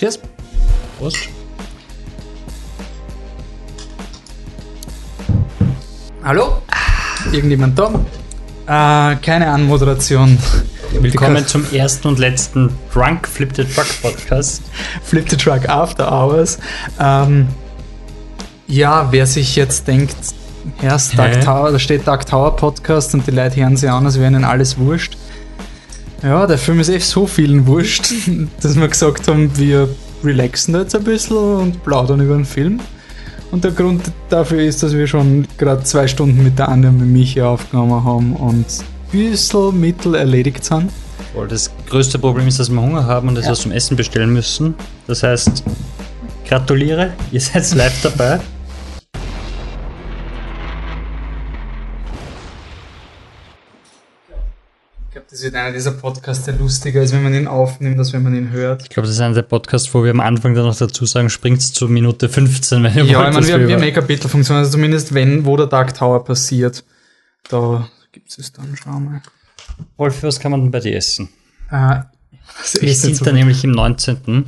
Cheers. Prost. Hallo? Irgendjemand da? Äh, keine Anmoderation. Willkommen zum ersten und letzten Drunk Flip the Truck Podcast. Flip the Truck After Hours. Ähm, ja, wer sich jetzt denkt, Herr, Dark Tower, da steht Dark Tower Podcast und die Leute hören sich an, als wäre ihnen alles wurscht. Ja, der Film ist echt so vielen wurscht, dass wir gesagt haben, wir relaxen jetzt ein bisschen und plaudern über den Film. Und der Grund dafür ist, dass wir schon gerade zwei Stunden mit der und mit Michi aufgenommen haben und ein bisschen mittel erledigt sind. Voll. Das größte Problem ist, dass wir Hunger haben und dass wir was zum Essen bestellen müssen. Das heißt, gratuliere, ihr seid live dabei. Das wird einer dieser Podcasts, der lustiger ist, wenn man ihn aufnimmt, als wenn man ihn hört. Ich glaube, das ist einer der Podcasts, wo wir am Anfang dann noch dazu sagen, springt zur Minute 15, wenn ihr Ja, wollt, ich meine, wir, wir über- haben eh Kapitelfunktion, also zumindest wenn, wo der Dark Tower passiert. Da gibt es dann, schau mal. Wolf, was kann man denn bei dir essen? Äh, Wir sind so da nämlich im 19.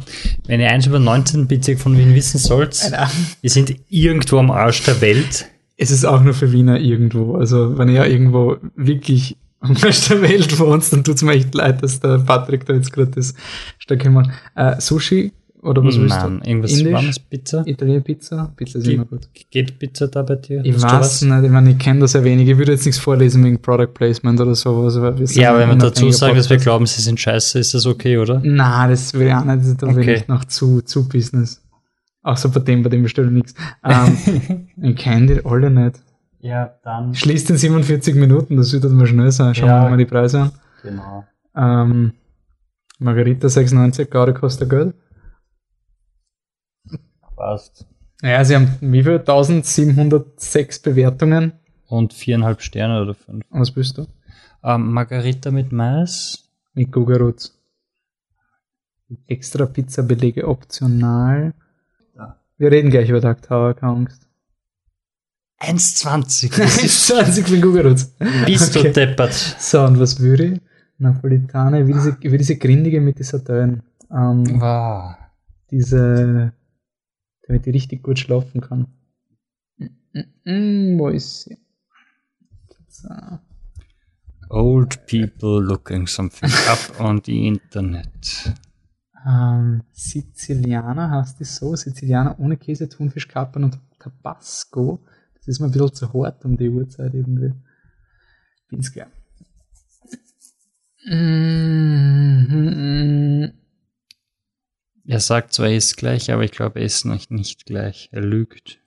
Wenn ihr eins über den 19. Bezirk von Wien wissen sollt, Alter. wir sind irgendwo am Arsch der Welt. Es ist auch nur für Wiener irgendwo. Also, wenn ihr irgendwo wirklich am Rest der Welt wohnt, dann tut's mir echt leid, dass der Patrick da jetzt gerade das stark gemacht äh, Sushi oder was willst Nein, du? irgendwas Indisch? warmes Pizza. Italiener Pizza? Pizza ist Geht, immer gut. geht Pizza da bei dir? Ich weiß nicht, ich meine, ich kenne da sehr wenig. Ich würde jetzt nichts vorlesen wegen Product Placement oder sowas. Aber wir Ja, wenn wir dazu sagen, dass wir Podcast. glauben, sie sind scheiße, ist das okay, oder? Na, das will ich auch nicht. Da will Okay. ich noch zu, zu Business. Außer bei dem, bei dem bestelle ich nichts. Ähm, ich kenne die alle nicht. Ja, dann. Schließt in 47 Minuten, das wird mal schnell sein. Schauen Ja. wir mal die Preise an. Genau. Ähm, Margarita 96, Gaudi kostet Geld. Passt. Ja, sie haben wie viel? 1706 Bewertungen. Und viereinhalb Sterne oder fünf. Was bist du? Ähm, Margarita mit Mais. Mit Gugarutz. Extra Pizza-Belege optional. Wir reden gleich über Dark Tower, keine Angst. 1,20. Das ist 20 mit Gugarutz. bist Okay. du deppert. So, und was würde ich? Napolitane, wie diese, wie diese Grindige mit dieser Tönen. Ähm, Wow. diese, damit ich richtig gut schlafen kann. Mm, mm, mm, wo ist sie? So. Old people looking something up on the internet. Ähm, Sizilianer heißt die so? Sizilianer ohne Käse, Thunfisch, Kapern und Tabasco. Das ist mir ein bisschen zu hart um die Uhrzeit irgendwie. Bin's. Mhm. Er sagt zwar, er ist gleich, aber ich glaube, er ist noch nicht gleich. Er lügt.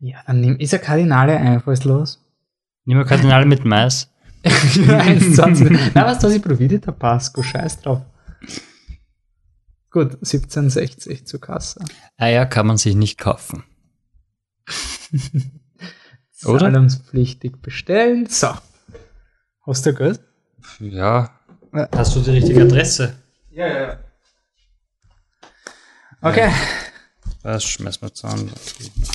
Ja, dann nimm, ist ja Kardinale einfallslos. Nimm mal Kardinale mit Mais. 1,20. Na, was, das ich probiere Tabasco, scheiß drauf. Gut, 17,60 zur Kasse. Eier kann man sich nicht kaufen. Oder? Zahlungspflichtig bestellen. So. Hast du Geld? Ja. Hast du die richtige Adresse? Ja, ja, ja. Okay. Das schmeißen wir zusammen.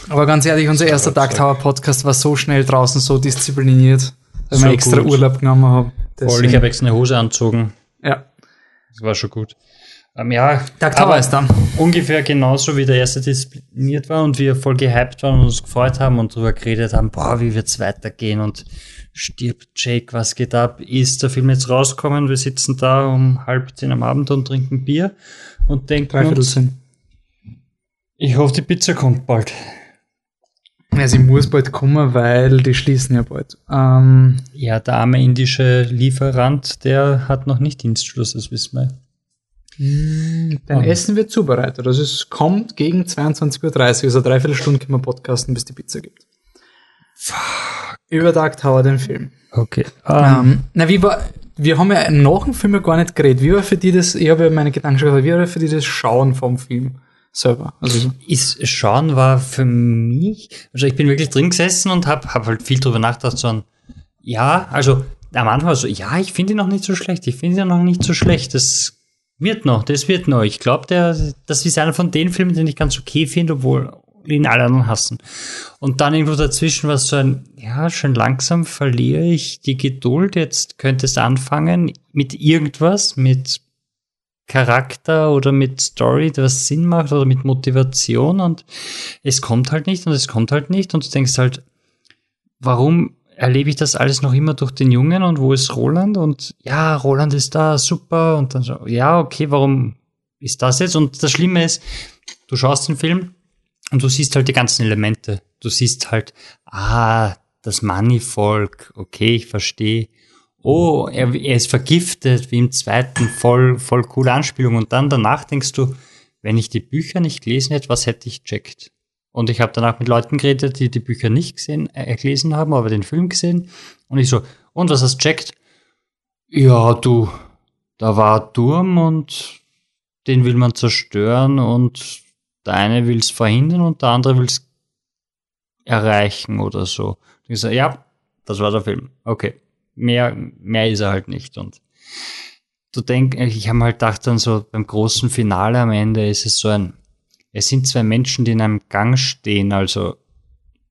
Aber ganz ehrlich, unser erster Dark Tower Podcast war so schnell draußen, so diszipliniert, weil So wir extra gut. Urlaub genommen haben. Voll, ich habe extra eine Hose anzogen. ja. Das war schon gut. Ähm, ja, Tower aber ist ungefähr genauso wie der erste diszipliniert war und wir voll gehypt waren und uns gefreut haben und darüber geredet haben, boah, wie wird's weitergehen und stirbt Jake, was geht ab? Ist der Film jetzt rausgekommen? Wir sitzen da um halb zehn am Abend und trinken Bier und denken Dreiviertel uns, ich hoffe, die Pizza kommt bald. Ja, sie muss bald kommen, weil die schließen ja bald. Ähm, Ja, der arme indische Lieferant, der hat noch nicht Dienstschluss, das wissen wir. Dein Ah. Essen wird zubereitet. Also es kommt gegen 22.30 Uhr, also dreiviertel Stunde können wir podcasten, bis die Pizza gibt. Über Dark Tower, den Film. Okay. Ähm, na, wie war, wir haben ja nach dem Film ja gar nicht geredet. Wie war für die das, ich habe ja meine Gedanken schon gesagt, wie war für die das Schauen vom Film selber? Also so. ist schauen war für mich, also ich bin wirklich drin gesessen und habe hab halt viel drüber nachgedacht, so ein, ja, also am Anfang war so, ja, ich finde ihn noch nicht so schlecht, ich finde ihn noch nicht so schlecht, das wird noch, das wird noch. Ich glaube, das ist einer von den Filmen, den ich ganz okay finde, obwohl ihn alle anderen hassen. Und dann irgendwo dazwischen war so ein, ja, schon langsam verliere ich die Geduld, jetzt könnte es anfangen mit irgendwas, mit Charakter oder mit Story, was Sinn macht oder mit Motivation und es kommt halt nicht und es kommt halt nicht und du denkst halt, warum erlebe ich das alles noch immer durch den Jungen und wo ist Roland und ja, Roland ist da, super und dann so, ja, okay, warum ist das jetzt? Und das Schlimme ist, du schaust den Film und du siehst halt die ganzen Elemente. Du siehst halt, ah, das Money-Volk, okay, ich verstehe. Oh, er, er ist vergiftet, wie im zweiten, voll, voll coole Anspielung. Und dann danach denkst du, wenn ich die Bücher nicht gelesen hätte, was hätte ich checkt? Und ich habe danach mit Leuten geredet, die die Bücher nicht gesehen, äh, gelesen haben, aber den Film gesehen. Und ich so, und was hast du checkt? Ja, du, da war Turm und den will man zerstören und der eine will es verhindern und der andere will es erreichen oder so. Und ich so, ja, das war der Film. Okay. Mehr, mehr ist er halt nicht. Und du denkst, ich habe halt gedacht dann so, beim großen Finale am Ende ist es so ein, es sind zwei Menschen, die in einem Gang stehen, also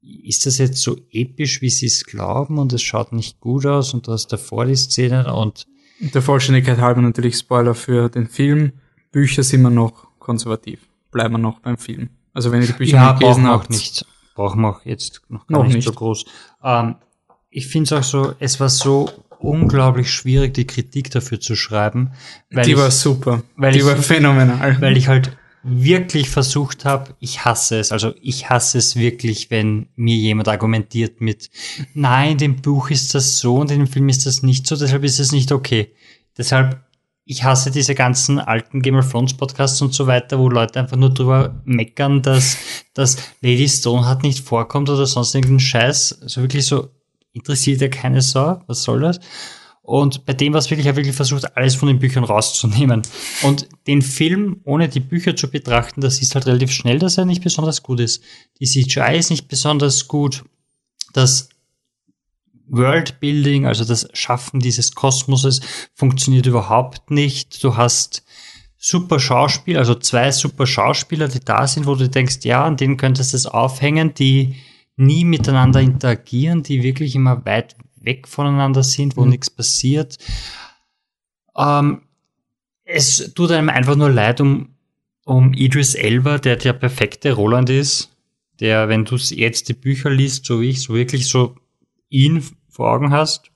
ist das jetzt so episch, wie sie es glauben und es schaut nicht gut aus und du hast davor die Szene und der Vollständigkeit halber natürlich Spoiler für den Film. Bücher sind wir noch konservativ. Bleiben wir noch beim Film. Also wenn ihr die Bücher ja, nicht gelesen habt. nicht brauchen wir auch jetzt noch gar noch nicht, nicht, so groß. Ähm, ich finde es auch so, es war so unglaublich schwierig, die Kritik dafür zu schreiben. die ich, war super. Die ich, war phänomenal. Weil ich halt wirklich versucht habe, ich hasse es. Also ich hasse es wirklich, wenn mir jemand argumentiert mit, nein, in dem Buch ist das so und in dem Film ist das nicht so, deshalb ist es nicht okay. Deshalb ich hasse diese ganzen alten Game of Thrones Podcasts und so weiter, wo Leute einfach nur drüber meckern, dass, dass Lady Stone hat nicht vorkommt oder sonst irgendeinen Scheiß. Also wirklich so, interessiert ja keine Sau, was soll das? Und bei dem was wirklich, er wirklich versucht, alles von den Büchern rauszunehmen. Und den Film, ohne die Bücher zu betrachten, das ist halt relativ schnell, dass er nicht besonders gut ist. Die CGI ist nicht besonders gut. Das Worldbuilding, also das Schaffen dieses Kosmoses, funktioniert überhaupt nicht. Du hast super Schauspieler, also zwei super Schauspieler, die da sind, wo du denkst, ja, an denen könntest du es aufhängen, die nie miteinander interagieren, die wirklich immer weit weg voneinander sind, wo mhm. nichts passiert. Ähm, es tut einem einfach nur leid um, um Idris Elba, der der perfekte Roland ist, der, wenn du jetzt die Bücher liest, so wie ich, so wirklich so ihn vor Augen hast.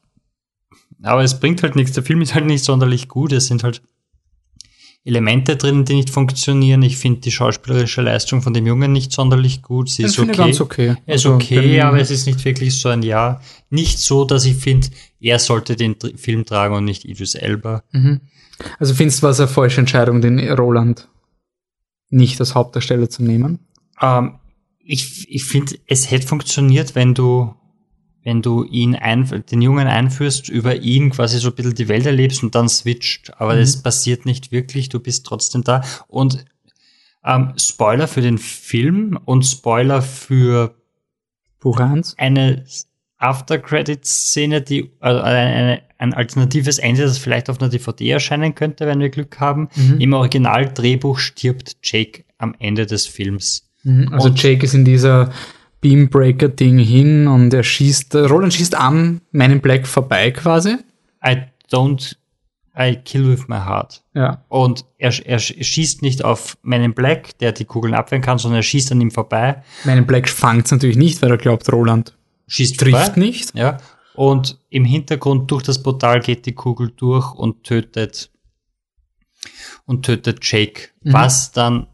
Aber es bringt halt nichts. Der Film ist halt nicht sonderlich gut. Es sind halt Elemente drin, die nicht funktionieren. Ich finde die schauspielerische Leistung von dem Jungen nicht sonderlich gut. Sie ist okay. Ganz okay. Ist also, okay, aber es ist nicht wirklich so ein Ja. Nicht so, dass ich finde, er sollte den Film tragen und nicht Idris Elba. Mhm. Also findest du, war es eine falsche Entscheidung, den Roland nicht als Hauptdarsteller zu nehmen? Ähm, ich ich finde, es hätte funktioniert, wenn du wenn du ihn ein, den Jungen einführst, über ihn quasi so ein bisschen die Welt erlebst und dann switcht. Aber mhm. das passiert nicht wirklich, du bist trotzdem da. Und ähm, Spoiler für den Film und Spoiler für Burans. eine After-Credits-Szene, die also eine, ein alternatives Ende, das vielleicht auf einer DVD erscheinen könnte, wenn wir Glück haben. Mhm. Im Original-Drehbuch stirbt Jake am Ende des Films. Mhm. Also und Jake ist in dieser Beambreaker-Ding hin und er schießt, Roland schießt an meinen Black vorbei quasi. I don't, I kill with my heart. Ja. Und er, er schießt nicht auf meinen Black, der die Kugeln abwehren kann, sondern er schießt an ihm vorbei. Meinen Black fangt natürlich nicht, weil er glaubt, Roland schießt trifft vorbei. nicht. Ja. Und im Hintergrund durch das Portal geht die Kugel durch und tötet und tötet Jake, mhm. was dann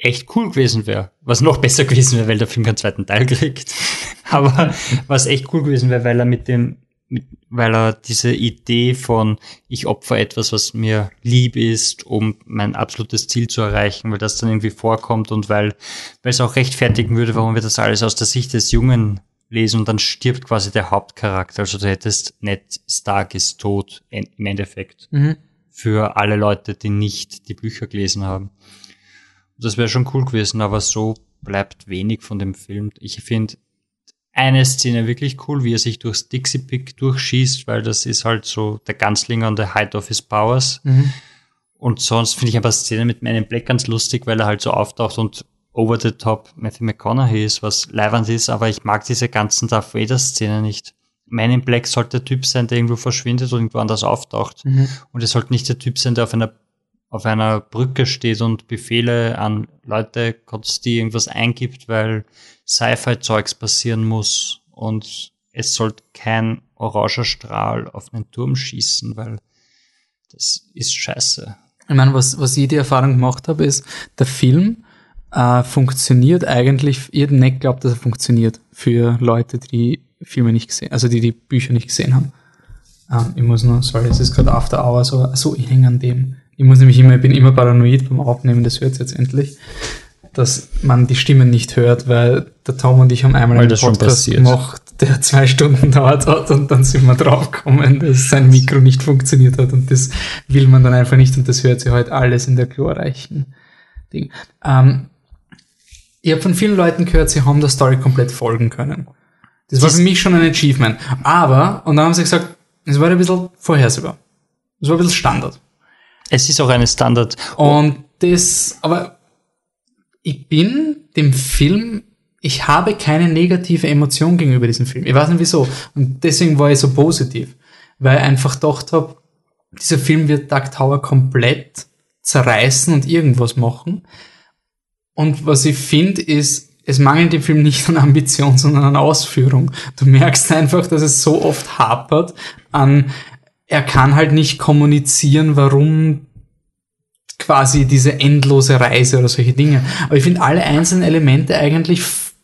echt cool gewesen wäre. Was noch besser gewesen wäre, weil der Film keinen zweiten Teil kriegt. Aber was echt cool gewesen wäre, weil er mit dem, mit, weil er diese Idee von ich opfer etwas, was mir lieb ist, um mein absolutes Ziel zu erreichen, weil das dann irgendwie vorkommt und weil, weil es auch rechtfertigen würde, warum wir das alles aus der Sicht des Jungen lesen und dann stirbt quasi der Hauptcharakter. Also du hättest Ned Stark ist tot im Endeffekt. Mhm. Für alle Leute, die nicht die Bücher gelesen haben. Das wäre schon cool gewesen, aber so bleibt wenig von dem Film. Ich finde eine Szene wirklich cool, wie er sich durchs Dixie-Pick durchschießt, weil das ist halt so der Ganzlinger und der Height of his Powers. Mhm. Und sonst finde ich ein paar Szenen mit in Black ganz lustig, weil er halt so auftaucht und over the top Matthew McConaughey ist, was leibend ist, aber ich mag diese ganzen Darth Vader-Szenen nicht. Man in Black sollte der Typ sein, der irgendwo verschwindet und irgendwo anders auftaucht. Mhm. Und es sollte nicht der Typ sein, der auf einer auf einer Brücke steht und Befehle an Leute kotzt, die irgendwas eingibt, weil Sci-Fi-Zeugs passieren muss und es sollte kein oranger Strahl auf einen Turm schießen, weil das ist scheiße. Ich meine, was, was ich die Erfahrung gemacht habe, ist, der Film äh, funktioniert eigentlich, ich hätte nicht geglaubt, dass er funktioniert für Leute, die Filme nicht gesehen, also die die Bücher nicht gesehen haben. Ähm, ich muss nur, sorry, es ist gerade After Hour, so, so ich hänge an dem. Ich muss nämlich immer, ich bin immer paranoid beim Aufnehmen, das hört jetzt endlich, dass man die Stimmen nicht hört, weil der Tom und ich haben einmal Weil einen Podcast gemacht, der zwei Stunden dauert hat und dann sind wir draufgekommen, dass sein Mikro nicht funktioniert hat und das will man dann einfach nicht und das hört sich heute alles in der glorreichen Ding. Ähm, ich habe von vielen Leuten gehört, sie haben der Story komplett folgen können. Das war für mich schon ein Achievement. Aber, und dann haben sie gesagt, es war ein bisschen vorhersehbar. Es war ein bisschen Standard. Es ist auch eine Standard. Und das, aber ich bin dem Film, ich habe keine negative Emotion gegenüber diesem Film. Ich weiß nicht wieso. Und deswegen war ich so positiv. Weil ich einfach gedacht habe, dieser Film wird Dark Tower komplett zerreißen und irgendwas machen. Und was ich finde, ist, es mangelt dem Film nicht an Ambition, sondern an Ausführung. Du merkst einfach, dass es so oft hapert an, er kann halt nicht kommunizieren, warum quasi diese endlose Reise oder solche Dinge. Aber ich finde alle einzelnen Elemente eigentlich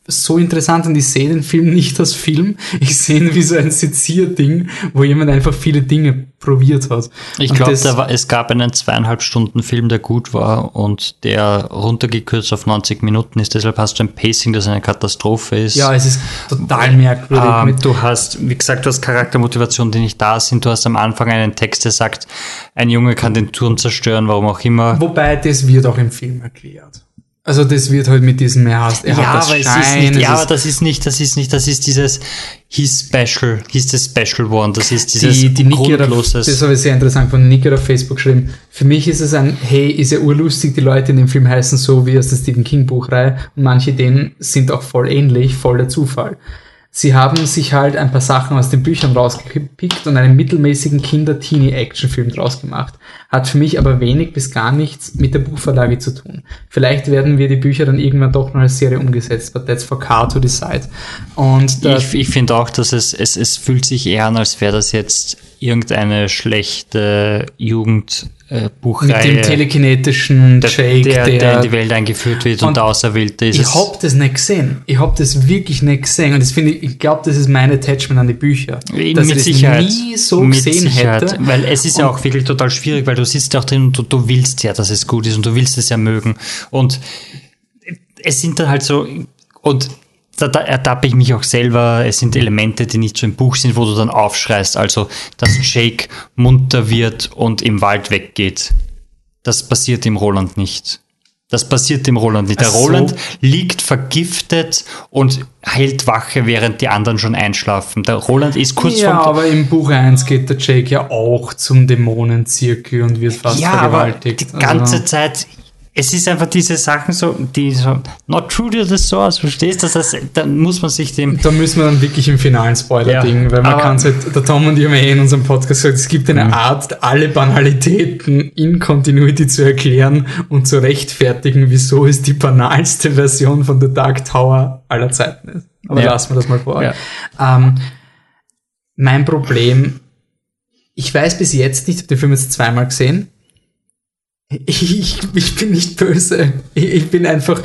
so interessant und ich sehe den Film nicht als Film. Ich sehe ihn wie so ein Sezierding, wo jemand einfach viele Dinge probiert hat. Ich glaube, es gab einen zweieinhalb Stunden Film, der gut war und der runtergekürzt auf 90 Minuten ist. Deshalb hast du ein Pacing, das eine Katastrophe ist. Ja, es ist total merkwürdig. Ähm, mit, du hast, wie gesagt, du hast Charaktermotivationen, die nicht da sind. Du hast am Anfang einen Text, der sagt, ein Junge kann den Turm zerstören, warum auch immer. wobei, das wird auch im Film erklärt. Also das wird halt mit diesem, er, hast, er ja, hat das aber Schein, es ist nicht, es ja, aber das ist nicht, das ist nicht, das ist dieses, he's special, he's the special one, das ist dieses die, die hat auf, grundloses. das habe ich sehr interessant von hat auf Facebook geschrieben. Für mich ist es ein, hey, ist ja urlustig, die Leute in dem Film heißen so wie aus der Stephen King Buchreihe und manche Ideen sind auch voll ähnlich, voll der Zufall. Sie haben sich halt ein paar Sachen aus den Büchern rausgepickt und einen mittelmäßigen Kinder-Teenie-Actionfilm draus gemacht. Hat für mich aber wenig bis gar nichts mit der Buchverlage zu tun. Vielleicht werden wir die Bücher dann irgendwann doch noch als Serie umgesetzt, but that's for Car to decide. Und Ich, ich finde auch, dass es, es, es fühlt sich eher an, als wäre das jetzt irgendeine schlechte Jugendbuchreihe, äh, mit dem telekinetischen der, Jake, der, der, der in die Welt eingeführt wird und, Und der Auserwählte ist. Ich hab das nicht gesehen. Ich hab das wirklich nicht gesehen. Und das finde ich, ich glaube, das ist mein Attachment an die Bücher. dass mit ich das Sicherheit. nie so mit gesehen Sicherheit. hätte. Weil es ist ja Und- auch wirklich total schwierig, weil du sitzt ja auch drin und du, du willst ja, dass es gut ist und du willst es ja mögen. Und es sind dann halt so, und da, da ertappe ich mich auch selber, es sind Elemente, die nicht so im Buch sind, wo du dann aufschreist. Also, dass Jake munter wird und im Wald weggeht. Das passiert dem Roland nicht. Das passiert dem Roland nicht. Der so. Roland liegt vergiftet und hält Wache, während die anderen schon einschlafen. Der Roland ist kurz ja, vor aber im Buch 1 geht der Jake ja auch zum Dämonenzirkel und wird fast ja, aber vergewaltigt. die ganze also, Zeit, es ist einfach diese Sachen so, die so, not true to the source, verstehst du? Das heißt, dann muss man sich dem, da müssen wir dann wirklich im finalen Spoiler-Ding, Ja, weil man kann halt, der Tom und ich haben ja eh in unserem Podcast gesagt, es gibt eine Mhm. Art, alle Banalitäten in Continuity zu erklären und zu rechtfertigen, wieso es die banalste Version von The Dark Tower aller Zeiten ist. Aber Ja. lassen wir das mal vor. Ja. Ähm, mein Problem, ich weiß bis jetzt nicht, ich habe den Film jetzt zweimal gesehen. Ich, ich bin nicht böse. Ich, ich bin einfach,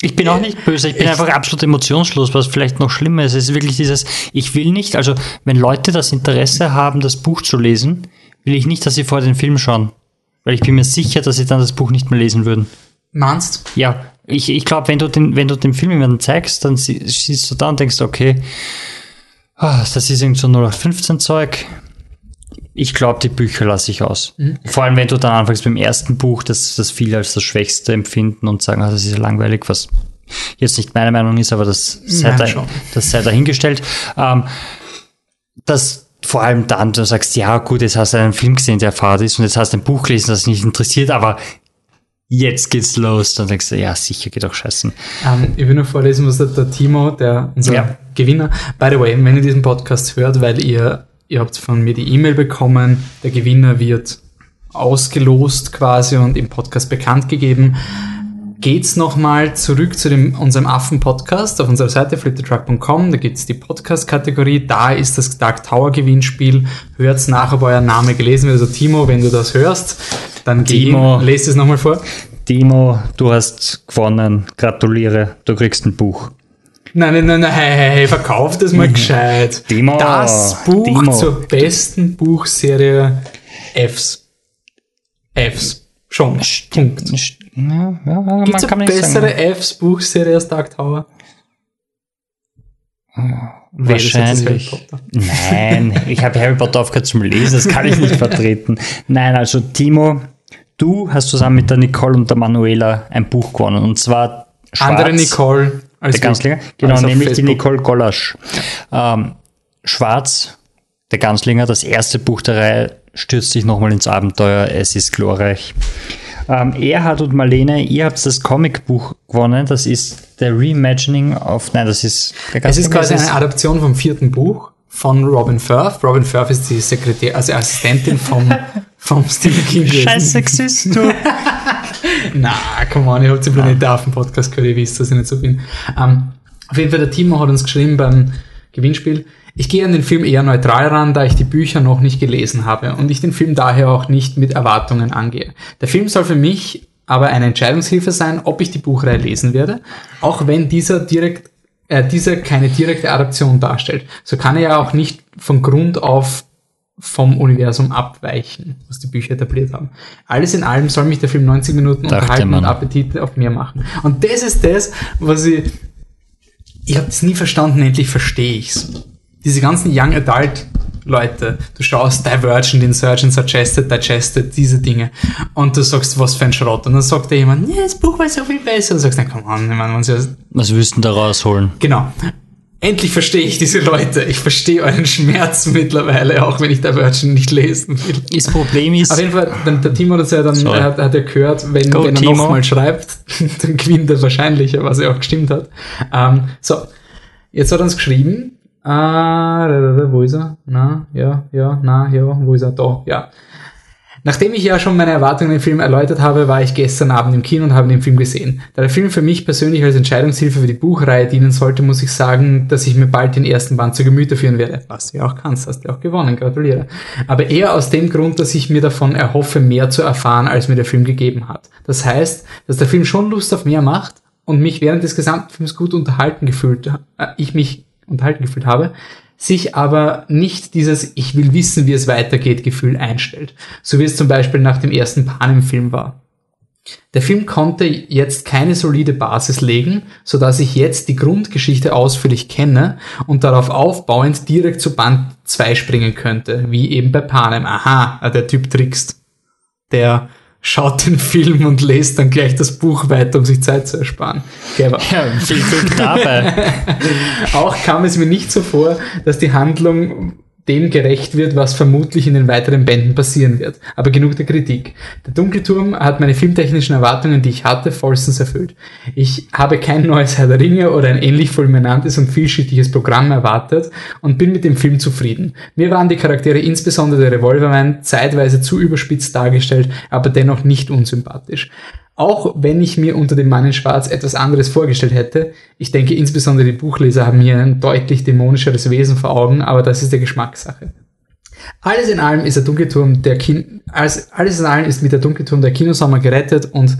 ich bin auch nicht böse, ich bin Ich- einfach absolut emotionslos, was vielleicht noch schlimmer ist. Es ist wirklich dieses, ich will nicht, also wenn Leute das Interesse haben, das Buch zu lesen, will ich nicht, dass sie vorher den Film schauen. Weil ich bin mir sicher, dass sie dann das Buch nicht mehr lesen würden. meinst Ja, ich, ich glaube, wenn du den, wenn du den Film jemandem zeigst, dann sie- siehst du da und denkst, okay, ah, das ist irgend so 0815 Zeug. Ich glaube, die Bücher lasse ich aus. Vor allem, wenn du dann anfängst beim ersten Buch, das, das viele als das Schwächste empfinden und sagen, ah, das ist ja langweilig, was jetzt nicht meine Meinung ist, aber das sei, Nein, da, schon. das sei dahingestellt. Ähm, dass vor allem dann du sagst, ja gut, jetzt hast du einen Film gesehen, der fad ist und jetzt hast du ein Buch gelesen, das dich nicht interessiert, aber jetzt geht's los. Dann denkst du, ja, sicher, geht auch scheißen. Ähm, ich will nur vorlesen, was der, der Timo, der unser Ja. Gewinner, by the way, wenn ihr diesen Podcast hört, weil ihr, ihr habt von mir die E-Mail bekommen, der Gewinner wird ausgelost quasi und im Podcast bekannt gegeben. Geht's nochmal zurück zu dem, unserem Affen-Podcast auf unserer Seite flittertruck.com. Da gibt's die Podcast-Kategorie. Da ist das Dark Tower Gewinnspiel. Hört's nach, ob euer Name gelesen wird. Also Timo, wenn du das hörst, dann Timo. geh, lest es nochmal vor. Timo, du hast gewonnen. Gratuliere. Du kriegst ein Buch. Nein, nein, nein, nein, hey, hey, hey, verkauf das mal gescheit. Timo, Das Buch Timo. zur besten Buchserie Fs. Fs. Schon. Punkt. Ja, ja, man Gibt's kann eine nicht bessere sagen. Fs Buchserie als Dark Tower? Das Wahrscheinlich. Nein, ich habe Harry Potter aufgehört zum Lesen, das kann ich nicht vertreten. Nein, also Timo, du hast zusammen mit der Nicole und der Manuela ein Buch gewonnen. Und zwar Schwarz, Andere Nicole als der Ganzlinger. Genau, nämlich die. Nicole Gollasch. Ähm, Schwarz, der Ganzlinger, das erste Buch der Reihe, stürzt sich nochmal ins Abenteuer. Es ist glorreich. Ähm, Erhard und Marlene, ihr habt das Comicbuch gewonnen. Das ist der Reimagining of. Nein, das ist der Es ist quasi eine Adaption vom vierten Buch von Robin Firth. Robin Firth ist die Sekretär, also Assistentin vom, vom Stephen King. Scheiß Sexist, du. Na, come on, ihr habt den Planet Affen Podcast gehört, ihr wisst, dass ich nicht so bin. Ähm, auf jeden Fall, der Timo hat uns geschrieben beim Gewinnspiel, ich gehe an den Film eher neutral ran, da ich die Bücher noch nicht gelesen habe und ich den Film daher auch nicht mit Erwartungen angehe. Der Film soll für mich aber eine Entscheidungshilfe sein, ob ich die Buchreihe lesen werde, auch wenn dieser direkt äh, dieser keine direkte Adaption darstellt. So kann er ja auch nicht von Grund auf vom Universum abweichen, was die Bücher etabliert haben. Alles in allem soll mich der Film 90 Minuten Dachte unterhalten man. und Appetit auf mehr machen. Und das ist das, was ich, ich habe das nie verstanden, endlich verstehe ich's. Diese ganzen Young Adult Leute, du schaust Divergent, Insurgent, Suggested, Digested, diese Dinge und du sagst, was für ein Schrott. Und dann sagt dir jemand, ja, das Buch war so viel besser. Und du sagst, na komm on, ich meine, man soll- Was wüssten da rausholen? Genau. Endlich verstehe ich diese Leute. Ich verstehe euren Schmerz mittlerweile, auch wenn ich Divergent nicht lesen will. Das Problem ist, Auf jeden Fall, dann, der Timo hat es ja dann, Sorry. hat, hat er gehört, wenn, Go, wenn er nochmal schreibt, dann gewinnt er wahrscheinlich, was er auch gestimmt hat. Ähm, so, jetzt hat er uns geschrieben, äh, da, wo ist er? Na, ja, ja, na, ja, wo ist er? Da, ja. Nachdem ich ja schon meine Erwartungen im Film erläutert habe, war ich gestern Abend im Kino und habe den Film gesehen. Da der Film für mich persönlich als Entscheidungshilfe für die Buchreihe dienen sollte, muss ich sagen, dass ich mir bald den ersten Band zu Gemüte führen werde. Was du ja auch kannst, hast du auch gewonnen, gratuliere. Aber eher aus dem Grund, dass ich mir davon erhoffe, mehr zu erfahren, als mir der Film gegeben hat. Das heißt, dass der Film schon Lust auf mehr macht und mich während des gesamten Films gut unterhalten gefühlt, äh, ich mich unterhalten gefühlt habe, sich aber nicht dieses Ich will wissen, wie es weitergeht Gefühl einstellt, so wie es zum Beispiel nach dem ersten Panem-Film war. Der Film konnte jetzt keine solide Basis legen, so dass ich jetzt die Grundgeschichte ausführlich kenne und darauf aufbauend direkt zu Band 2 springen könnte, wie eben bei Panem. Aha, ah, der Typ trickst. Der schaut den Film und lest dann gleich das Buch weiter, um sich Zeit zu ersparen. Clever. ja, viel Glück dabei. Auch kam es mir nicht so vor, dass die Handlung dem gerecht wird, was vermutlich in den weiteren Bänden passieren wird. Aber genug der Kritik. Der Dunkelturm hat meine filmtechnischen Erwartungen, die ich hatte, vollstens erfüllt. Ich habe kein neues Herr der Ringe oder ein ähnlich fulminantes und vielschichtiges Programm erwartet und bin mit dem Film zufrieden. Mir waren die Charaktere, insbesondere der Revolverman, zeitweise zu überspitzt dargestellt, aber dennoch nicht unsympathisch. Auch wenn ich mir unter dem Mann in Schwarz etwas anderes vorgestellt hätte, ich denke insbesondere die Buchleser haben hier ein deutlich dämonischeres Wesen vor Augen, aber das ist der Geschmackssache. Alles in allem ist der Dunkelturm der Kin alles, alles in allem ist mit der Dunkelturm der Kinosommer gerettet und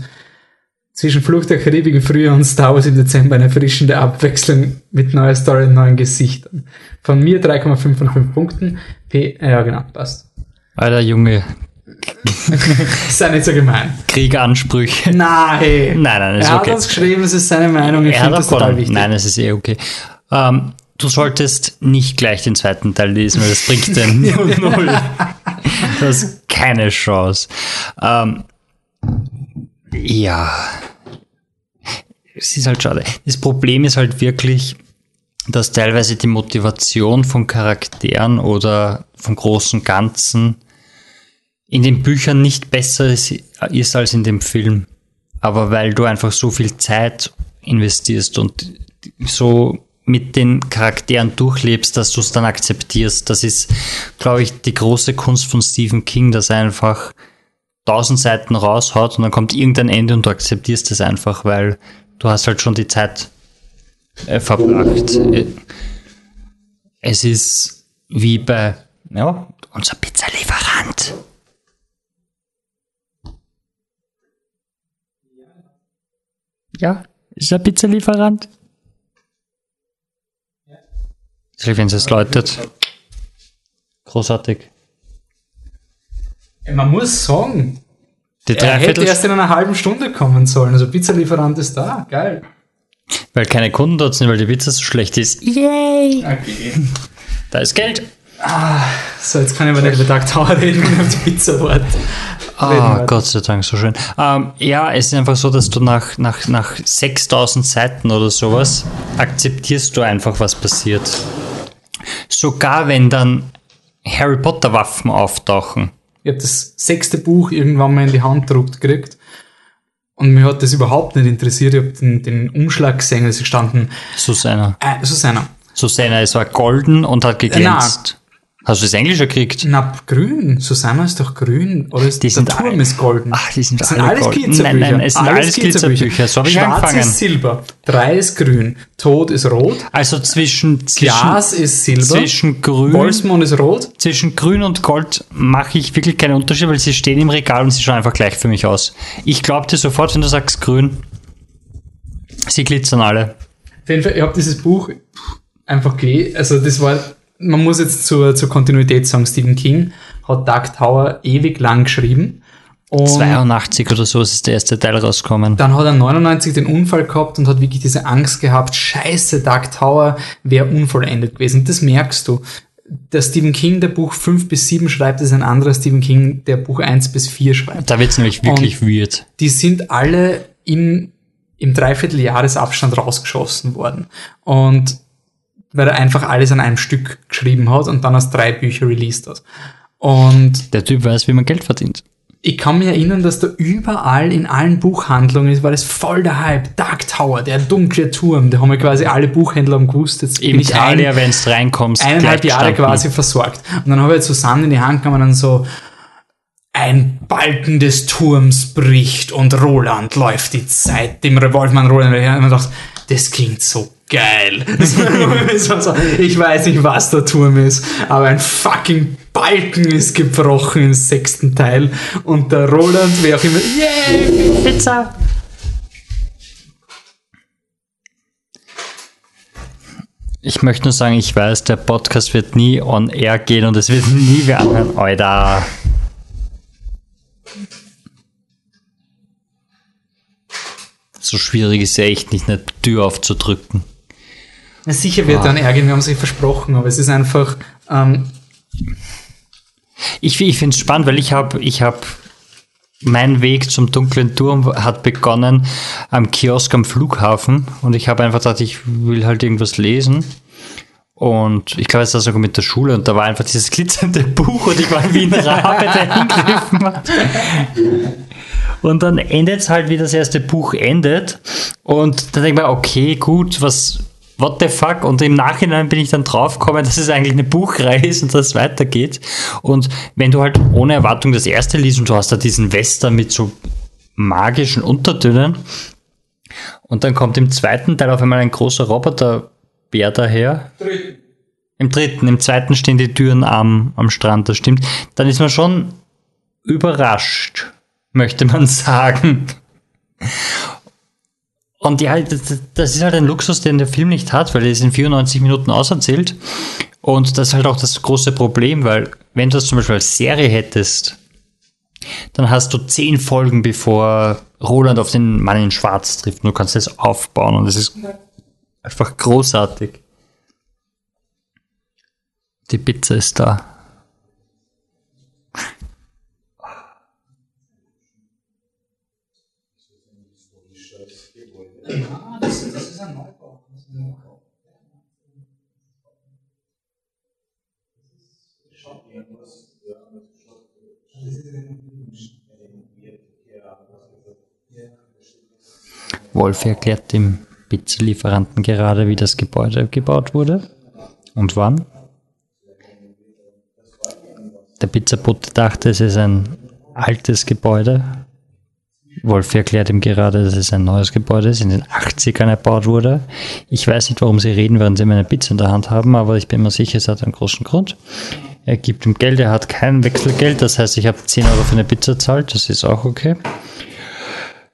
zwischen Flucht der Karibik im Frühjahr und Star Wars im Dezember eine erfrischende Abwechslung mit neuer Story und neuen Gesichtern. Von mir 3,5 von 5 Punkten. P ja, genau, passt. Alter Junge, Sei nicht so gemein. Krieg-Ansprüche. Nein. Nein, nein, ist er hat okay. uns geschrieben, es ist seine Meinung. Ich Er hat finde das total wichtig. Nein, es ist eh okay. Ähm, du solltest nicht gleich den zweiten Teil lesen, weil das bringt dir null. Du hast keine Chance. Ähm, ja. Es ist halt schade. Das Problem ist halt wirklich, dass teilweise die Motivation von Charakteren oder vom großen Ganzen in den Büchern nicht besser ist, als in dem Film. Aber weil du einfach so viel Zeit investierst und so mit den Charakteren durchlebst, dass du es dann akzeptierst. Das ist, glaube ich, die große Kunst von Stephen King, dass er einfach tausend Seiten raushaut und dann kommt irgendein Ende und du akzeptierst es einfach, weil du hast halt schon die Zeit äh, verbracht. Es ist wie bei, ja, unser Pizzalieferant. Ja, ist ein Pizzalieferant. Wenn es läutet. Großartig. Man muss sagen, Die er hätte erst in einer halben Stunde kommen sollen. Also Pizzalieferant ist da. Geil. weil keine Kunden dort sind, weil die Pizza so schlecht ist. Yay! Okay. Da ist Geld. So, jetzt kann ich aber nicht über Dark Tower reden und auf die Pizza warten. Ah, wir. Gott sei Dank, so schön. Ähm, ja, es ist einfach so, dass du nach, nach, nach 6000 Seiten oder sowas akzeptierst du einfach, was passiert. Sogar wenn dann Harry Potter Waffen auftauchen. Ich habe das sechste Buch irgendwann mal in die Hand gedruckt gekriegt. Und mir hat das überhaupt nicht interessiert. Ich habe den, den Umschlag gesehen, es ist gestanden, Susanna. äh, Susanna, Susanna, es war golden und hat geglänzt. Hast du das Englisch gekriegt? na, grün. Susanna ist doch grün. Oder ist Die der Turm ist golden. Ach, die sind das sind alle alles golden. Glitzerbücher. Nein, nein, es sind alles Glitzerbücher. So hab ich Schwarz ist Silber. Drei ist grün. Tod ist rot. Also zwischen, zwischen, Glas ist Silber. zwischen grün, Wolfsmond ist rot. zwischen grün und gold mache ich wirklich keinen Unterschied, weil sie stehen im Regal und sie schauen einfach gleich für mich aus. Ich glaube dir sofort, wenn du sagst grün. Sie glitzern alle. Auf jeden Fall, ich habe dieses Buch einfach gelesen. Also das war, man muss jetzt zur, zur Kontinuität sagen, Stephen King hat Dark Tower ewig lang geschrieben. Und 82 oder so ist der erste Teil rausgekommen. dann hat er 99 den Unfall gehabt und hat wirklich diese Angst gehabt, scheiße, Dark Tower wäre unvollendet gewesen. Und das merkst du. Der Stephen King, der Buch 5 bis 7 schreibt, ist ein anderer Stephen King, der Buch 1 bis 4 schreibt. Da wird es nämlich wirklich weird. die sind alle in, im Dreivierteljahresabstand rausgeschossen worden. Und weil er einfach alles an einem Stück geschrieben hat und dann aus drei Bücher released hat. Und Der Typ weiß, wie man Geld verdient. ich kann mich erinnern, dass da überall in allen Buchhandlungen ist, war das voll der Hype. Dark Tower, der dunkle Turm, da haben wir quasi alle Buchhändler am gewusst. Jetzt Im bin ich Italia, wenn du reinkommst, eineinhalb Jahre quasi versorgt. Und dann habe ich jetzt Susanne in die Hand genommen und dann so, ein Balken des Turms bricht und Roland läuft die Zeit dem Revolvermann Roland hinterher. Und ich dachte, das klingt so geil. Ich weiß nicht, was der Turm ist, aber ein fucking Balken ist gebrochen im sechsten Teil. Und der Roland, wer auch immer, yay, Pizza. Ich möchte nur sagen, ich weiß, der Podcast wird nie on air gehen und es wird nie wer anhören. Alter. So schwierig ist ja echt nicht, eine Tür aufzudrücken. Na, sicher wird dann ärgern, wir haben sich versprochen, aber es ist einfach, ähm, Ich, ich finde es spannend, weil ich habe, ich habe, mein Weg zum dunklen Turm hat begonnen am Kiosk am Flughafen und ich habe einfach gedacht, ich will halt irgendwas lesen. Und ich glaube, es war sogar mit der Schule und da war einfach dieses glitzernde Buch und ich war wie ein Rabe, der hingegriffen hat. Und dann endet es halt, wie das erste Buch endet. Und dann denke ich mir, okay, gut, was, what the fuck? Und im Nachhinein bin ich dann draufgekommen, dass es eigentlich eine Buchreihe ist und dass es weitergeht. Und wenn du halt ohne Erwartung das erste liest und du hast da diesen Western mit so magischen Untertönen und dann kommt im zweiten Teil auf einmal ein großer Roboterbär daher. Im dritten, im zweiten stehen die Türen am, am Strand, das stimmt. Dann ist man schon überrascht, möchte man sagen. Und ja, das, das ist halt ein Luxus, den der Film nicht hat, weil er ist in 94 Minuten auserzählt. Und das ist halt auch das große Problem, weil wenn du das zum Beispiel als Serie hättest, dann hast du zehn Folgen, bevor Roland auf den Mann in Schwarz trifft. Und du kannst das aufbauen und es ist einfach großartig. Die Pizza ist da. Wolf erklärt dem Pizzalieferanten gerade, wie das Gebäude gebaut wurde und wann. Der Pizzabote dachte, es ist ein altes Gebäude. Wolf erklärt ihm gerade, dass es ein neues Gebäude ist, in den 80ern erbaut wurde. Ich weiß nicht, warum sie reden, während sie meine Pizza in der Hand haben, aber ich bin mir sicher, es hat einen großen Grund. Er gibt ihm Geld, er hat kein Wechselgeld, das heißt, ich habe 10 Euro für eine Pizza zahlt, das ist auch okay.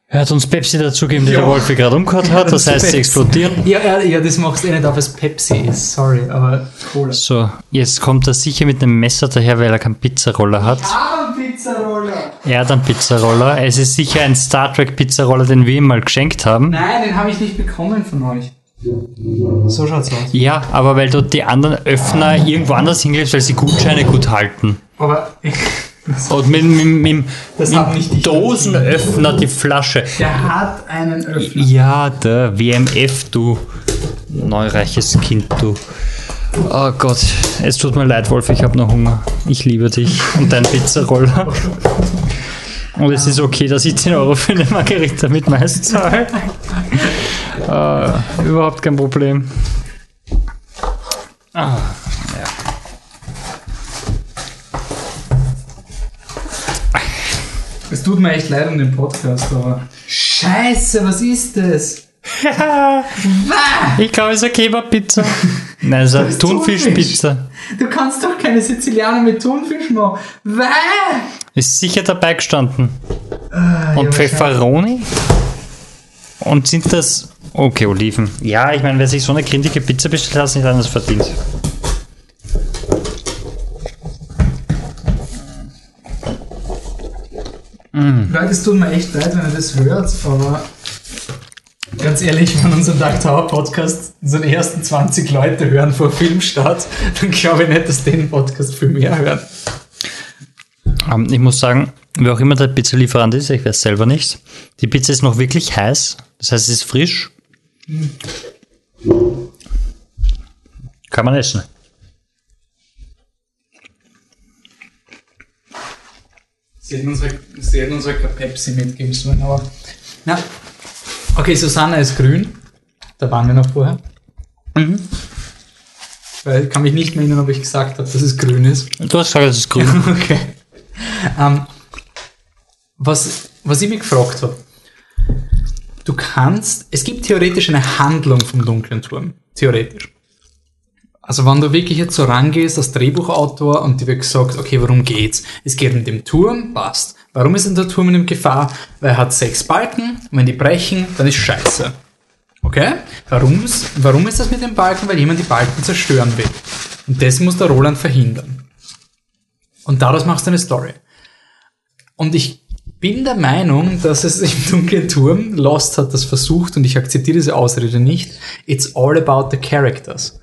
Er hat uns Pepsi dazugegeben, die der Wolfi gerade umgehört hat, das heißt, sie explodieren. Ja, ja, ja, das machst du eh nicht auf, es Pepsi ist. Sorry, aber Cola. So, jetzt kommt er sicher mit einem Messer daher, weil er keinen Pizzaroller hat. Pizzaroller! Er hat einen Pizzaroller. Es ist sicher ein Star Trek Pizzaroller, den wir ihm mal geschenkt haben. Nein, den habe ich nicht bekommen von euch. So schaut's aus. Ja, aber weil dort die anderen Öffner irgendwo anders hingelegt, weil sie Gutscheine gut halten. Aber Und mit, mit, mit, Das mit Dosenöffner die Flasche. der hat einen Öffner. Ja, der WMF, du neureiches Kind, du. Oh Gott, es tut mir leid, Wolf, ich habe noch Hunger. Ich liebe dich und deinen Pizzaroller. Und es ist okay, dass ich 10 Euro für eine Margarita mit Mais zahle. Äh, überhaupt kein Problem. Ah, ja. Es tut mir echt leid um den Podcast, aber. Scheiße, was ist das? Ich glaube, es ist eine Kebab-Pizza. Nein, es ist eine Thunfisch-Pizza. Du kannst doch keine Sizilianer mit Thunfisch machen. Ist sicher dabei gestanden. Ah, Und ja, Pfefferoni? Und sind das. Okay, Oliven. Ja, ich meine, wer sich so eine grindige Pizza bestellt, hat es nicht anders verdient. Leute, es tut mir echt leid, wenn ihr das hört, aber ganz ehrlich, wenn unser Dark Tower Podcast unseren ersten 20 Leute hören vor Filmstart, dann glaube ich nicht, dass den Podcast viel mehr hören. Ähm, ich muss sagen, wer auch immer der Pizzalieferant ist, ich weiß selber nicht. Die Pizza ist noch wirklich heiß. Das heißt, sie ist frisch. Kann man essen. Sie hätten uns, sie hätten uns Pepsi mitgeben sollen, aber. Na. Okay, Susanna ist grün. Da waren wir noch vorher. Mhm. Weil ich kann mich nicht mehr erinnern, ob ich gesagt habe, dass es grün ist. Du hast gesagt, es ist grün. Okay. Ähm, was, was ich mich gefragt habe, du kannst, es gibt theoretisch eine Handlung vom dunklen Turm. Theoretisch. Also wenn du wirklich jetzt so rangehst als Drehbuchautor und dir wird gesagt, okay, worum geht's? Es geht um den Turm, passt. Warum ist denn der Turm in Gefahr? Weil er hat sechs Balken, und wenn die brechen, dann ist scheiße. Okay? Warum's, warum ist das mit den Balken? Weil jemand die Balken zerstören will. Und das muss der Roland verhindern. Und daraus machst du eine Story. Und ich bin der Meinung, dass es im dunklen Turm, Lost hat das versucht und ich akzeptiere diese Ausrede nicht, it's all about the characters.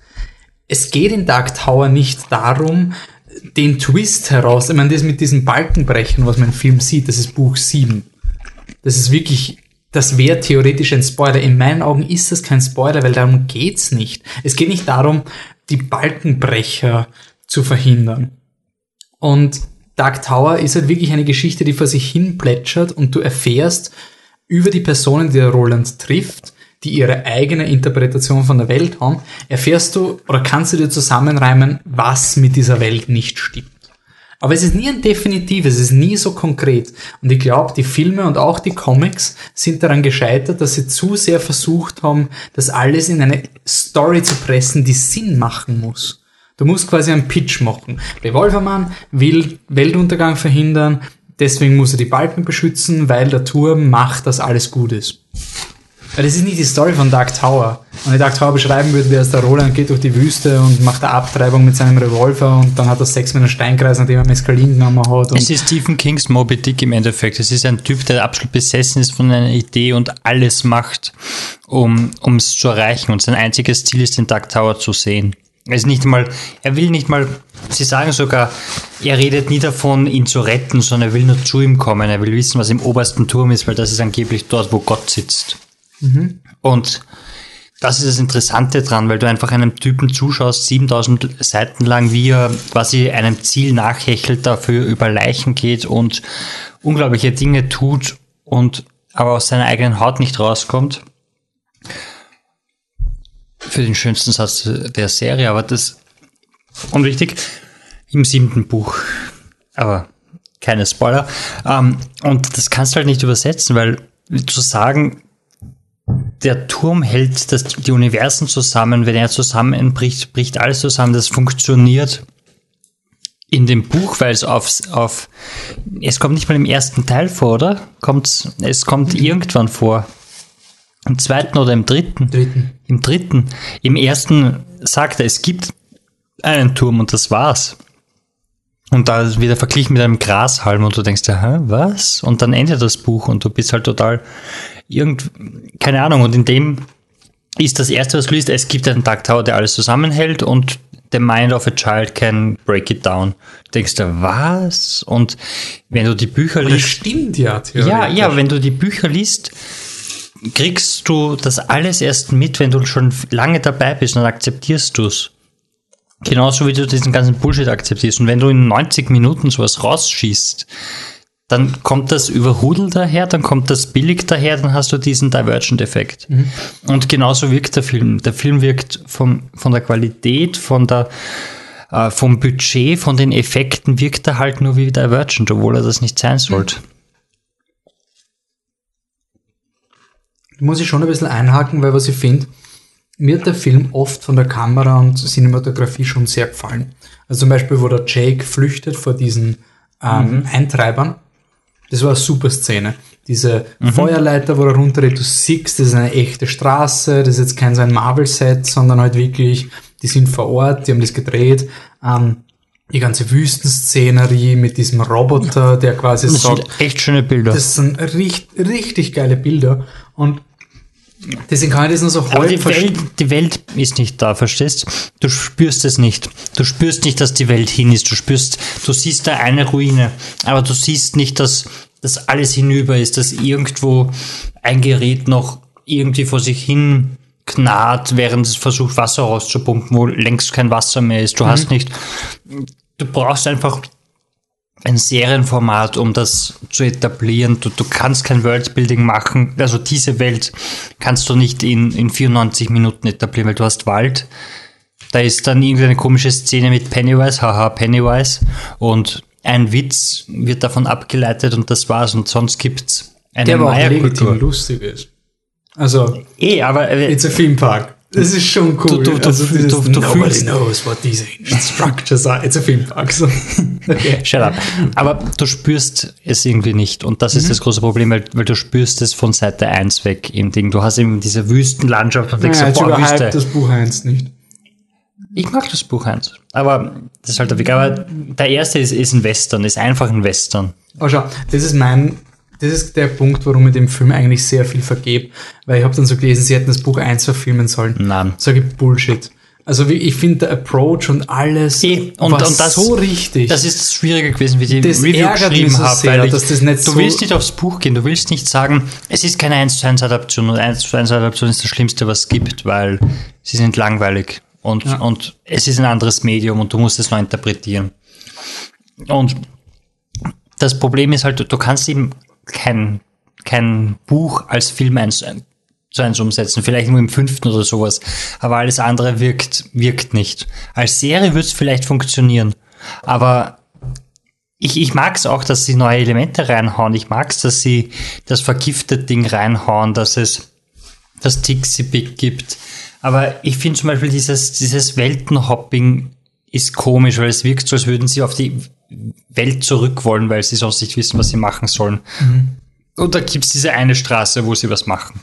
Es geht in Dark Tower nicht darum, den Twist heraus, ich meine, das mit diesen Balkenbrechen, was man im Film sieht, das ist Buch 7. Das ist wirklich, das wäre theoretisch ein Spoiler. In meinen Augen ist das kein Spoiler, weil darum geht's nicht. Es geht nicht darum, die Balkenbrecher zu verhindern. Und Dark Tower ist halt wirklich eine Geschichte, die vor sich hin plätschert und du erfährst über die Personen, die der Roland trifft, die ihre eigene Interpretation von der Welt haben, erfährst du oder kannst du dir zusammenreimen, was mit dieser Welt nicht stimmt. Aber es ist nie ein definitives, es ist nie so konkret. Und ich glaube, die Filme und auch die Comics sind daran gescheitert, dass sie zu sehr versucht haben, das alles in eine Story zu pressen, die Sinn machen muss. Du musst quasi einen Pitch machen. Revolvermann will Weltuntergang verhindern, deswegen muss er die Balken beschützen, weil der Turm macht, dass alles gut ist. Weil das ist nicht die Story von Dark Tower. Wenn ich Dark Tower beschreiben würde, wäre es der Roland geht durch die Wüste und macht eine Abtreibung mit seinem Revolver und dann hat er Sex mit einem Steinkreis, nachdem er Mescalin genommen hat. Es ist Stephen Kings Moby Dick im Endeffekt. Es ist ein Typ, der absolut besessen ist von einer Idee und alles macht, um es zu erreichen. Und sein einziges Ziel ist, den Dark Tower zu sehen. Er ist nicht mal, er will nicht mal, sie sagen sogar, er redet nie davon, ihn zu retten, sondern er will nur zu ihm kommen. Er will wissen, was im obersten Turm ist, weil das ist angeblich dort, wo Gott sitzt. Und das ist das Interessante dran, weil du einfach einem Typen zuschaust, 7000 Seiten lang, wie er quasi einem Ziel nachhechelt, dafür über Leichen geht und unglaubliche Dinge tut und aber aus seiner eigenen Haut nicht rauskommt. Für den schönsten Satz der Serie, aber das unwichtig im siebten Buch. Aber keine Spoiler. Ähm, und das kannst du halt nicht übersetzen, weil zu sagen, der Turm hält das, die Universen zusammen, wenn er zusammenbricht, bricht alles zusammen, das funktioniert in dem Buch, weil es auf, auf, es kommt nicht mal im ersten Teil vor, oder? Kommt's, es kommt mhm. irgendwann vor. Im zweiten oder im dritten? Dritten. Im dritten. Im ersten sagt er, es gibt einen Turm und das war's. Und da wird er verglichen mit einem Grashalm und du denkst dir, hä, was? Und dann endet das Buch und du bist halt total irgend, keine Ahnung. Und in dem ist das erste, was du liest, es gibt einen Dark Tower, der alles zusammenhält und the mind of a child can break it down. Du denkst du, was? Und wenn du die Bücher liest. Das stimmt ja, Ja, ja, wenn du die Bücher liest, kriegst du das alles erst mit, wenn du schon lange dabei bist und akzeptierst du es. Genauso wie du diesen ganzen Bullshit akzeptierst. Und wenn du in 90 Minuten sowas rausschießt, dann kommt das überhudelt daher, dann kommt das billig daher, dann hast du diesen Divergent-Effekt. Mhm. Und genauso wirkt der Film. Der Film wirkt vom, von der Qualität, von der, äh, vom Budget, von den Effekten wirkt er halt nur wie Divergent, obwohl er das nicht sein sollte. Muss ich schon ein bisschen einhaken, weil was ich finde, mir hat der Film oft von der Kamera und Cinematografie schon sehr gefallen. Also zum Beispiel, wo der Jake flüchtet vor diesen ähm, mhm. Eintreibern. Das war eine super Szene. Diese mhm. Feuerleiter, wo er runterredet, du siehst, das ist eine echte Straße, das ist jetzt kein so ein Marvel-Set, sondern halt wirklich, die sind vor Ort, die haben das gedreht. Ähm, die ganze Wüstenszenerie mit diesem Roboter, der quasi das sagt. Sind echt schöne Bilder. Das sind richtig, richtig geile Bilder. Und Deswegen kann ich das nur so halb die Welt, die Welt ist nicht da, verstehst? Du spürst es nicht. Du spürst nicht, dass die Welt hin ist. Du spürst, du siehst da eine Ruine, aber du siehst nicht, dass das alles hinüber ist, dass irgendwo ein Gerät noch irgendwie vor sich hin knarrt, während es versucht, Wasser rauszupumpen, wo längst kein Wasser mehr ist. Du mhm. hast nicht, du brauchst einfach ein Serienformat, um das zu etablieren. Du, du kannst kein Worldbuilding machen. Also diese Welt kannst du nicht in, in 94 Minuten etablieren, weil du hast Wald. Da ist dann irgendeine komische Szene mit Pennywise, haha, Pennywise. Und ein Witz wird davon abgeleitet und das war's. Und sonst gibt's eine Der aber auch legitim lustig ist. Also, eh, aber äh, it's a theme park. Das ist schon cool. Du, du, also du, dieses, du, du nobody fühlst, knows what these structures are. It's a film so. okay. Shut up. Aber du spürst es irgendwie nicht. Und das ist mhm. das große Problem, weil, weil du spürst es von Seite 1 weg im Ding. Du hast eben diese Wüstenlandschaft und denkst, naja, boah, Wüste. das Buch 1 nicht. Ich mag das Buch 1. Aber das ist halt der Weg. Aber der erste ist, ist ein Western, ist einfach ein Western. Oh, schau, das ist mein das ist der Punkt, warum ich dem Film eigentlich sehr viel vergebe. Weil ich habe dann so gelesen, sie hätten das Buch 1 verfilmen sollen. Nein. Sage ich Bullshit. Also ich finde der Approach und alles e, und, war und das, so richtig. Das ist schwieriger gewesen, wie die das Review geschrieben so habe. Weil ich, das nicht du so willst nicht aufs Buch gehen, du willst nicht sagen, es ist keine 1 zu 1 Adaption und 1 zu 1 Adaption ist das Schlimmste, was es gibt, weil sie sind langweilig und, ja. und es ist ein anderes Medium und du musst es neu interpretieren. Und das Problem ist halt, du kannst eben kein, kein Buch als Film eins zu eins umsetzen, vielleicht nur im fünften oder sowas, aber alles andere wirkt, wirkt nicht. Als Serie wird es vielleicht funktionieren, aber ich, ich mag es auch, dass sie neue Elemente reinhauen. Ich mag es, dass sie das vergiftete Ding reinhauen, dass es das Tixi Big gibt. Aber ich finde zum Beispiel dieses, dieses Weltenhopping ist komisch, weil es wirkt so, als würden sie auf die Welt zurück wollen, weil sie sonst nicht wissen, was sie machen sollen. Mhm. Und da gibt es diese eine Straße, wo sie was machen.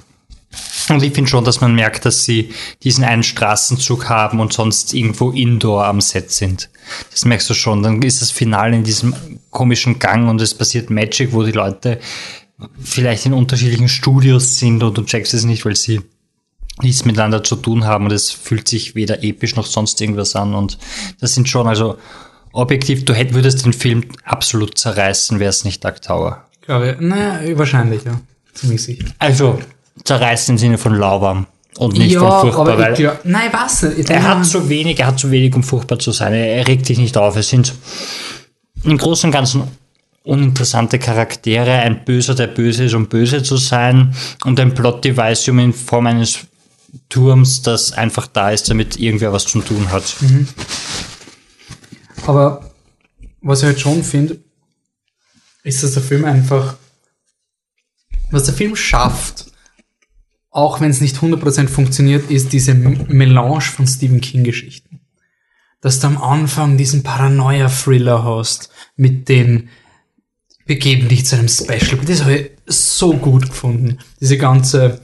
Und ich finde schon, dass man merkt, dass sie diesen einen Straßenzug haben und sonst irgendwo indoor am Set sind. Das merkst du schon. Dann ist das Finale in diesem komischen Gang und es passiert Magic, wo die Leute vielleicht in unterschiedlichen Studios sind und du checkst es nicht, weil sie nichts miteinander zu tun haben und es fühlt sich weder episch noch sonst irgendwas an. Und das sind schon, also objektiv, du hätt, würdest den Film absolut zerreißen, wäre es nicht Dark Tower. Glaube, naja, wahrscheinlich, ja. Ziemlich sicher. Also, zerreißen im Sinne von lauwarm und nicht ja, von furchtbar. Weil glaub, nein, was? Ich er hat zu wenig, er hat zu wenig, um furchtbar zu sein. Er regt dich nicht auf. Es sind im Großen und Ganzen uninteressante Charaktere, ein Böser, der böse ist, um böse zu sein, und ein Plot-Device in Form eines Turms, das einfach da ist, damit irgendwer was zu tun hat. Mhm. Aber was ich halt schon finde, ist, dass der Film einfach, was der Film schafft, auch wenn es nicht 100% funktioniert, ist diese Melange von Stephen King-Geschichten. Dass du am Anfang diesen Paranoia-Thriller hast mit den begeben dich zu einem Special. Das habe ich so gut gefunden. Diese ganze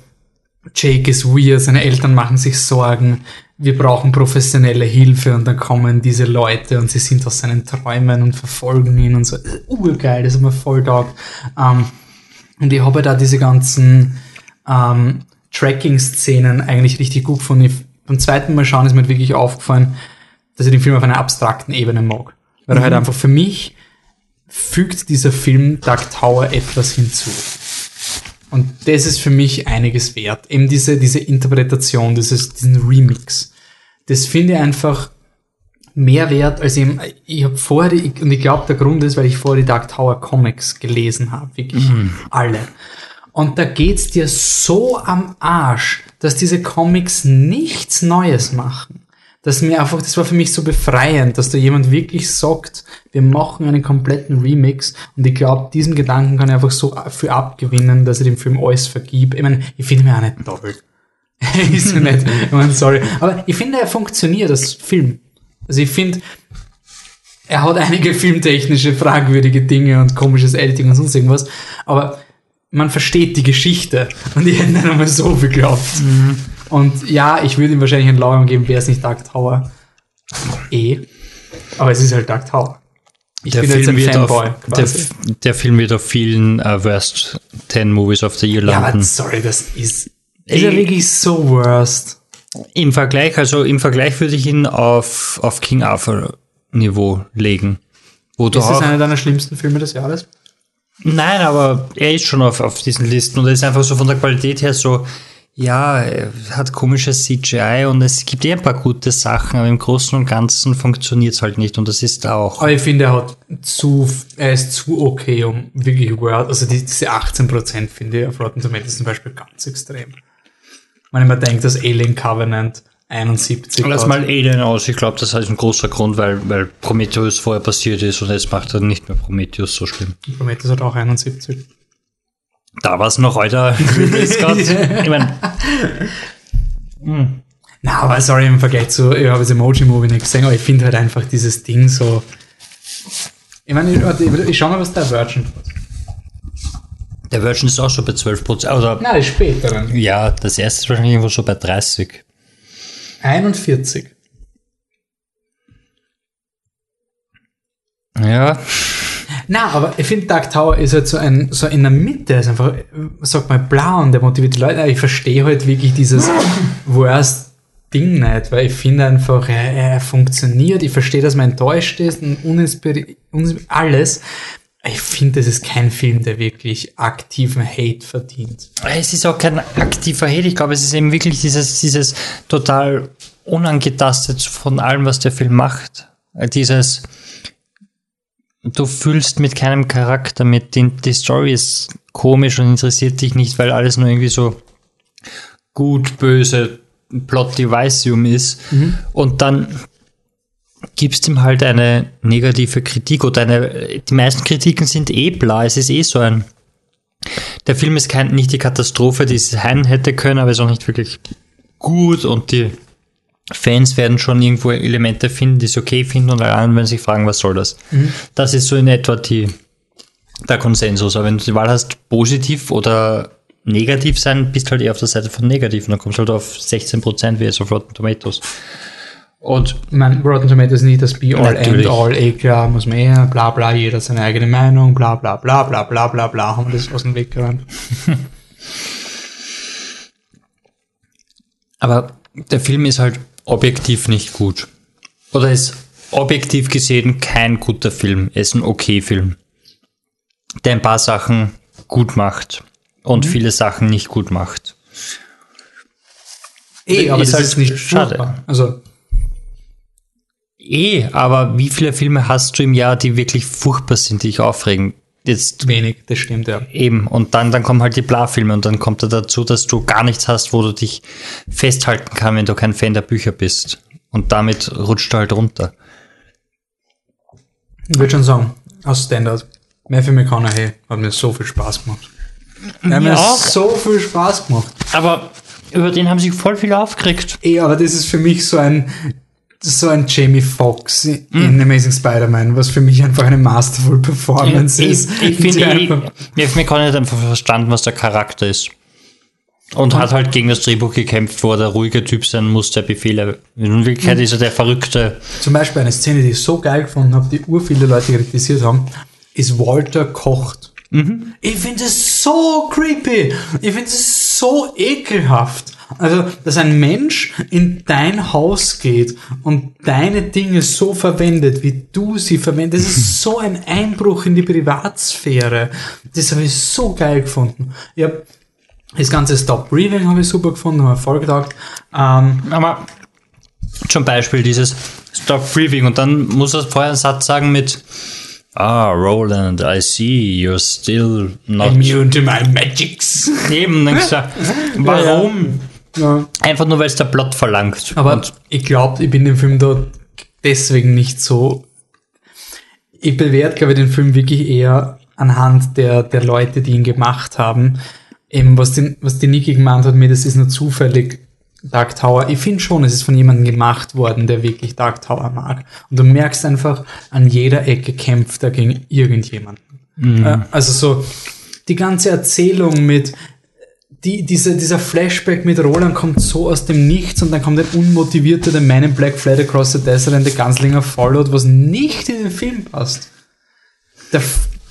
Jake ist weird, seine Eltern machen sich Sorgen, wir brauchen professionelle Hilfe und dann kommen diese Leute und sie sind aus seinen Träumen und verfolgen ihn und so. Urgeil, das ist mir voll taugt. Ähm, und ich habe da diese ganzen ähm, Tracking-Szenen eigentlich richtig gut gefunden. Ich, beim zweiten Mal schauen ist mir wirklich aufgefallen, dass ich den Film auf einer abstrakten Ebene mag. Weil mhm. er halt einfach für mich fügt dieser Film Dark Tower etwas hinzu. Und das ist für mich einiges wert. Eben diese, diese Interpretation, dieses, diesen Remix. Das finde ich einfach mehr wert als eben, ich habe vorher, die, und ich glaube, der Grund ist, weil ich vorher die Dark Tower Comics gelesen habe. Wirklich mhm. alle. Und da geht's dir so am Arsch, dass diese Comics nichts Neues machen dass mir einfach, das war für mich so befreiend, dass da jemand wirklich sagt, wir machen einen kompletten Remix und ich glaube, diesem Gedanken kann ich einfach so für abgewinnen, dass ich dem Film alles vergib. Ich meine, ich finde ihn auch nicht toll. ist so nicht, ich meine, sorry. Aber ich finde, er funktioniert als Film. Also ich finde, er hat einige filmtechnische fragwürdige Dinge und komisches Editing und sonst irgendwas, aber man versteht die Geschichte und ich hätte nicht einmal so viel geglaubt. Mhm. Und ja, ich würde ihm wahrscheinlich einen Lauern geben, wäre es nicht Dark Tower. Eh. Aber es ist halt Dark Tower. Ich der bin Film jetzt ein Fanboy. Auf, der, der, Film wird auf vielen uh, Worst 10 Movies of the Year landen. Ja, sorry, das ist, ist ja wirklich so worst. Im Vergleich, also im Vergleich würde ich ihn auf, auf King Arthur Niveau legen. Wo ist das einer deiner schlimmsten Filme des Jahres? Nein, aber er ist schon auf, auf diesen Listen und er ist einfach so von der Qualität her so, ja, hat komisches CGI und es gibt eh ein paar gute Sachen, aber im Großen und Ganzen funktioniert es halt nicht und das ist auch. Aber ich finde, er hat zu, er ist zu okay, um wirklich Word, also die, diese 18% finde ich auf Rotten Tomatoes zum Beispiel ganz extrem. Wenn ich mir denke, dass Alien Covenant 71. Lass hat. mal Alien aus, ich glaube, das ist ein großer Grund, weil, weil Prometheus vorher passiert ist und jetzt macht er nicht mehr Prometheus so schlimm. Prometheus hat auch 71. Da war es noch heute Scott. ich mein, hm. Na, aber sorry, im Vergleich zu, ich habe das Emoji-Movie nicht gesehen, aber ich finde halt einfach dieses Ding so. Ich meine, ich, ich schau mal, was der Virgin hat. Der Virgin ist auch schon bei 12%. Oder, Nein, ist später. Ja, das erste ist wahrscheinlich irgendwo schon bei 30. 41. Ja. Na, aber ich finde, Dark Tower ist halt so ein, so in der Mitte, ist einfach, sag mal, blau und der motiviert die Leute. Ich verstehe halt wirklich dieses Worst Ding nicht, weil ich finde einfach, er, er, funktioniert. Ich verstehe, dass man enttäuscht ist und uninspiriert, alles. Ich finde, das ist kein Film, der wirklich aktiven Hate verdient. Es ist auch kein aktiver Hate. Ich glaube, es ist eben wirklich dieses, dieses total unangetastet von allem, was der Film macht. Dieses, du fühlst mit keinem Charakter mit. Die, die Story ist komisch und interessiert dich nicht, weil alles nur irgendwie so gut, böse Plot Devicium ist. Mhm. Und dann gibst ihm halt eine negative Kritik oder eine, die meisten Kritiken sind eh bla, es ist eh so ein, der Film ist kein, nicht die Katastrophe, die es sein hätte können, aber ist auch nicht wirklich gut und die Fans werden schon irgendwo Elemente finden, die sie okay finden und alle anderen werden sich fragen, was soll das? Mhm. Das ist so in etwa die, der Konsensus. Aber wenn du die Wahl hast, positiv oder negativ sein, bist halt eher auf der Seite von negativ und dann kommst du halt auf 16% wie jetzt auf Rotten Tomatoes. Und man, Rotten Tomatoes ist nicht das Be-all, End-all, eh klar, muss man eher, bla bla, jeder seine eigene Meinung, bla bla bla bla bla bla bla, haben wir das aus dem Weg geräumt. Aber der Film ist halt objektiv nicht gut. Oder ist objektiv gesehen kein guter Film. Ist ein okay Film. Der ein paar Sachen gut macht und mhm. viele Sachen nicht gut macht. Eh, aber ist das halt ist nicht schade. Furchtbar. Also Eh, aber wie viele Filme hast du im Jahr, die wirklich furchtbar sind, die dich aufregen? Jetzt wenig, das stimmt, ja. Eben, und dann, dann kommen halt die Bla-Filme und dann kommt da dazu, dass du gar nichts hast, wo du dich festhalten kannst, wenn du kein Fan der Bücher bist. Und damit rutscht du halt runter. Ich würde schon sagen, aus Standard. Matthew McConaughey hat mir so viel Spaß gemacht. Er hat mir Ja. so viel Spaß gemacht. Aber über den haben sich voll viel aufgeregt. Eh, aber das ist für mich so ein, so ein Jamie Foxx in Hm. Amazing Spider-Man, was für mich einfach eine masterful Performance Ich, ist. ich Die finde, ich, einfach- Matthew McConaughey hat einfach verstanden, was der Charakter ist. Und hat halt gegen das Drehbuch gekämpft, wo er der ruhige Typ sein muss, der Befehle. In Wirklichkeit ist er der verrückte. Zum Beispiel eine Szene, die ich so geil gefunden habe, die ur viele Leute kritisiert haben, ist Walter kocht. Ich finde es so creepy. Ich finde es so ekelhaft. Also, dass ein Mensch in dein Haus geht und deine Dinge so verwendet, wie du sie verwendest, das ist so ein Einbruch in die Privatsphäre. Das habe ich so geil gefunden. Ich hab, das ganze Stop Breathing habe ich super gefunden, habe ich voll gedacht. Ähm, Aber zum Beispiel dieses Stop Breathing und dann muss er vorher einen Satz sagen mit Ah, Roland, I see you're still not immune to my magics. neben. Dann gesagt, Warum? Ja. Einfach nur, weil es der Plot verlangt. Aber Und ich glaube, ich bin dem Film da deswegen nicht so. Ich bewerte, glaube ich, den Film wirklich eher anhand der, der Leute, die ihn gemacht haben. Eben, was die, was die Niki gemeint hat, mir, das ist nur zufällig Dark Tower. Ich finde schon, es ist von jemandem gemacht worden, der wirklich Dark Tower mag. Und du merkst einfach, an jeder Ecke kämpft er gegen irgendjemanden. Äh, Also so, die ganze Erzählung mit, die, diese, dieser Flashback mit Roland kommt so aus dem Nichts und dann kommt ein unmotivierter Man in Black Flat Across the Desert and the Gunslinger Followed, was nicht in den Film passt. Der,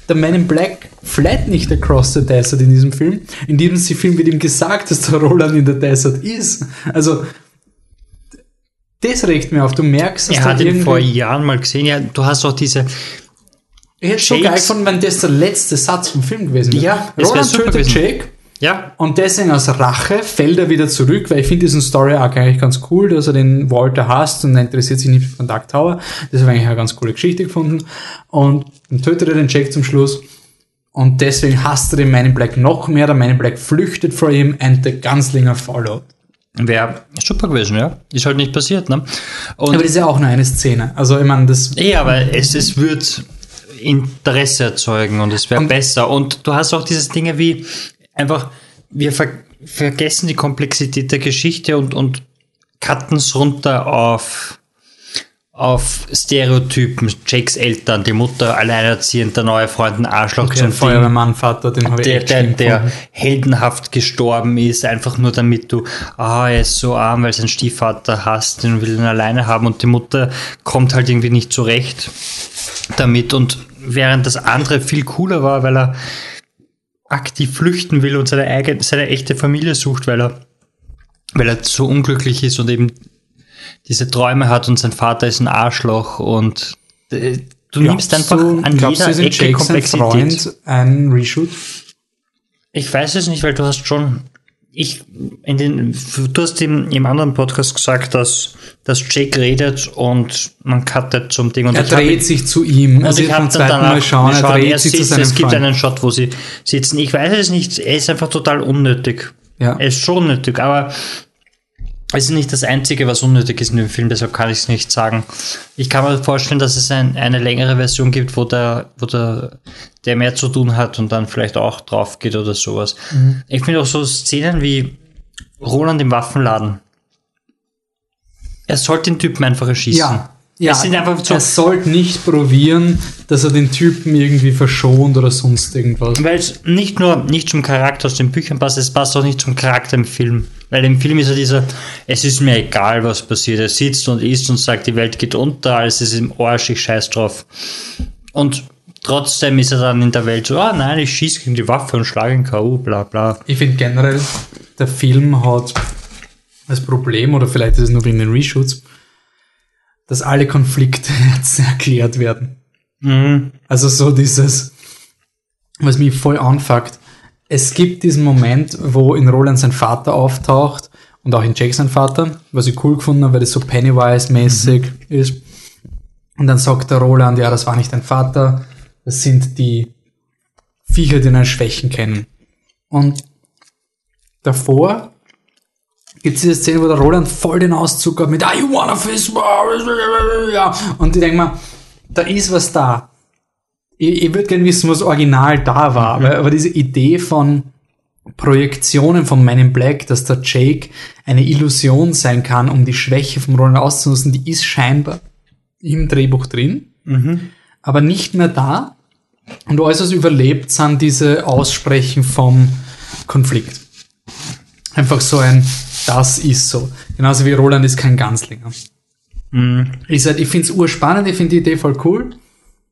der Man in Black flat nicht Across the Desert in diesem Film. In diesem Film wird ihm gesagt, dass der Roland in der Desert ist. Also, das regt mir auf. Du merkst, dass er hat ihn vor Jahren mal gesehen. Ja, du hast auch diese. Ich hätte Jakes- geil gefunden, wenn das der letzte Satz vom Film gewesen wäre. Ja, Roland tötet. Jake Ja, und deswegen aus Rache fällt er wieder zurück, weil ich finde diesen Story Arc eigentlich ganz cool, dass er den Walter hasst und er interessiert sich nicht für den Dark Tower. Das habe ich eigentlich eine ganz coole Geschichte gefunden. Und dann tötet er den Jake zum Schluss. Und deswegen hasst er den Man in Black noch mehr. Der Man in Black flüchtet vor ihm and the Gunslinger followed. wäre super gewesen, ja. Ist halt nicht passiert, ne? Und Aber das ist ja auch nur eine Szene. Also, ich meine, das, Eh, aber es, es wird Interesse erzeugen und es wäre besser. Und du hast auch dieses Dinge wie einfach, wir ver vergessen die Komplexität der Geschichte und, und cutten es runter auf, auf Stereotypen. Jakes Eltern, die Mutter alleinerziehend, der neue Freund, ein Arschloch okay, zum der Ding. Feuerwehrmann-Vater, den habe ich Der, der, der heldenhaft gestorben ist, einfach nur damit du, ah, er ist so arm, weil sein Stiefvater hasst, den will ihn alleine haben und die Mutter kommt halt irgendwie nicht zurecht damit und während das andere viel cooler war, weil er aktiv flüchten will und seine eigene, seine echte Familie sucht, weil er, weil er so unglücklich ist und eben diese Träume hat und sein Vater ist ein Arschloch und äh, du nimmst einfach du, an glaubst jeder du, Ecke Komplexität. Freund ein Reshoot? Ich weiß es nicht, weil du hast schon, ich, in den, du hast im, im anderen Podcast gesagt, dass, dass Jake redet und man cuttet zum Ding und Er ich dreht sich zu ihm. Also ich habe dann danach Mal schauen, er er sitzt, es gibt Freund. einen Shot, wo sie sitzen. Ich weiß es nicht, er ist einfach total unnötig. Ja. Er ist schon nötig, aber es ist nicht das Einzige, was unnötig ist in dem Film, deshalb kann ich es nicht sagen. Ich kann mir vorstellen, dass es ein, eine längere Version gibt, wo der, wo der, der mehr zu tun hat und dann vielleicht auch drauf geht oder sowas. Mhm. Ich finde auch so Szenen wie Roland im Waffenladen. Er sollte den Typen einfach erschießen. Ja. Ja, so- er sollte nicht probieren, dass er den Typen irgendwie verschont oder sonst irgendwas. Weil es nicht nur nicht zum Charakter aus den Büchern passt, es passt auch nicht zum Charakter im Film. Weil im Film ist er dieser, es ist mir egal, was passiert. Er sitzt und isst und sagt, die Welt geht unter, alles ist im Arsch, ich scheiß drauf. Und trotzdem ist er dann in der Welt so, ah nein, ich schieße gegen die Waffe und schlage ihn K.O., bla bla. Ich finde generell, der Film hat das Problem, oder vielleicht ist es nur wegen den Reshoots, dass alle Konflikte erklärt werden. Mhm. Also so dieses, was mich voll anfuckt. Es gibt diesen Moment, wo in Roland sein Vater auftaucht und auch in Jake sein Vater, was ich cool gefunden habe, weil das so Pennywise-mäßig ist. Und dann sagt der Roland, ja, das war nicht dein Vater, das sind die Viecher, die deine Schwächen kennen. Und davor gibt es diese Szene, wo der Roland voll den Auszug hat mit you wanna fist? Ja. Und ich denke mal, da ist was da. Ich, ich würde gerne wissen, was original da war, Mhm. aber, aber diese Idee von Projektionen von Men in Black, dass der Jake eine Illusion sein kann, um die Schwäche vom Roland auszunutzen, die ist scheinbar im Drehbuch drin, Mhm. aber nicht mehr da. Und was überlebt, sind diese Aussprechen vom Konflikt. Einfach so ein, das ist so. Genauso wie Roland ist kein Ganzlinger. Mhm. Ich, ich finde es urspannend, ich finde die Idee voll cool.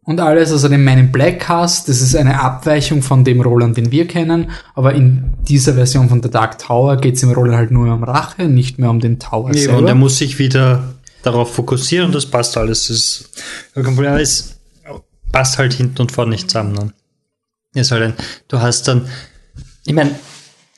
Und alles, also den Man in Black Cast, das ist eine Abweichung von dem Roland, den wir kennen. Aber in dieser Version von The Dark Tower geht es im Roland halt nur um Rache, nicht mehr um den Tower Ja, selber. und er muss sich wieder darauf fokussieren und das passt alles. Das ist kein Problem. aber Es passt halt hinten und vorne nicht zusammen. Ne? Ist halt ein, du hast dann, ich meine,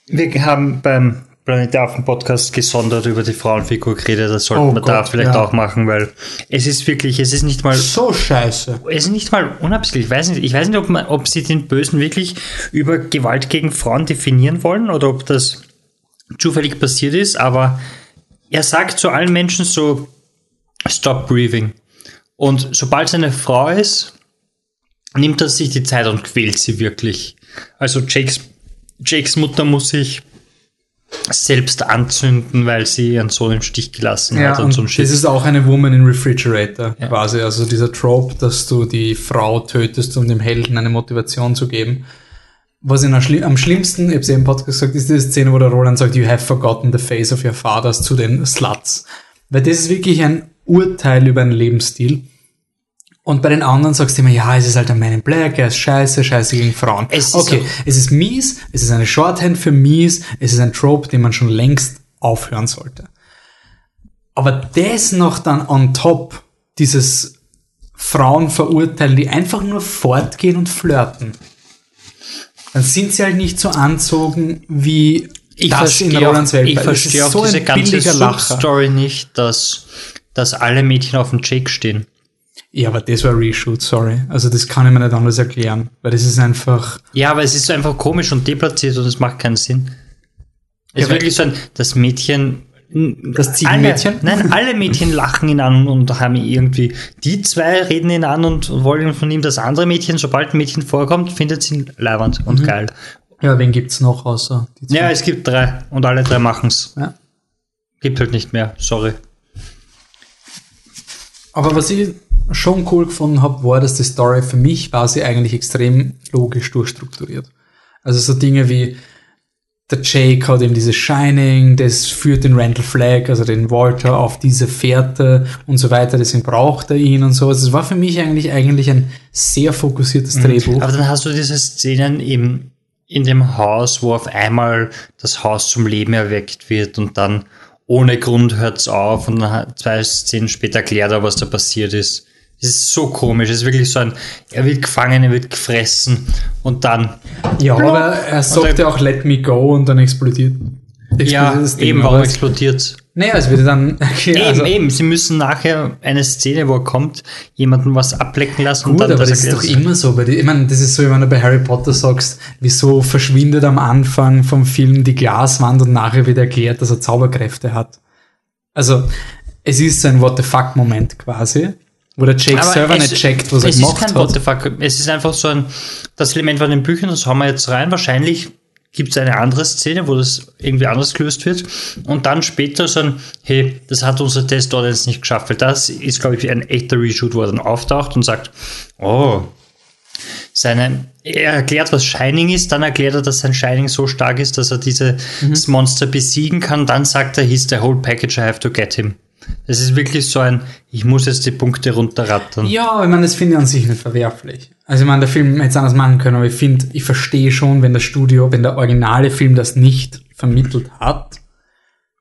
wir haben beim Planet der Affen Podcast gesondert über die Frauenfigur geredet. Das sollten Oh wir da Gott, vielleicht ja. auch machen, weil es ist wirklich, es ist nicht mal so scheiße. es ist nicht mal unabsichtlich. Ich weiß nicht, ich weiß nicht ob, man, ob sie den Bösen wirklich über Gewalt gegen Frauen definieren wollen oder ob das zufällig passiert ist, aber er sagt zu allen Menschen so, stop breathing. Und sobald es eine Frau ist, nimmt er sich die Zeit und quält sie wirklich. Also Jakes, Jakes Mutter muss sich selbst anzünden, weil sie ihren Sohn im Stich gelassen Ja, hat und ein Shit. das ist auch eine Woman in Refrigerator quasi. Also dieser Trope, dass du die Frau tötest, um dem Helden eine Motivation zu geben. Was in der Schli am schlimmsten, ich habe es eben im Podcast gesagt, ist diese Szene, wo der Roland sagt, you have forgotten the face of your fathers zu den Sluts. Weil das ist wirklich ein Urteil über einen Lebensstil. Und bei den anderen sagst du immer, ja, es ist halt ein Man in Black, er ist scheiße, scheiße gegen Frauen. Es ist okay, auch- es ist mies, es ist eine Shorthand für mies, es ist ein Trope, den man schon längst aufhören sollte. Aber das noch dann on top, dieses Frauen verurteilen, die einfach nur fortgehen und flirten. Dann sind sie halt nicht so anzogen wie ich das in verstehe Rolands auch, Welt. ich verstehe ist auch so diese ganze. Substory nicht, dass, dass alle Mädchen auf den Jake stehen. Ja, aber das war Reshoot, sorry. Also das kann ich mir nicht anders erklären, weil das ist einfach. Ja, aber es ist so einfach komisch und deplatziert und es macht keinen Sinn. Es ist weil- wirklich so ein, das Mädchen. Das Ziegenmädchen? Alle, nein, alle Mädchen lachen ihn an und haben irgendwie, die zwei reden ihn an und wollen von ihm das andere Mädchen, sobald ein Mädchen vorkommt, findet sie ihn leiwand Mhm. und geil. Ja, wen gibt's noch außer die zwei? Ja, es gibt drei und alle drei machen's. Ja. Gibt halt nicht mehr, sorry. Aber was ich schon cool gefunden habe, war, dass die Story für mich sie eigentlich extrem logisch durchstrukturiert. Also so Dinge wie der Jake hat eben dieses Shining, das führt den Randall Flagg, also den Walter, auf diese Fährte und so weiter, deswegen braucht er ihn und so. Also es war für mich eigentlich eigentlich ein sehr fokussiertes Drehbuch. Aber dann hast du diese Szenen im, in dem Haus, wo auf einmal das Haus zum Leben erweckt wird und dann ohne Grund hört's auf und dann zwei Szenen später erklärt er, was da passiert ist. Es ist so komisch. Es ist wirklich so ein, er wird gefangen, er wird gefressen und dann, Ja, aber er sagt ja auch Let me go und dann explodiert. explodiert ja, das Ding, eben, warum explodiert's? Naja, es wird dann. Okay, Eben, also, eben, sie müssen nachher eine Szene, wo er kommt, jemanden was ablecken lassen Gut, und dann aber das ist doch immer so. Bei die, ich meine, das ist so, wie wenn du bei Harry Potter sagst, wieso verschwindet am Anfang vom Film die Glaswand und nachher wird erklärt, dass er Zauberkräfte hat. Also, es ist so ein What the fuck-Moment quasi, wo der Jake Aber selber es- nicht checkt, was er es ist gemacht kein hat. the fuck. Es ist einfach so ein, das Element von den Büchern, das haben wir jetzt rein. Wahrscheinlich gibt es eine andere Szene, wo das irgendwie anders gelöst wird. Und dann später so ein, hey, das hat unsere Test Audience nicht geschafft. Weil das ist, glaube ich, ein echter Reshoot, wo er dann auftaucht und sagt, oh, seine, er erklärt, was Shining ist, dann erklärt er, dass sein Shining so stark ist, dass er dieses Mhm. Monster besiegen kann, dann sagt er, he's the whole package, I have to get him. Es ist wirklich so ein, ich muss jetzt die Punkte runterrattern. Ja, aber ich meine, das finde ich an sich nicht verwerflich. Also ich meine, der Film hätte es anders machen können, aber ich finde, ich verstehe schon, wenn das Studio, wenn der originale Film das nicht vermittelt hat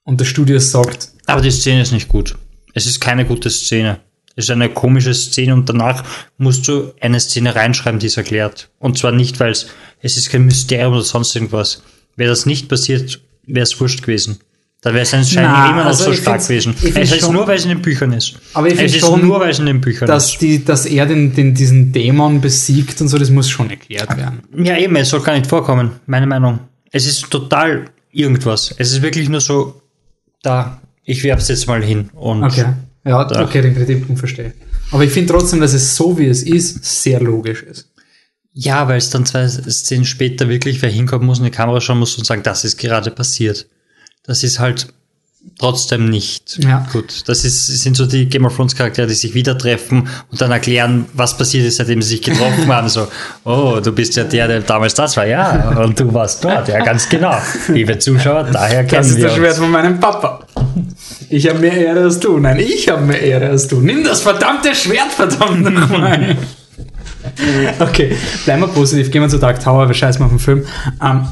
und das Studio sagt, Aber die Szene ist nicht gut. Es ist keine gute Szene. Es ist eine komische Szene und danach musst du eine Szene reinschreiben, die es erklärt. Und zwar nicht, weil es, es ist kein Mysterium oder sonst irgendwas. Wäre das nicht passiert, wäre es wurscht gewesen. Da wäre sein Shining Na, immer noch also so stark gewesen. Es ist schon- nur, weil es in den Büchern ist. Aber ich es ist schon, nur, weil es in den Büchern dass, ist. die, dass er den, den, diesen Dämon besiegt und so, das muss schon erklärt werden. Ja, eben, es soll gar nicht vorkommen, meine Meinung. Es ist total irgendwas. Es ist wirklich nur so, da, ich werf's jetzt mal hin. Und Okay. Ja, Da. okay, den Kritikpunkt verstehe. Aber ich finde trotzdem, dass es so wie es ist, sehr logisch ist. Ja, weil es dann zwei Szenen später wirklich wer hinkommen muss und die Kamera schauen muss und sagen, das ist gerade passiert. Das ist halt trotzdem nicht Ja. gut. Das ist, sind so die Game of Thrones Charaktere, die sich wieder treffen und dann erklären, was passiert ist, seitdem sie sich getroffen haben. So, oh, du bist ja der, der damals das war, ja, und du warst dort, ja, ganz genau. Liebe Zuschauer, daher kennen Das ist wir das Schwert uns. von meinem Papa. Ich habe mehr Ehre als du. Nein, ich habe mehr Ehre als du. Nimm das verdammte Schwert, verdammt nochmal. Okay, bleiben wir positiv. Gehen wir zu Dark Tower. Wir scheißen mal auf den Film. Ähm,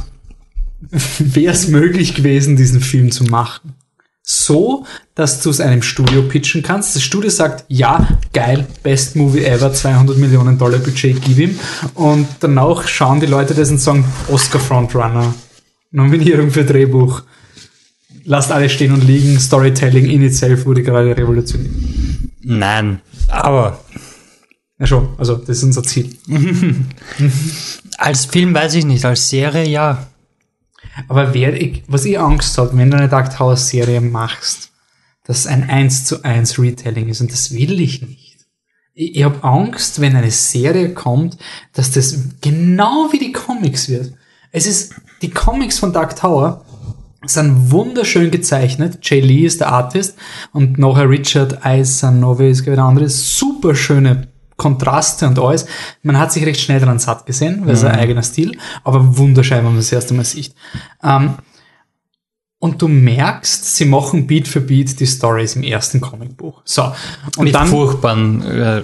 Wäre es möglich gewesen, diesen Film zu machen? So, dass du es einem Studio pitchen kannst. Das Studio sagt, ja, geil, best movie ever, 200 Millionen Dollar Budget, gib ihm. Und danach schauen die Leute das und sagen, Oscar Frontrunner, Nominierung für Drehbuch. Lasst alles stehen und liegen. Storytelling in itself wurde gerade revolutioniert. Nein, aber Ja schon, also das ist unser Ziel. als Film weiß ich nicht, als Serie ja. Aber wer, ich, was ich Angst habe, wenn du eine Dark Tower Serie machst, dass es ein 1 zu 1 Retelling ist und das will ich nicht. Ich, ich habe Angst, wenn eine Serie kommt, dass das genau wie die Comics wird. Es ist, die Comics von Dark Tower sind wunderschön gezeichnet. Jay Lee ist der Artist und nachher Richard Eisenove ist glaube ich, der andere. Super schöne Kontraste und alles. Man hat sich recht schnell dran satt gesehen, weil es ein eigener Stil, aber wunderschön, wenn man es das erste Mal sieht. Ähm, und du merkst, sie machen Beat für Beat die Stories im ersten Comicbuch. So. Und Mit dann furchtbaren äh,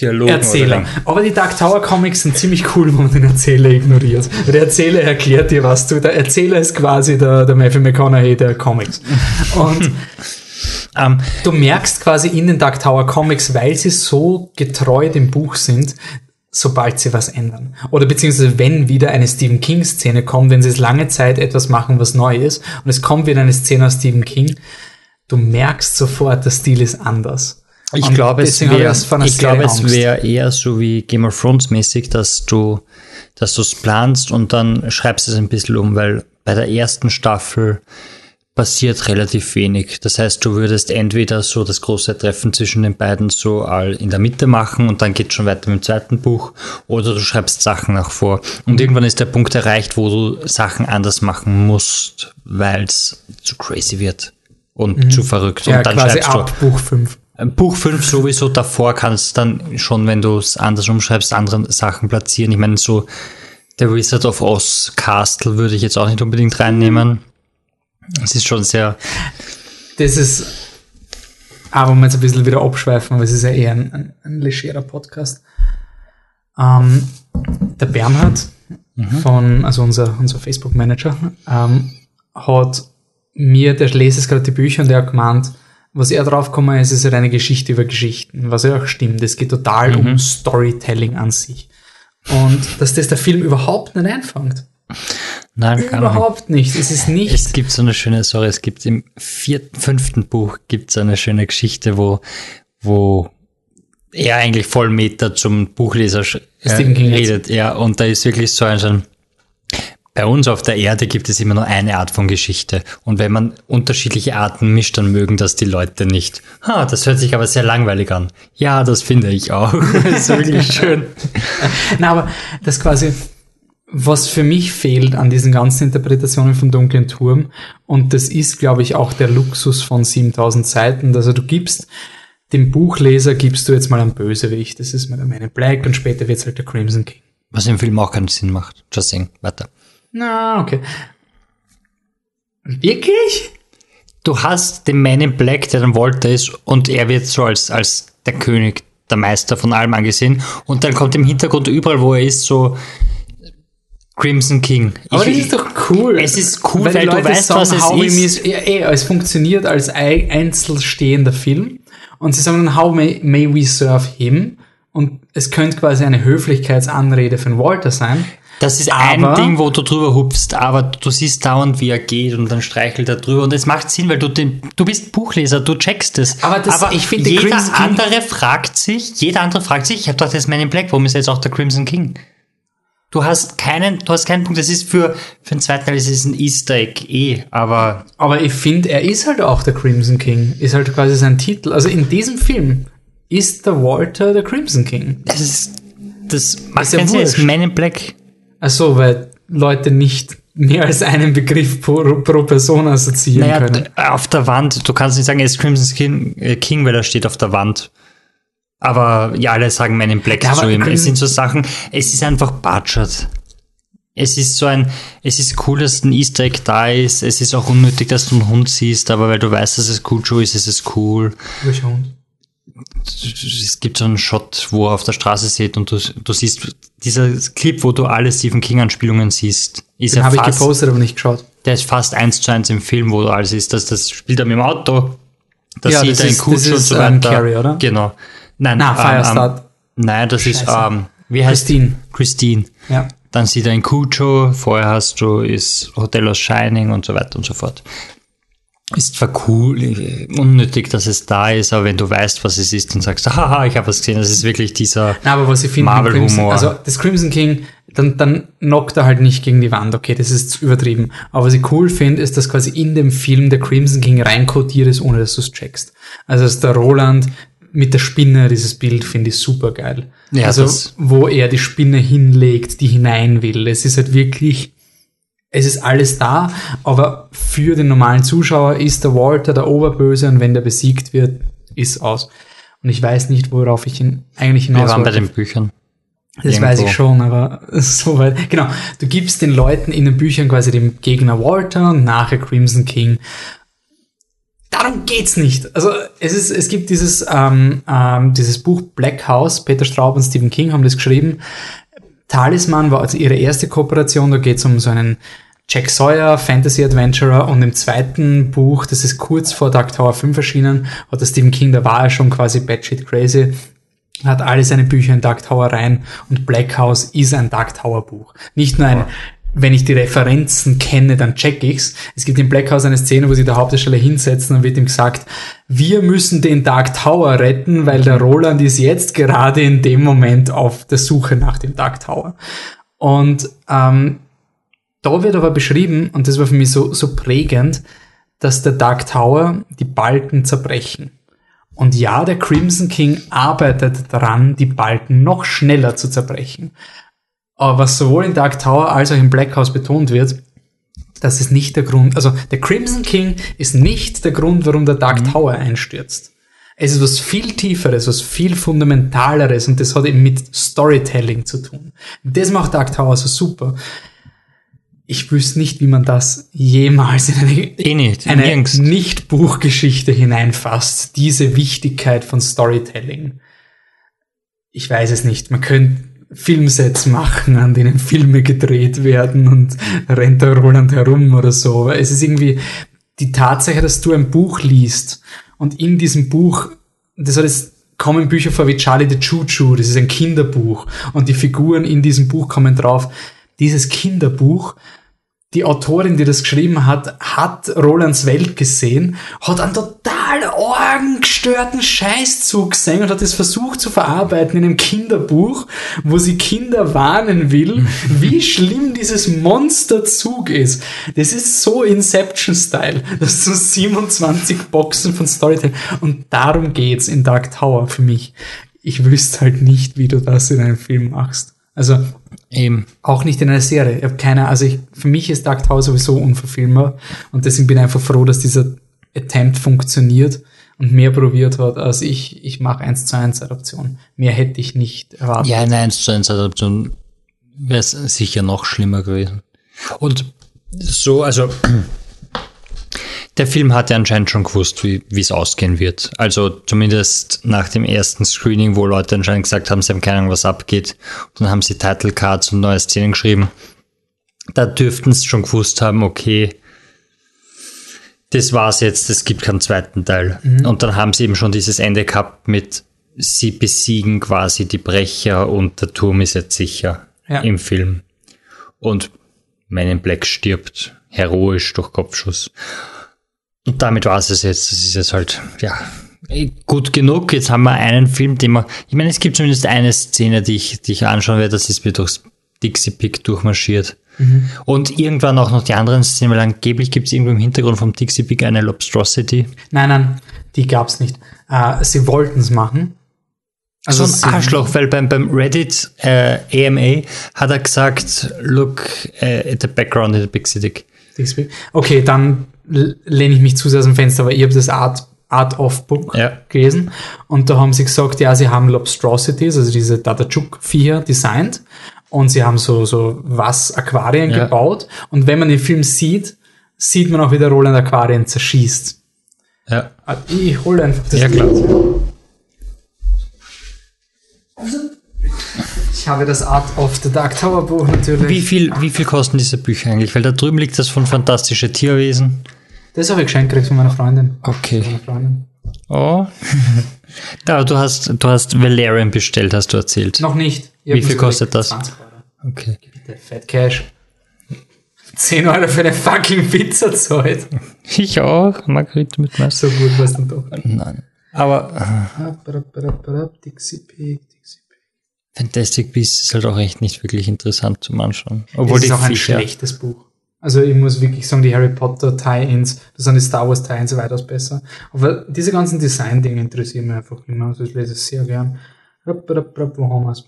Dialogen. Erzähler. Aber die Dark Tower Comics sind ziemlich cool, wenn man den Erzähler ignoriert. Der Erzähler erklärt dir was du. Der Erzähler ist quasi der, der Matthew McConaughey der Comics. Und Ähm, du merkst quasi in den Dark Tower Comics, weil sie so getreu dem Buch sind, sobald sie was ändern. Oder beziehungsweise wenn wieder eine Stephen King-Szene kommt, wenn sie es lange Zeit etwas machen, was neu ist, und es kommt wieder eine Szene aus Stephen King, du merkst sofort, der Stil ist anders. Ich Und glaube, es wäre glaube, es wäre eher so wie Game of Thrones mäßig, dass du dass du es planst und dann schreibst es ein bisschen um, weil bei der ersten Staffel passiert relativ wenig. Das heißt, du würdest entweder so das große Treffen zwischen den beiden so all in der Mitte machen und dann geht schon weiter mit dem zweiten Buch oder du schreibst Sachen nach vor. Und irgendwann ist der Punkt erreicht, wo du Sachen anders machen musst, weil es zu crazy wird und zu verrückt. Ja, und dann quasi schreibst du ab Buch 5. Buch 5 sowieso davor kannst dann schon, wenn du es anders umschreibst, andere Sachen platzieren. Ich meine, so der Wizard of Oz Castle würde ich jetzt auch nicht unbedingt reinnehmen. Es ist schon sehr, Das ist, aber wir jetzt ein bisschen wieder abschweifen, weil es ist ja eher ein, ein, ein legerer Podcast. Ähm, der Bernhard von, also unser, unser Facebook-Manager, ähm, hat mir, der lese jetzt gerade die Bücher und der hat gemeint, was er draufgekommen ist, ist eine Geschichte über Geschichten, was ja auch stimmt. Es geht total um Storytelling an sich. Und dass das der Film überhaupt nicht einfängt. Nein. Überhaupt nicht. Es ist nicht. Es gibt so eine schöne, sorry, es gibt im vierten, fünften Buch gibt es eine schöne Geschichte, wo, wo er eigentlich voll Meter zum Buchleser äh, redet. Ja, und da ist wirklich so ein, so ein bei uns auf der Erde gibt es immer nur eine Art von Geschichte. Und wenn man unterschiedliche Arten mischt, dann mögen das die Leute nicht. Ha, das hört sich aber sehr langweilig an. Ja, das finde ich auch. das ist wirklich schön. Na, aber das quasi, was für mich fehlt an diesen ganzen Interpretationen vom Dunklen Turm, und das ist, glaube ich, auch der Luxus von 7000 Seiten, also du gibst dem Buchleser gibst du jetzt mal einen Bösewicht, das ist mal der Man in Black und später wird's halt der Crimson King. Was im Film auch keinen Sinn macht. Just saying. Weiter. Na, okay. Wirklich? Du hast den Man in Black, der dann Walter ist, und er wird so als, als der König, der Meister von allem angesehen. Und dann kommt im Hintergrund überall, wo er ist, so Crimson King. Aber Ich- das ist doch cool. Es ist cool, die weil du weißt, was es ist. Ja, eh, es funktioniert als ei- einzelstehender Film. Und sie sagen dann, how may, may we serve him? Und es könnte quasi eine Höflichkeitsanrede von Walter sein. Das ist Aber- ein Ding, wo du drüber hupfst, aber du siehst dauernd, wie er geht und dann streichelt er drüber. Und es macht Sinn, weil du den, du bist Buchleser, du checkst es. Aber das- ich finde, jeder Crimson King- andere fragt sich, jeder andere fragt sich, ich habe doch das Man in Black, warum ist jetzt auch der Crimson King? Du hast keinen, du hast keinen Punkt. Das ist für, für den zweiten Teil, das ist ein Easter Egg eh, aber Aber ich finde, er ist halt auch der Crimson King. Ist halt quasi sein Titel. Also in diesem Film ist der Walter der Crimson King. das ist, das macht ja keinen Sinn. Das ist. Man in Black. Achso, weil Leute nicht mehr als einen Begriff pro, pro Person assoziieren Naja, können. auf der Wand, du kannst nicht sagen, er ist Crimson King, äh, King, weil er steht auf der Wand. Aber ja, alle sagen Man in Black Ja, aber zu ihm. Es sind so Sachen, es ist einfach Budget. Es ist so ein, es ist cool, dass ein Easter Egg da ist. Es ist auch unnötig, dass du einen Hund siehst, aber weil du weißt, dass es Cujo ist, ist es cool. Welcher Hund? Es gibt so einen Shot, wo er auf der Straße steht und du, du siehst, dieser Clip, wo du alle Stephen King-Anspielungen siehst, ist Den ja habe ich gepostet, aber nicht geschaut. der ist fast eins zu eins im Film, wo alles ist. Das, das spielt er mit dem Auto, das Ja, sieht das er in ist- Cujo das und ist, so ähm, weiter. Carrie, oder? Genau. Nein, Na, ähm, Firestart. Ähm, nein, das ist, Scheiße. ähm, wie heißt Christine. Christine. Ja. Dann sieht er in Cujo, vorher hast du ist Hotel aus Shining und so weiter und so fort. Ist zwar cool, äh, unnötig, dass es da ist, aber wenn du weißt, was es ist, dann sagst du, haha, ich habe was gesehen. Das ist wirklich dieser Na, aber was ich finde, Marvel-Humor. Crimson- also das Crimson King, dann, dann knockt er halt nicht gegen die Wand, okay, das ist übertrieben. Aber was ich cool finde, ist, dass quasi in dem Film der Crimson King reinkodiert ist, ohne dass du es checkst. Also dass der Roland mit der Spinne, dieses Bild finde ich super geil. Ja, also wo er die Spinne hinlegt, die hinein will. Es ist halt wirklich, es ist alles da, aber für den normalen Zuschauer ist der Walter der Oberböse und wenn der besiegt wird, ist aus. Und ich weiß nicht, worauf ich ihn eigentlich Wir hinaus waren bei den Büchern. Das weiß Irgendwo. ich schon, aber soweit. Genau. Du gibst den Leuten in den Büchern quasi dem Gegner Walter und nachher Crimson King. Darum geht's nicht. Also es ist, es gibt dieses, ähm, ähm, dieses Buch Black House, Peter Straub und Stephen King haben das geschrieben. Talisman war also ihre erste Kooperation, da geht's um so einen Jack Sawyer, Fantasy Adventurer und im zweiten Buch, das ist kurz vor Dark Tower 5 erschienen, hat der Stephen King, da war er schon quasi batshit crazy, hat alle seine Bücher in Dark Tower rein und Black House ist ein Dark Tower Buch. Nicht nur ein, wenn ich die Referenzen kenne, dann check ich's. Es gibt in Black House eine Szene, wo sie der Hauptdarsteller hinsetzt und wird ihm gesagt, wir müssen den Dark Tower retten, weil der Roland ist jetzt gerade in dem Moment auf der Suche nach dem Dark Tower. Und ähm, da wird aber beschrieben, und das war für mich so, so prägend, dass der Dark Tower die Balken zerbrechen. Und ja, der Crimson King arbeitet daran, die Balken noch schneller zu zerbrechen. Aber was sowohl in Dark Tower als auch in Black House betont wird, das ist nicht der Grund, also der Crimson King ist nicht der Grund, warum der Dark Tower einstürzt. Es ist was viel tieferes, was viel fundamentaleres und das hat eben mit Storytelling zu tun. Das macht Dark Tower so super. Ich wüsste nicht, wie man das jemals in eine, Eh nicht, eine nirgends. Nicht-Buchgeschichte hineinfasst. Diese Wichtigkeit von Storytelling. Ich weiß es nicht. Man könnte Filmsets machen, an denen Filme gedreht werden und rennt der Roland herum oder so. Aber Es ist irgendwie die Tatsache, dass du ein Buch liest und in diesem Buch, das hat es kommen Bücher vor wie Charlie the Choo Choo, das ist ein Kinderbuch und die Figuren in diesem Buch kommen drauf. Dieses Kinderbuch die Autorin, die das geschrieben hat, hat Rolands Welt gesehen, hat einen total orgengestörten Scheißzug gesehen und hat es versucht zu verarbeiten in einem Kinderbuch, wo sie Kinder warnen will, wie schlimm dieses Monsterzug ist. Das ist so Inception-Style. Das sind so 27 Boxen von Storytelling. Und darum geht's in Dark Tower für mich. Ich wüsste halt nicht, wie du das in einem Film machst. Also, Eben. auch nicht in einer Serie. Ich habe keine, also ich, für mich ist Dark Tower sowieso unverfilmbar und deswegen bin ich einfach froh, dass dieser Attempt funktioniert und mehr probiert hat, als ich, ich mache 1 zu 1 Adaption. Mehr hätte ich nicht erwartet. Ja, eine 1 zu 1 Adaption wäre es sicher noch schlimmer gewesen. Und so, also der Film hat ja anscheinend schon gewusst, wie es ausgehen wird. Also zumindest nach dem ersten Screening, wo Leute anscheinend gesagt haben, sie haben keine Ahnung, was abgeht. Und dann haben sie Title Cards und neue Szenen geschrieben. Da dürften sie schon gewusst haben, okay, das war's jetzt, es gibt keinen zweiten Teil. Und dann haben sie eben schon dieses Ende gehabt mit, sie besiegen quasi die Brecher und der Turm ist jetzt sicher Ja. im Film. Und Man in Black stirbt heroisch durch Kopfschuss. Und damit war es es jetzt. Das ist jetzt halt, ja, eh, gut genug. Jetzt haben wir einen Film, den wir, ich meine, es gibt zumindest eine Szene, die ich, die ich anschauen werde, das ist mir durchs Dixie Pick durchmarschiert. Und irgendwann auch noch die anderen Szenen, weil angeblich gibt es irgendwo im Hintergrund vom Dixie Pick eine Lobstrosity. Nein, nein, die gab's nicht. Äh, sie wollten es machen. Also so ein Arschloch, weil beim, beim Reddit äh, AMA hat er gesagt, look uh, at the background in the big city. Okay, dann lehne ich mich zu sehr aus dem Fenster, weil ich habe das Art, Art of Book ja. gelesen und da haben sie gesagt, ja, sie haben Lobstrosities, also diese Dadachuk-Viecher designt und sie haben so, so was Aquarien ja. gebaut und wenn man den Film sieht, sieht man auch, wie der Roland Aquarien zerschießt. Ja. Ah, ich hole einfach das Ja, klar. Ich habe das Art of the Dark Tower Buch natürlich. Wie viel, wie viel kosten diese Bücher eigentlich? Weil da drüben liegt das von Fantastische Tierwesen. Das habe ich geschenkt gekriegt von meiner Freundin. Okay. Freundin. Oh. da, du hast, du hast Valerian bestellt, hast du erzählt. Noch nicht. Wie viel kostet das? 20 Euro. Okay. Bitte, Fat Cash. 10 Euro für eine fucking Pizza zahlt. Ich auch. Margarita mit Messer. So gut war es dann doch. Nein. Aber. Pig. Fantastic Beasts ist halt auch echt nicht wirklich interessant zum Anschauen. Obwohl es ist auch ein Viecher, schlechtes Buch. Also ich muss wirklich sagen, die Harry Potter Tie-Ins, das sind die Star Wars Tie-Ins weitaus besser. Aber diese ganzen Design-Dinge interessieren mich einfach immer. Also ich lese es sehr gern. Wo haben wir es?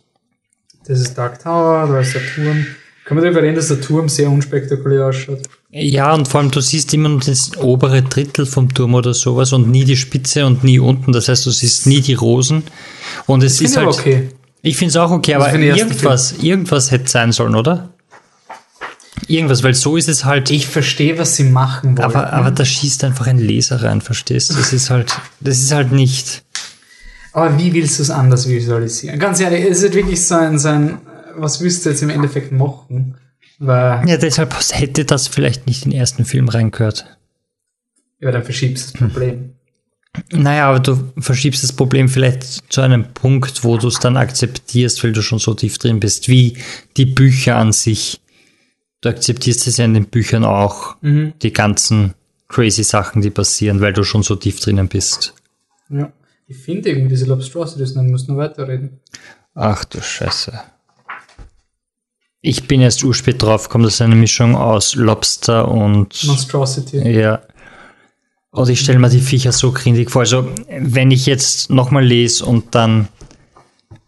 Das ist Dark Tower, da ist der Turm. Kann man darüber reden, dass der Turm sehr unspektakulär ausschaut? Ja, und vor allem, du siehst immer nur das obere Drittel vom Turm oder sowas und nie die Spitze und nie unten. Das heißt, du siehst nie die Rosen. Und es ich ist halt. okay. Ich finde es auch okay, aber irgendwas, irgendwas hätte sein sollen, oder? Irgendwas, weil so ist es halt. Ich verstehe, was sie machen wollen. Aber, aber da schießt einfach ein Leser rein, verstehst du? Das ist halt, das ist halt nicht. Aber wie willst du es anders visualisieren? Ganz ehrlich, es ist wirklich so ein, so ein was willst du jetzt im Endeffekt machen? Weil ja, deshalb hätte das vielleicht nicht in den ersten Film reingehört. Ja, dann verschiebst du das Problem. Naja, aber du verschiebst das Problem vielleicht zu einem Punkt, wo du es dann akzeptierst, weil du schon so tief drin bist, wie die Bücher an sich. Du akzeptierst es ja in den Büchern auch, mhm. die ganzen crazy Sachen, die passieren, weil du schon so tief drinnen bist. Ja, ich finde irgendwie diese Lobstrosities, dann musst du noch weiterreden. Ach du Scheiße. Ich bin erst urspät drauf gekommen, das ist eine Mischung aus Lobster und. Monstrosity. Ja. Und ich stelle mir die Viecher so grindig vor. Also, wenn ich jetzt nochmal lese und dann,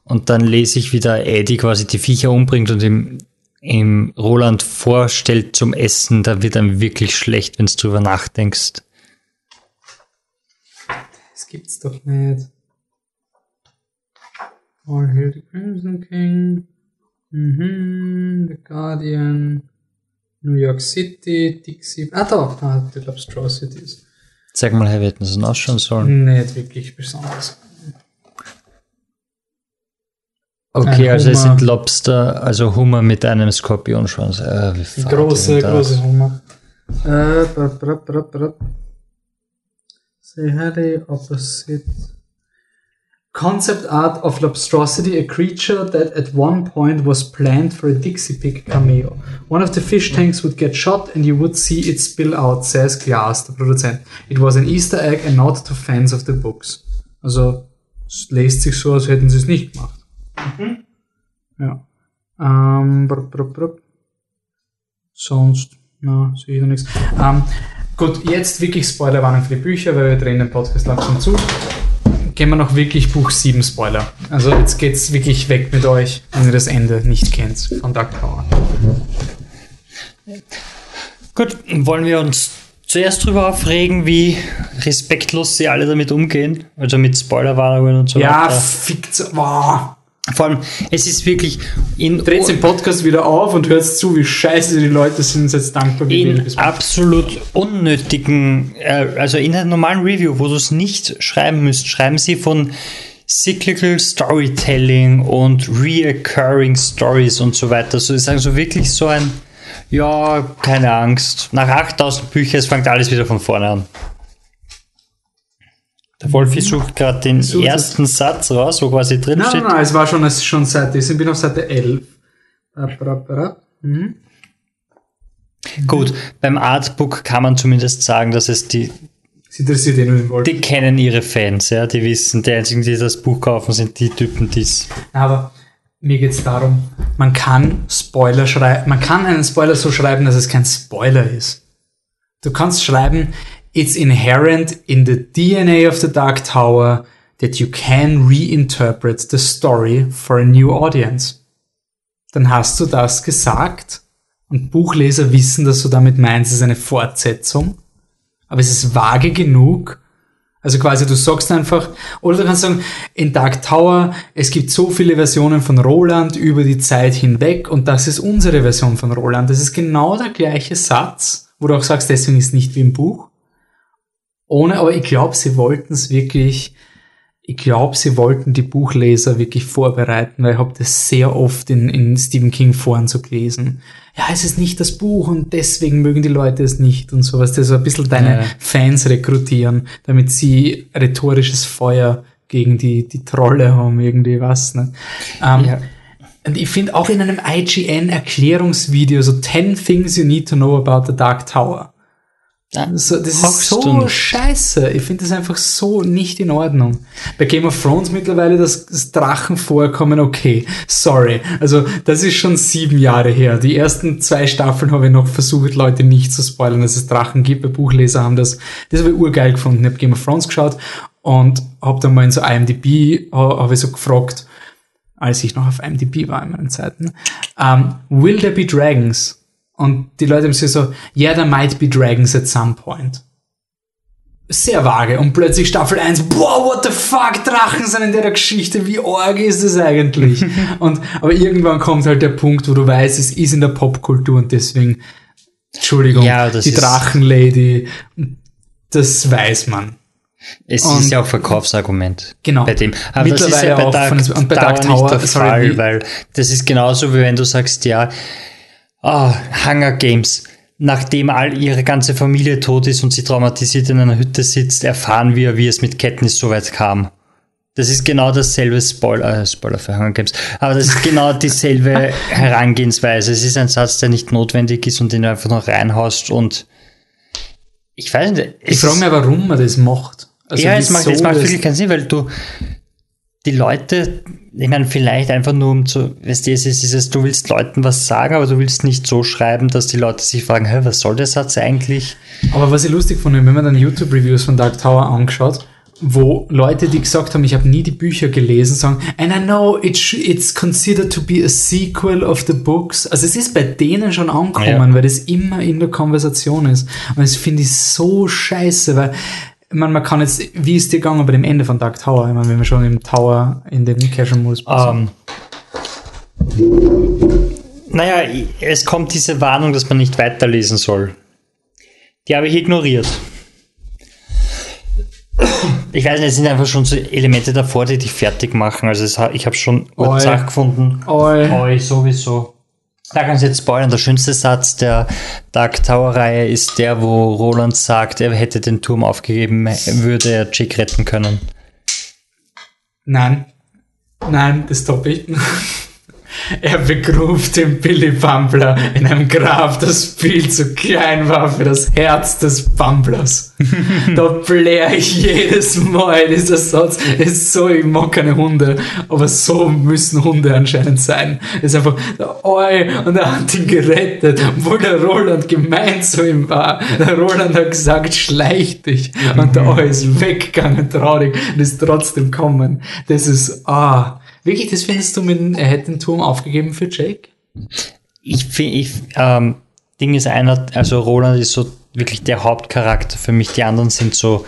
und dann lese ich, wie der Eddie quasi die Viecher umbringt und im, im Roland vorstellt zum Essen, da wird einem wirklich schlecht, wenn du drüber nachdenkst. Das gibt's doch nicht. All Hail the Crimson King. Mhm, The Guardian, New York City, Dixie. Ah, da, ah, die Lobstrosities. Sag mal, wie hätten sie ausschauen sollen? Nicht wirklich besonders. Okay, also es sind Lobster, also Hummer mit einem Skorpionschwanz. Äh, große, große Hummer. Äh, brab, brab, brab, brab. Say Harry, opposite. concept art of Lobstrosity, a creature that at one point was planned for a Dixie Pig cameo. One of the fish tanks would get shot and you would see it spill out, says Glass, the Produzent. It was an Easter egg and not to fans of the books. Also, es lässt sich so, als hätten sie es nicht gemacht. Mhm. Ja. Ähm. Sonst, na, sehe ich da nichts. Ähm, gut, jetzt wirklich Spoilerwarnung für die Bücher, weil wir drehen den Podcast langsam zu gehen wir noch wirklich Buch 7 Spoiler. Also jetzt geht's wirklich weg mit euch, wenn ihr das Ende nicht kennt von Dark Tower. Gut, wollen wir uns zuerst darüber aufregen, wie respektlos sie alle damit umgehen? Also mit Spoilerwarnungen und so ja, weiter. Ja, fickt. Wow. Vor allem, es ist wirklich in. Dreht den Podcast wieder auf und hört zu, wie scheiße die Leute sind jetzt dankbar In absolut unnötigen, äh, also in einem normalen Review, wo du es nicht schreiben müsst, schreiben sie von Cyclical Storytelling und Reoccurring Stories und so weiter. So ist also wirklich so ein, ja, keine Angst. Nach 8000 Büchern, es fängt alles wieder von vorne an. Der Wolfi sucht gerade den Such ersten. Satz raus, wo quasi drin nein, steht. Nein, nein, es war schon, es schon Seite, ich bin auf Seite 11. Mhm. Gut, beim Artbook kann man zumindest sagen, dass es die. Sie interessiert eh nur den Wolfi. Die kennen ihre Fans, ja, die wissen, die einzigen, die das Buch kaufen, sind die Typen, die es. Aber mir geht es darum, man kann Spoiler schreiben, man kann einen Spoiler so schreiben, dass es kein Spoiler ist. Du kannst schreiben, it's inherent in the DNA of the Dark Tower that you can reinterpret the story for a new audience. Dann hast du das gesagt und Buchleser wissen, dass du damit meinst, es ist eine Fortsetzung, aber es ist vage genug, also quasi du sagst einfach, oder du kannst sagen, in Dark Tower, es gibt so viele Versionen von Roland über die Zeit hinweg und das ist unsere Version von Roland. Das ist genau der gleiche Satz, wo du auch sagst, deswegen ist nicht wie im Buch. Ohne, aber ich glaube, sie wollten es wirklich ich glaube, sie wollten die Buchleser wirklich vorbereiten, weil ich habe das sehr oft in, in Stephen King Foren so gelesen. Ja, es ist nicht das Buch und deswegen mögen die Leute es nicht und sowas. Das ist ein bisschen deine ja. Fans rekrutieren, damit sie rhetorisches Feuer gegen die, die Trolle haben, irgendwie was. Ne? Ähm, ja. Und ich finde auch in einem IGN-Erklärungsvideo so 10 Things You Need to Know About the Dark Tower so, das ist so scheiße. Ich finde das einfach so nicht in Ordnung. Bei Game of Thrones mittlerweile das, das Drachen vorkommen, okay, sorry. Also das ist schon sieben Jahre her. Die ersten zwei Staffeln habe ich noch versucht, Leute nicht zu spoilern, dass es Drachen gibt. Bei Buchleser haben das, das habe ich urgeil gefunden. Ich habe Game of Thrones geschaut und habe dann mal in so IMDb, habe ich so gefragt, als ich noch auf IMDb war in meinen Zeiten, um, ähm, will there be dragons? Und die Leute haben sich so, yeah, there might be dragons at some point. Sehr vage. Und plötzlich Staffel 1, boah, what the fuck, Drachen sind in der Geschichte, wie arg ist das eigentlich? und, aber irgendwann kommt halt der Punkt, wo du weißt, es ist in der Popkultur und deswegen, Entschuldigung, ja, die Drachenlady, das weiß man. Es und ist ja auch Verkaufsargument genau. bei dem. Aber Mittlerweile das ist ja bei Dark, von, und bei Dark Tower nicht der Fall, weil das ist genauso wie wenn du sagst, ja, ah, Hunger Games. Nachdem all ihre ganze Familie tot ist und sie traumatisiert in einer Hütte sitzt, erfahren wir, wie es mit Katniss so weit kam. Das ist genau dasselbe Spoiler, äh, Spoiler für Hunger Games, aber das ist genau dieselbe Herangehensweise. Es ist ein Satz, der nicht notwendig ist und den du einfach noch reinhaust und ich weiß nicht. Ich frage mich, warum man das macht. Also ja, es macht, es macht wirklich keinen Sinn, weil du die Leute ich meine, vielleicht einfach nur um zu, weißt du, es ist dieses, du willst Leuten was sagen, aber du willst nicht so schreiben, dass die Leute sich fragen, hä, was soll der Satz eigentlich? Aber was ich lustig fand, wenn man dann YouTube-Reviews von Dark Tower angeschaut, wo Leute, die gesagt haben, ich habe nie die Bücher gelesen, sagen, and I know it it's considered to be a sequel of the books. Also es ist bei denen schon angekommen, ja. weil das immer in der Konversation ist. Und das finde ich so scheiße, weil ich meine, man kann jetzt, wie ist dir gegangen bei dem Ende von Dark Tower? Ich meine, wenn wir schon im Tower in den Casual Modus um, Naja, es kommt diese Warnung, dass man nicht weiterlesen soll. Die habe ich ignoriert. Ich weiß nicht, es sind einfach schon so Elemente davor, die dich fertig machen. Also es, ich habe schon Sachen gefunden. Oi. Oi, sowieso. Da kannst du jetzt spoilern. Der schönste Satz der Dark Tower-Reihe ist der, wo Roland sagt, er hätte den Turm aufgegeben, würde er Jake retten können. Nein. Nein, das stoppe ich. Er begrub den Billy Bumbler in einem Grab, das viel zu klein war für das Herz des Bumblers. da blär ich jedes Mal. Dieser Satz ist so, ich mag keine Hunde, aber so müssen Hunde anscheinend sein. Es ist einfach, oi, und er hat ihn gerettet, obwohl der Roland gemeint zu ihm war. Der Roland hat gesagt, schleich dich. Und der Oi ist weggegangen, traurig, und ist trotzdem kommen. Das ist, ah, Wirklich, das findest du mit, er hätte den Turm aufgegeben für Jake? Ich finde, ich, ähm, Ding ist einer, also Roland ist so wirklich der Hauptcharakter für mich. Die anderen sind so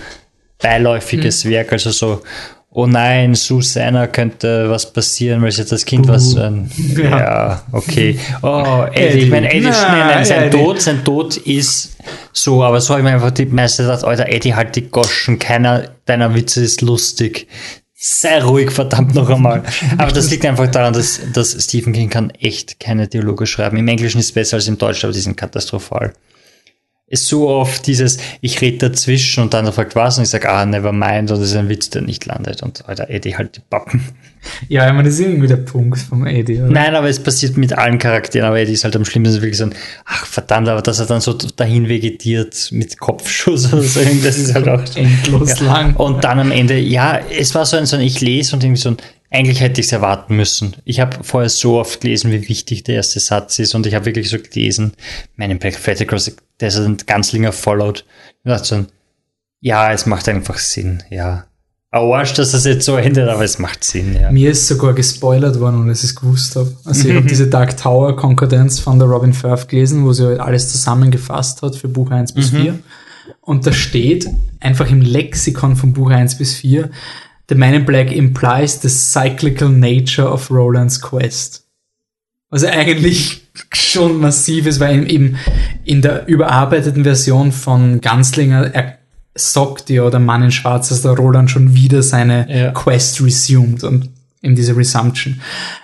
beiläufiges hm. Werk, also so, oh nein, Susanna könnte was passieren, weil sie das Kind uh, was, ähm, ja. ja. okay. Oh, Eddie, ich meine, Eddie, nein, nein, sein Eddie. Tod, sein Tod ist so, aber so habe ich mir einfach die meiste gedacht, Alter, Eddie, halt die Goschen, keiner deiner Witze ist lustig sei ruhig, verdammt noch einmal. Aber das liegt einfach daran, dass, dass Stephen King kann echt keine Dialoge schreiben. Im Englischen ist es besser als im Deutschen, aber die sind katastrophal ist so oft dieses, ich rede dazwischen und dann fragt was und ich sage, ah, never mind, und das ist ein Witz, der nicht landet. Und Alter, Eddie halt die Pappen. Ja, ich meine, das ist irgendwie der Punkt vom Eddie, oder? Nein, aber es passiert mit allen Charakteren, aber Eddie ist halt am schlimmsten wirklich so ein, ach verdammt, aber dass er dann so dahin vegetiert mit Kopfschuss oder so, das ist halt auch endlos ja. lang. Und dann am Ende, ja, es war so ein, so ein ich lese und irgendwie so ein, eigentlich hätte ich es erwarten müssen. Ich habe vorher so oft gelesen, wie wichtig der erste Satz ist und ich habe wirklich so gelesen, Prophetic Cross, der ist ein ganz länger Followed. Und dachte so, ja, es macht einfach Sinn, ja. Arsch, dass das jetzt so endet, aber es macht Sinn, ja. Mir ist sogar gespoilert worden, und es ist gewusst habe. Also ich habe diese Dark Tower Konkordanz von der Robin Firth gelesen, wo sie halt alles zusammengefasst hat für Buch 1 bis 4. Und da steht einfach im Lexikon von Buch 1 bis 4, The Man in Black implies the cyclical nature of Roland's quest. Was eigentlich schon massiv ist, weil eben in der überarbeiteten Version von Ganslinger er sagt ja der Mann in Schwarz, dass der Roland schon wieder seine Ja. Quest resumed und eben diese Resumption.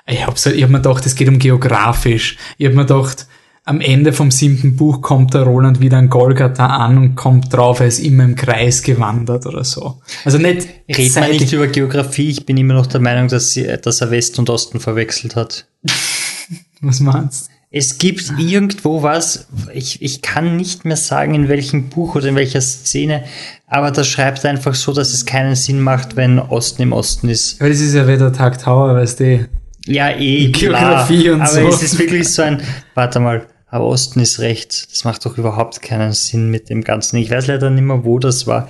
Ich hab's halt, ich hab mir gedacht, es geht um geografisch. Ich hab mir gedacht, am Ende vom siebten Buch kommt der Roland wieder an Golgatha an und kommt drauf, er ist immer im Kreis gewandert oder so. Also nicht man seitlich- nicht über Geografie, ich bin immer noch der Meinung, dass, sie, dass er West und Osten verwechselt hat. Was meinst Es gibt irgendwo was, ich, ich kann nicht mehr sagen, in welchem Buch oder in welcher Szene, aber das schreibt einfach so, dass es keinen Sinn macht, wenn Osten im Osten ist. Weil das ist ja wieder Tag Tower, weißt du. Ja, eh, Geografie klar, und aber so. es ist wirklich so ein, warte mal, aber Osten ist rechts. Das macht doch überhaupt keinen Sinn mit dem Ganzen. Ich weiß leider nicht mehr, wo das war.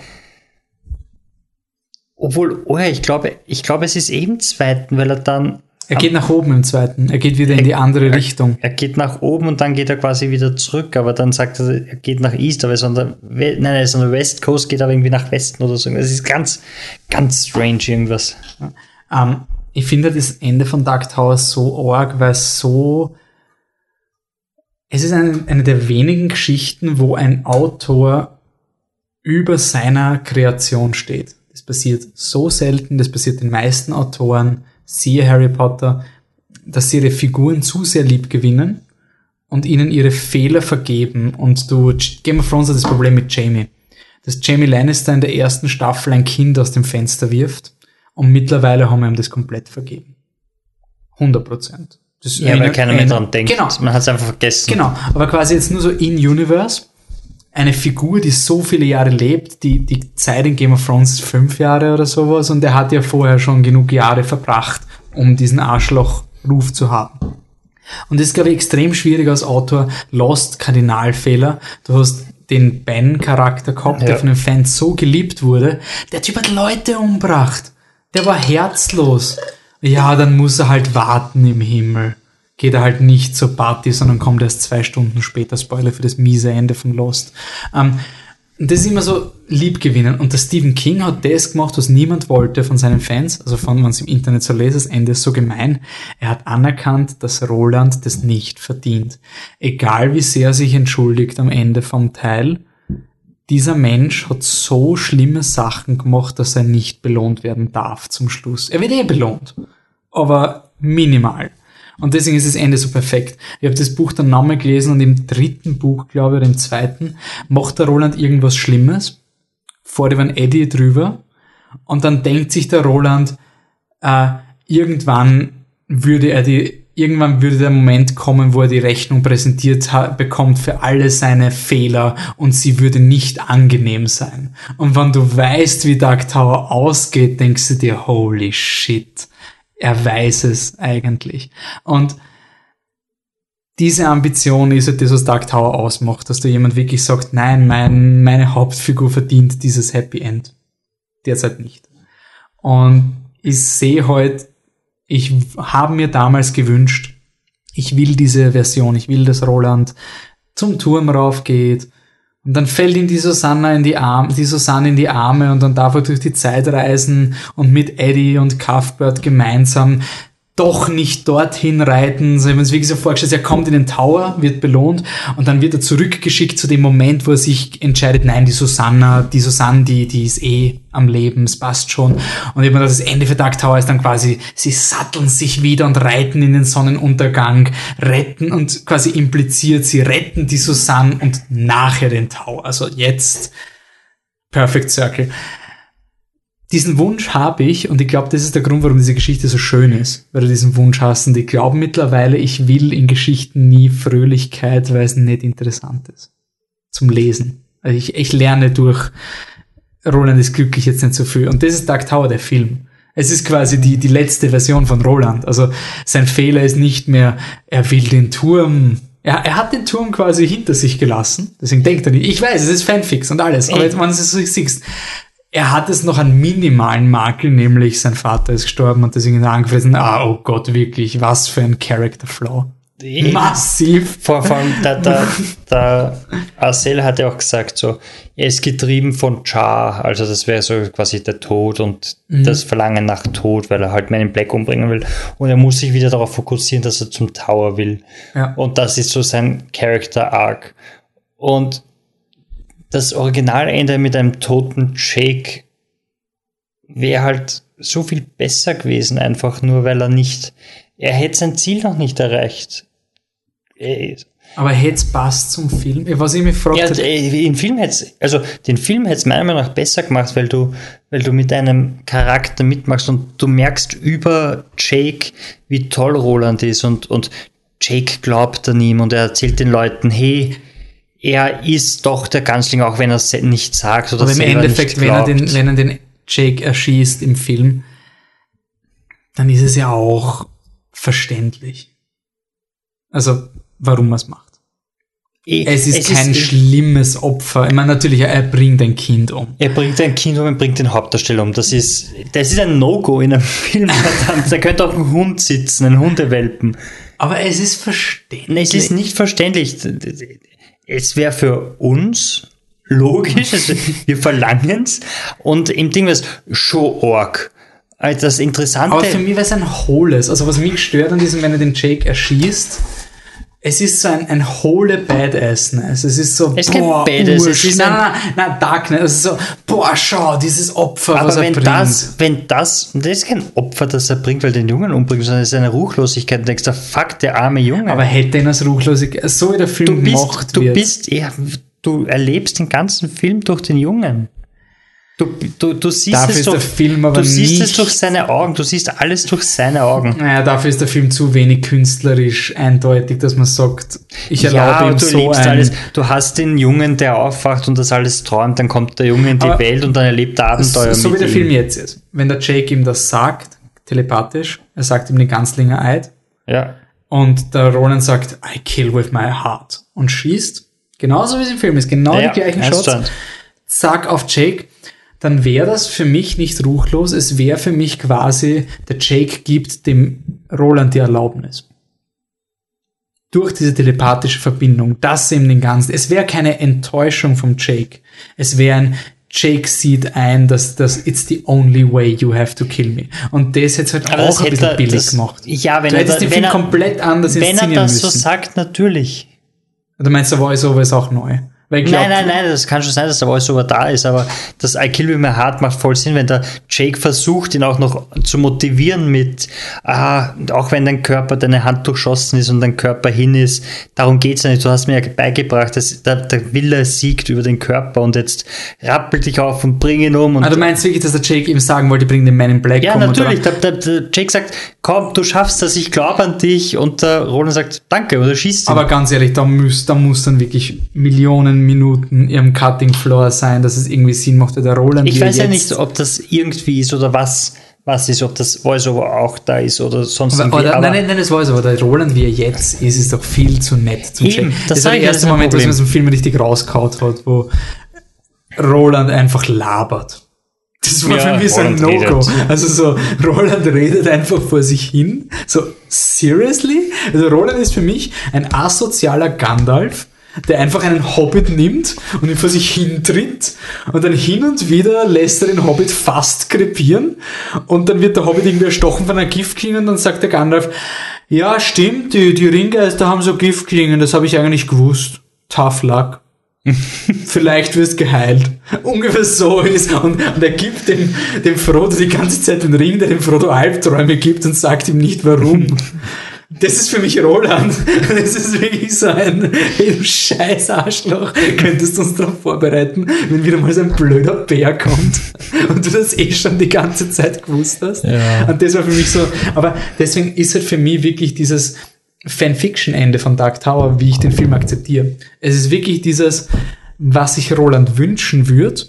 Obwohl, oh ja, ich glaube, ich glaube, es ist eben zweiten, weil er dann, Er geht nach oben im zweiten. Er geht wieder in die andere Richtung. er geht nach oben und dann geht er quasi wieder zurück, aber dann sagt er, er geht nach East, aber er ist an der, nein, er ist an der West Coast, geht aber irgendwie nach Westen oder so. Es ist ganz, ganz strange irgendwas. Ähm, ich finde das Ende von Dark Tower so arg, weil es so. Es ist eine, eine der wenigen Geschichten, wo ein Autor über seiner Kreation steht. Das passiert so selten, das passiert den meisten Autoren, siehe Harry Potter, dass sie ihre Figuren zu sehr lieb gewinnen und ihnen ihre Fehler vergeben. Und du, Game of Thrones hat das Problem mit Jamie. Dass Jamie Lannister in der ersten Staffel ein Kind aus dem Fenster wirft und mittlerweile haben wir ihm das komplett vergeben. 100 Prozent. Das Ja, weil keiner mehr dran denkt. Genau, Man hat es einfach vergessen. Genau, aber quasi jetzt nur so in Universe. Eine Figur, die so viele Jahre lebt, die, die Zeit in Game of Thrones ist fünf Jahre oder sowas und er hat ja vorher schon genug Jahre verbracht, um diesen Arschlochruf zu haben. Und das ist, glaube ich, extrem schwierig als Autor. Lost, Kardinalfehler. Du hast den Ben-Charakter gehabt, Ja. der von den Fans so geliebt wurde. Der Typ hat Leute umbracht. Der war herzlos. Ja, dann muss er halt warten im Himmel. Geht er halt nicht zur Party, sondern kommt erst zwei Stunden später. Spoiler für das miese Ende von Lost. Ähm, das ist immer so lieb gewinnen. Und der Stephen King hat das gemacht, was niemand wollte von seinen Fans. Also von man es im Internet so lese, das Ende ist so gemein. Er hat anerkannt, dass Roland das nicht verdient. Egal wie sehr er sich entschuldigt am Ende vom Teil, dieser Mensch hat so schlimme Sachen gemacht, dass er nicht belohnt werden darf zum Schluss. Er wird eh belohnt, aber minimal. Und deswegen ist das Ende so perfekt. Ich habe das Buch dann nochmal gelesen und im dritten Buch, glaube ich, oder im zweiten, macht der Roland irgendwas Schlimmes, über einen Eddie drüber und dann denkt sich der Roland, äh, irgendwann würde er die, irgendwann würde der Moment kommen, wo er die Rechnung präsentiert ha- bekommt für alle seine Fehler und sie würde nicht angenehm sein. Und wenn du weißt, wie Dark Tower ausgeht, denkst du dir, holy shit, er weiß es eigentlich. Und diese Ambition ist halt das, was Dark Tower ausmacht, dass da jemand wirklich sagt, nein, mein, meine Hauptfigur verdient dieses Happy End. Derzeit nicht. Und ich sehe halt, ich habe mir damals gewünscht, ich will diese Version, ich will, dass Roland zum Turm raufgeht und dann fällt ihm die Susanna in die Arme, die Susanne in die Arme und dann darf er durch die Zeit reisen und mit Eddie und Cuthbert gemeinsam doch nicht dorthin reiten. So, ich habe mir das wirklich so vorgestellt, er kommt in den Tower, wird belohnt und dann wird er zurückgeschickt zu dem Moment, wo er sich entscheidet, nein, die Susanna, die Susanne, die, die ist eh am Leben, es passt schon. Und gedacht, das Ende für Dark Tower ist dann quasi, sie satteln sich wieder und reiten in den Sonnenuntergang, retten und quasi impliziert, sie retten die Susanne und nachher den Tower. Also jetzt Perfect Circle diesen Wunsch habe ich und ich glaube, das ist der Grund, warum diese Geschichte so schön ist, weil du diesen Wunsch hast und ich glaube mittlerweile, ich will in Geschichten nie Fröhlichkeit, weil es nicht interessant ist. Zum Lesen. Also ich, ich lerne durch Roland ist glücklich jetzt nicht so viel und das ist Dark Tower, der Film. Es ist quasi die, die letzte Version von Roland. Also sein Fehler ist nicht mehr, er will den Turm er, er hat den Turm quasi hinter sich gelassen. Deswegen denkt er nicht. Ich weiß, es ist Fanfix und alles. Aber jetzt, wenn du es so siehst, er hat es noch einen minimalen Makel, nämlich sein Vater ist gestorben und deswegen angefressen. Ah, oh Gott, wirklich, was für ein Character Flaw. Massiv. Vor, vor allem, der, der, der Arcel hat ja auch gesagt, so, er ist getrieben von Char, also das wäre so quasi der Tod und mhm. das Verlangen nach Tod, weil er halt Men in Black umbringen will. Und er muss sich wieder darauf fokussieren, dass er zum Tower will. Ja. Und das ist so sein Character Arc. Und das Originalende mit einem toten Jake wäre halt so viel besser gewesen, einfach nur, weil er nicht, er hätte sein Ziel noch nicht erreicht. Aber hätte es passt zum Film? Was ich mich frage. Ja, den Film hätte also den Film hätte es meiner Meinung nach besser gemacht, weil du, weil du mit deinem Charakter mitmachst und du merkst über Jake, wie toll Roland ist und, und Jake glaubt an ihm und er erzählt den Leuten, hey, er ist doch der Ganzling, auch wenn er es nicht sagt oder Aber im Endeffekt, wenn er, den, wenn er den Jake erschießt im Film, dann ist es ja auch verständlich. Also, warum er es macht. Es ist es kein ist, schlimmes Opfer. Ich meine, natürlich, er bringt ein Kind um. Er bringt ein Kind um, er bringt den Hauptdarsteller um. Das ist, das ist ein No-Go in einem Film, verdammt. da könnte auch ein Hund sitzen, ein Hundewelpen. Aber es ist verständlich. Es ist nicht verständlich. Es wäre für uns logisch, also wir verlangen es. Und im Ding ist Show-Org. Also das Interessante. Aber für mich wäre es ein hohles. Also was mich stört an diesem, wenn er den Jake erschießt, es ist so ein, ein hohle Badassness. Es ist so, es boah, Badass, es ist nein, nein, nein, Darkness. Es ist so, boah, schau, dieses Opfer, Aber was wenn er bringt. Das, wenn das, das ist kein Opfer, das er bringt, weil den Jungen umbringt, sondern es ist eine Ruchlosigkeit. Du denkst, fuck, der arme Junge. Aber hätte ihn als Ruchlosigkeit, so wie der Film du bist, gemacht Du bist, ja, du erlebst den ganzen Film durch den Jungen. Du, du, du siehst, dafür es, durch, du siehst es durch seine Augen, du siehst alles durch seine Augen. Naja, dafür ist der Film zu wenig künstlerisch eindeutig, dass man sagt, ich erlaube ja, ihm du so ein alles. Du hast den Jungen, der aufwacht und das alles träumt, dann kommt der Junge in die Welt und dann erlebt er Abenteuer So, so wie der ihm. Film jetzt ist. Wenn der Jake ihm das sagt, telepathisch, er sagt ihm den Ganzlinger Eid. Ja. Und der Roland sagt, I kill with my heart. Und schießt, genauso wie es im Film ist, genau ja, die gleichen Shots. Zack auf Jake dann wäre das für mich nicht ruchlos. Es wäre für mich quasi, der Jake gibt dem Roland die Erlaubnis. Durch diese telepathische Verbindung, das ihm den ganzen, es wäre keine Enttäuschung vom Jake. Es wäre ein, Jake sieht ein, dass das it's the only way you have to kill me. Und das hätte halt Aber auch ein bisschen billig das, gemacht. Ja, wenn du hättest den Film er, komplett anders Wenn er das müssen. so sagt, natürlich. Du meinst, der Voice-Over ist auch neu? Nein, nein, nein, das kann schon sein, dass der Voice-Over da ist, aber das I Kill With My Heart macht voll Sinn, wenn der Jake versucht, ihn auch noch zu motivieren mit, ah, auch wenn dein Körper, deine Hand durchschossen ist und dein Körper hin ist, darum geht's ja nicht. Du hast mir ja beigebracht, dass der, der Wille siegt über den Körper und jetzt rappel dich auf und bring ihn um. Und ah, du meinst wirklich, dass der Jake ihm sagen wollte, bring den Man in Black Ja, natürlich. Der, der, der, Jake sagt, komm, du schaffst das, ich glaube an dich und der Roland sagt, danke, oder schießt ihn. Aber ganz ehrlich, da muss, da muss dann wirklich Millionen Minuten ihrem Cutting Floor sein, dass es irgendwie Sinn macht, der Roland. Ich weiß ja nicht, ob das irgendwie ist oder was, was ist, ob das Voiceover auch da ist oder sonst aber, oder, Nein, nein, nein, das Voiceover, der Roland, wie er jetzt ist, ist doch viel zu nett zum Eben, Das, das war der erste Moment, wo es in diesem Film richtig rauskaut hat, wo Roland einfach labert. Das war ja, für mich so ein No-Go. Also so, Roland redet einfach vor sich hin. So, seriously? Also Roland ist für mich ein asozialer Gandalf, der einfach einen Hobbit nimmt und ihn vor sich hintritt und dann hin und wieder lässt er den Hobbit fast krepieren und dann wird der Hobbit irgendwie erstochen von einer Giftklinge und dann sagt der Gandalf, ja stimmt, die, die Ringgeister haben so Giftklingen, das habe ich eigentlich gewusst. Tough luck. Vielleicht wirst geheilt. Ungefähr so ist. Und, und er gibt dem, dem Frodo die ganze Zeit den Ring, der dem Frodo Albträume gibt und sagt ihm nicht warum. Das ist für mich Roland. Das ist wirklich so ein, hey, scheiß Arschloch. Könntest du uns darauf vorbereiten, wenn wieder mal so ein blöder Bär kommt und du das eh schon die ganze Zeit gewusst hast. Ja. Und das war für mich so, aber deswegen ist halt für mich wirklich dieses Fanfiction-Ende von Dark Tower, wie ich den Film akzeptiere. Es ist wirklich dieses, was sich Roland wünschen würde,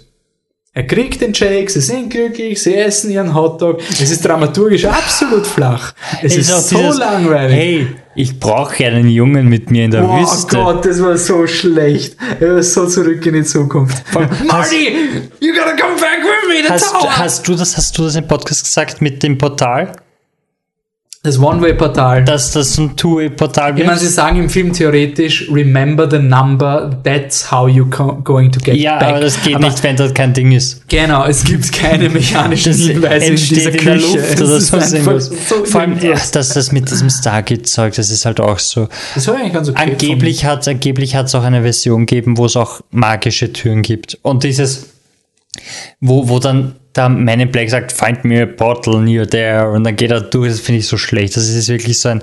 er kriegt den Jake, sie sind glücklich, sie essen ihren Hotdog. Es ist dramaturgisch absolut flach. Es, es ist, ist so dieses, langweilig. Hey, Ich brauche einen Jungen mit mir in der Oh Wüste. Gott, das war so schlecht. Er war so zurück in die Zukunft. Marty, you gotta come back with me, the Hast, tower. hast, du das, hast du das im Podcast gesagt mit dem Portal? Das One-Way-Portal. Dass das ein Two-Way-Portal Ich meine, wird? sie sagen im Film theoretisch, remember the number, that's how you going to get Ja, back. aber das geht Aber nicht, wenn das kein Ding ist. Genau, es gibt keine mechanischen Das Hinweise in dieser entsteht in, Küche. der Luft Es oder ist so. einfach irgendwas. so Vor allem, ja, irgendwas. das, das mit diesem Stargate-Zeug, das ist halt auch so. Das war eigentlich ganz okay. Angeblich hat angeblich hat's auch eine Version gegeben, wo es auch magische Türen gibt. Und dieses, wo, wo dann der Man in Black sagt, find me a portal near there, und dann geht er durch, das finde ich so schlecht. Das ist wirklich so ein,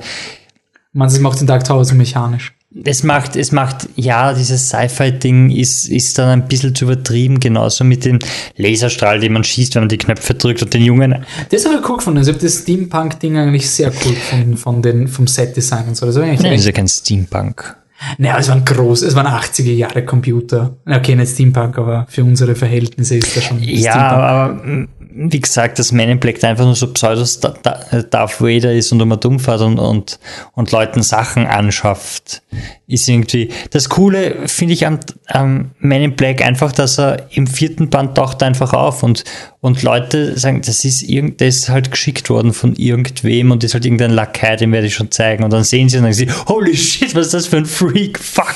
Man, es macht den Dark Tower so mechanisch. es macht, es macht, ja, dieses Sci-Fi-Ding ist, ist dann ein bisschen zu übertrieben, genauso mit dem Laserstrahl, den man schießt, wenn man die Knöpfe drückt und den Jungen. Das habe ich cool gefunden. Also ich habe das Steampunk-Ding eigentlich sehr cool gefunden von den, vom Set-Design und so. Das Nein, das ist ja kein Steampunk. Naja, es waren groß, es waren 80er Jahre Computer. Okay, nicht Steampunk, aber für unsere Verhältnisse ist das schon Ja, aber mm, wie gesagt, dass Man in Black einfach nur so Da- Darth Vader ist und immer dumm fährt und, und, und Leuten Sachen anschafft, ist irgendwie. Das Coole finde ich am, am Man in Black einfach, dass er im vierten Band taucht einfach auf und, und Leute sagen, das ist irgend, das ist halt geschickt worden von irgendwem und ist halt irgendein Lakai, den werde ich schon zeigen. Und dann sehen sie und sagen sie, holy shit, was ist das für ein Freak? Fuck.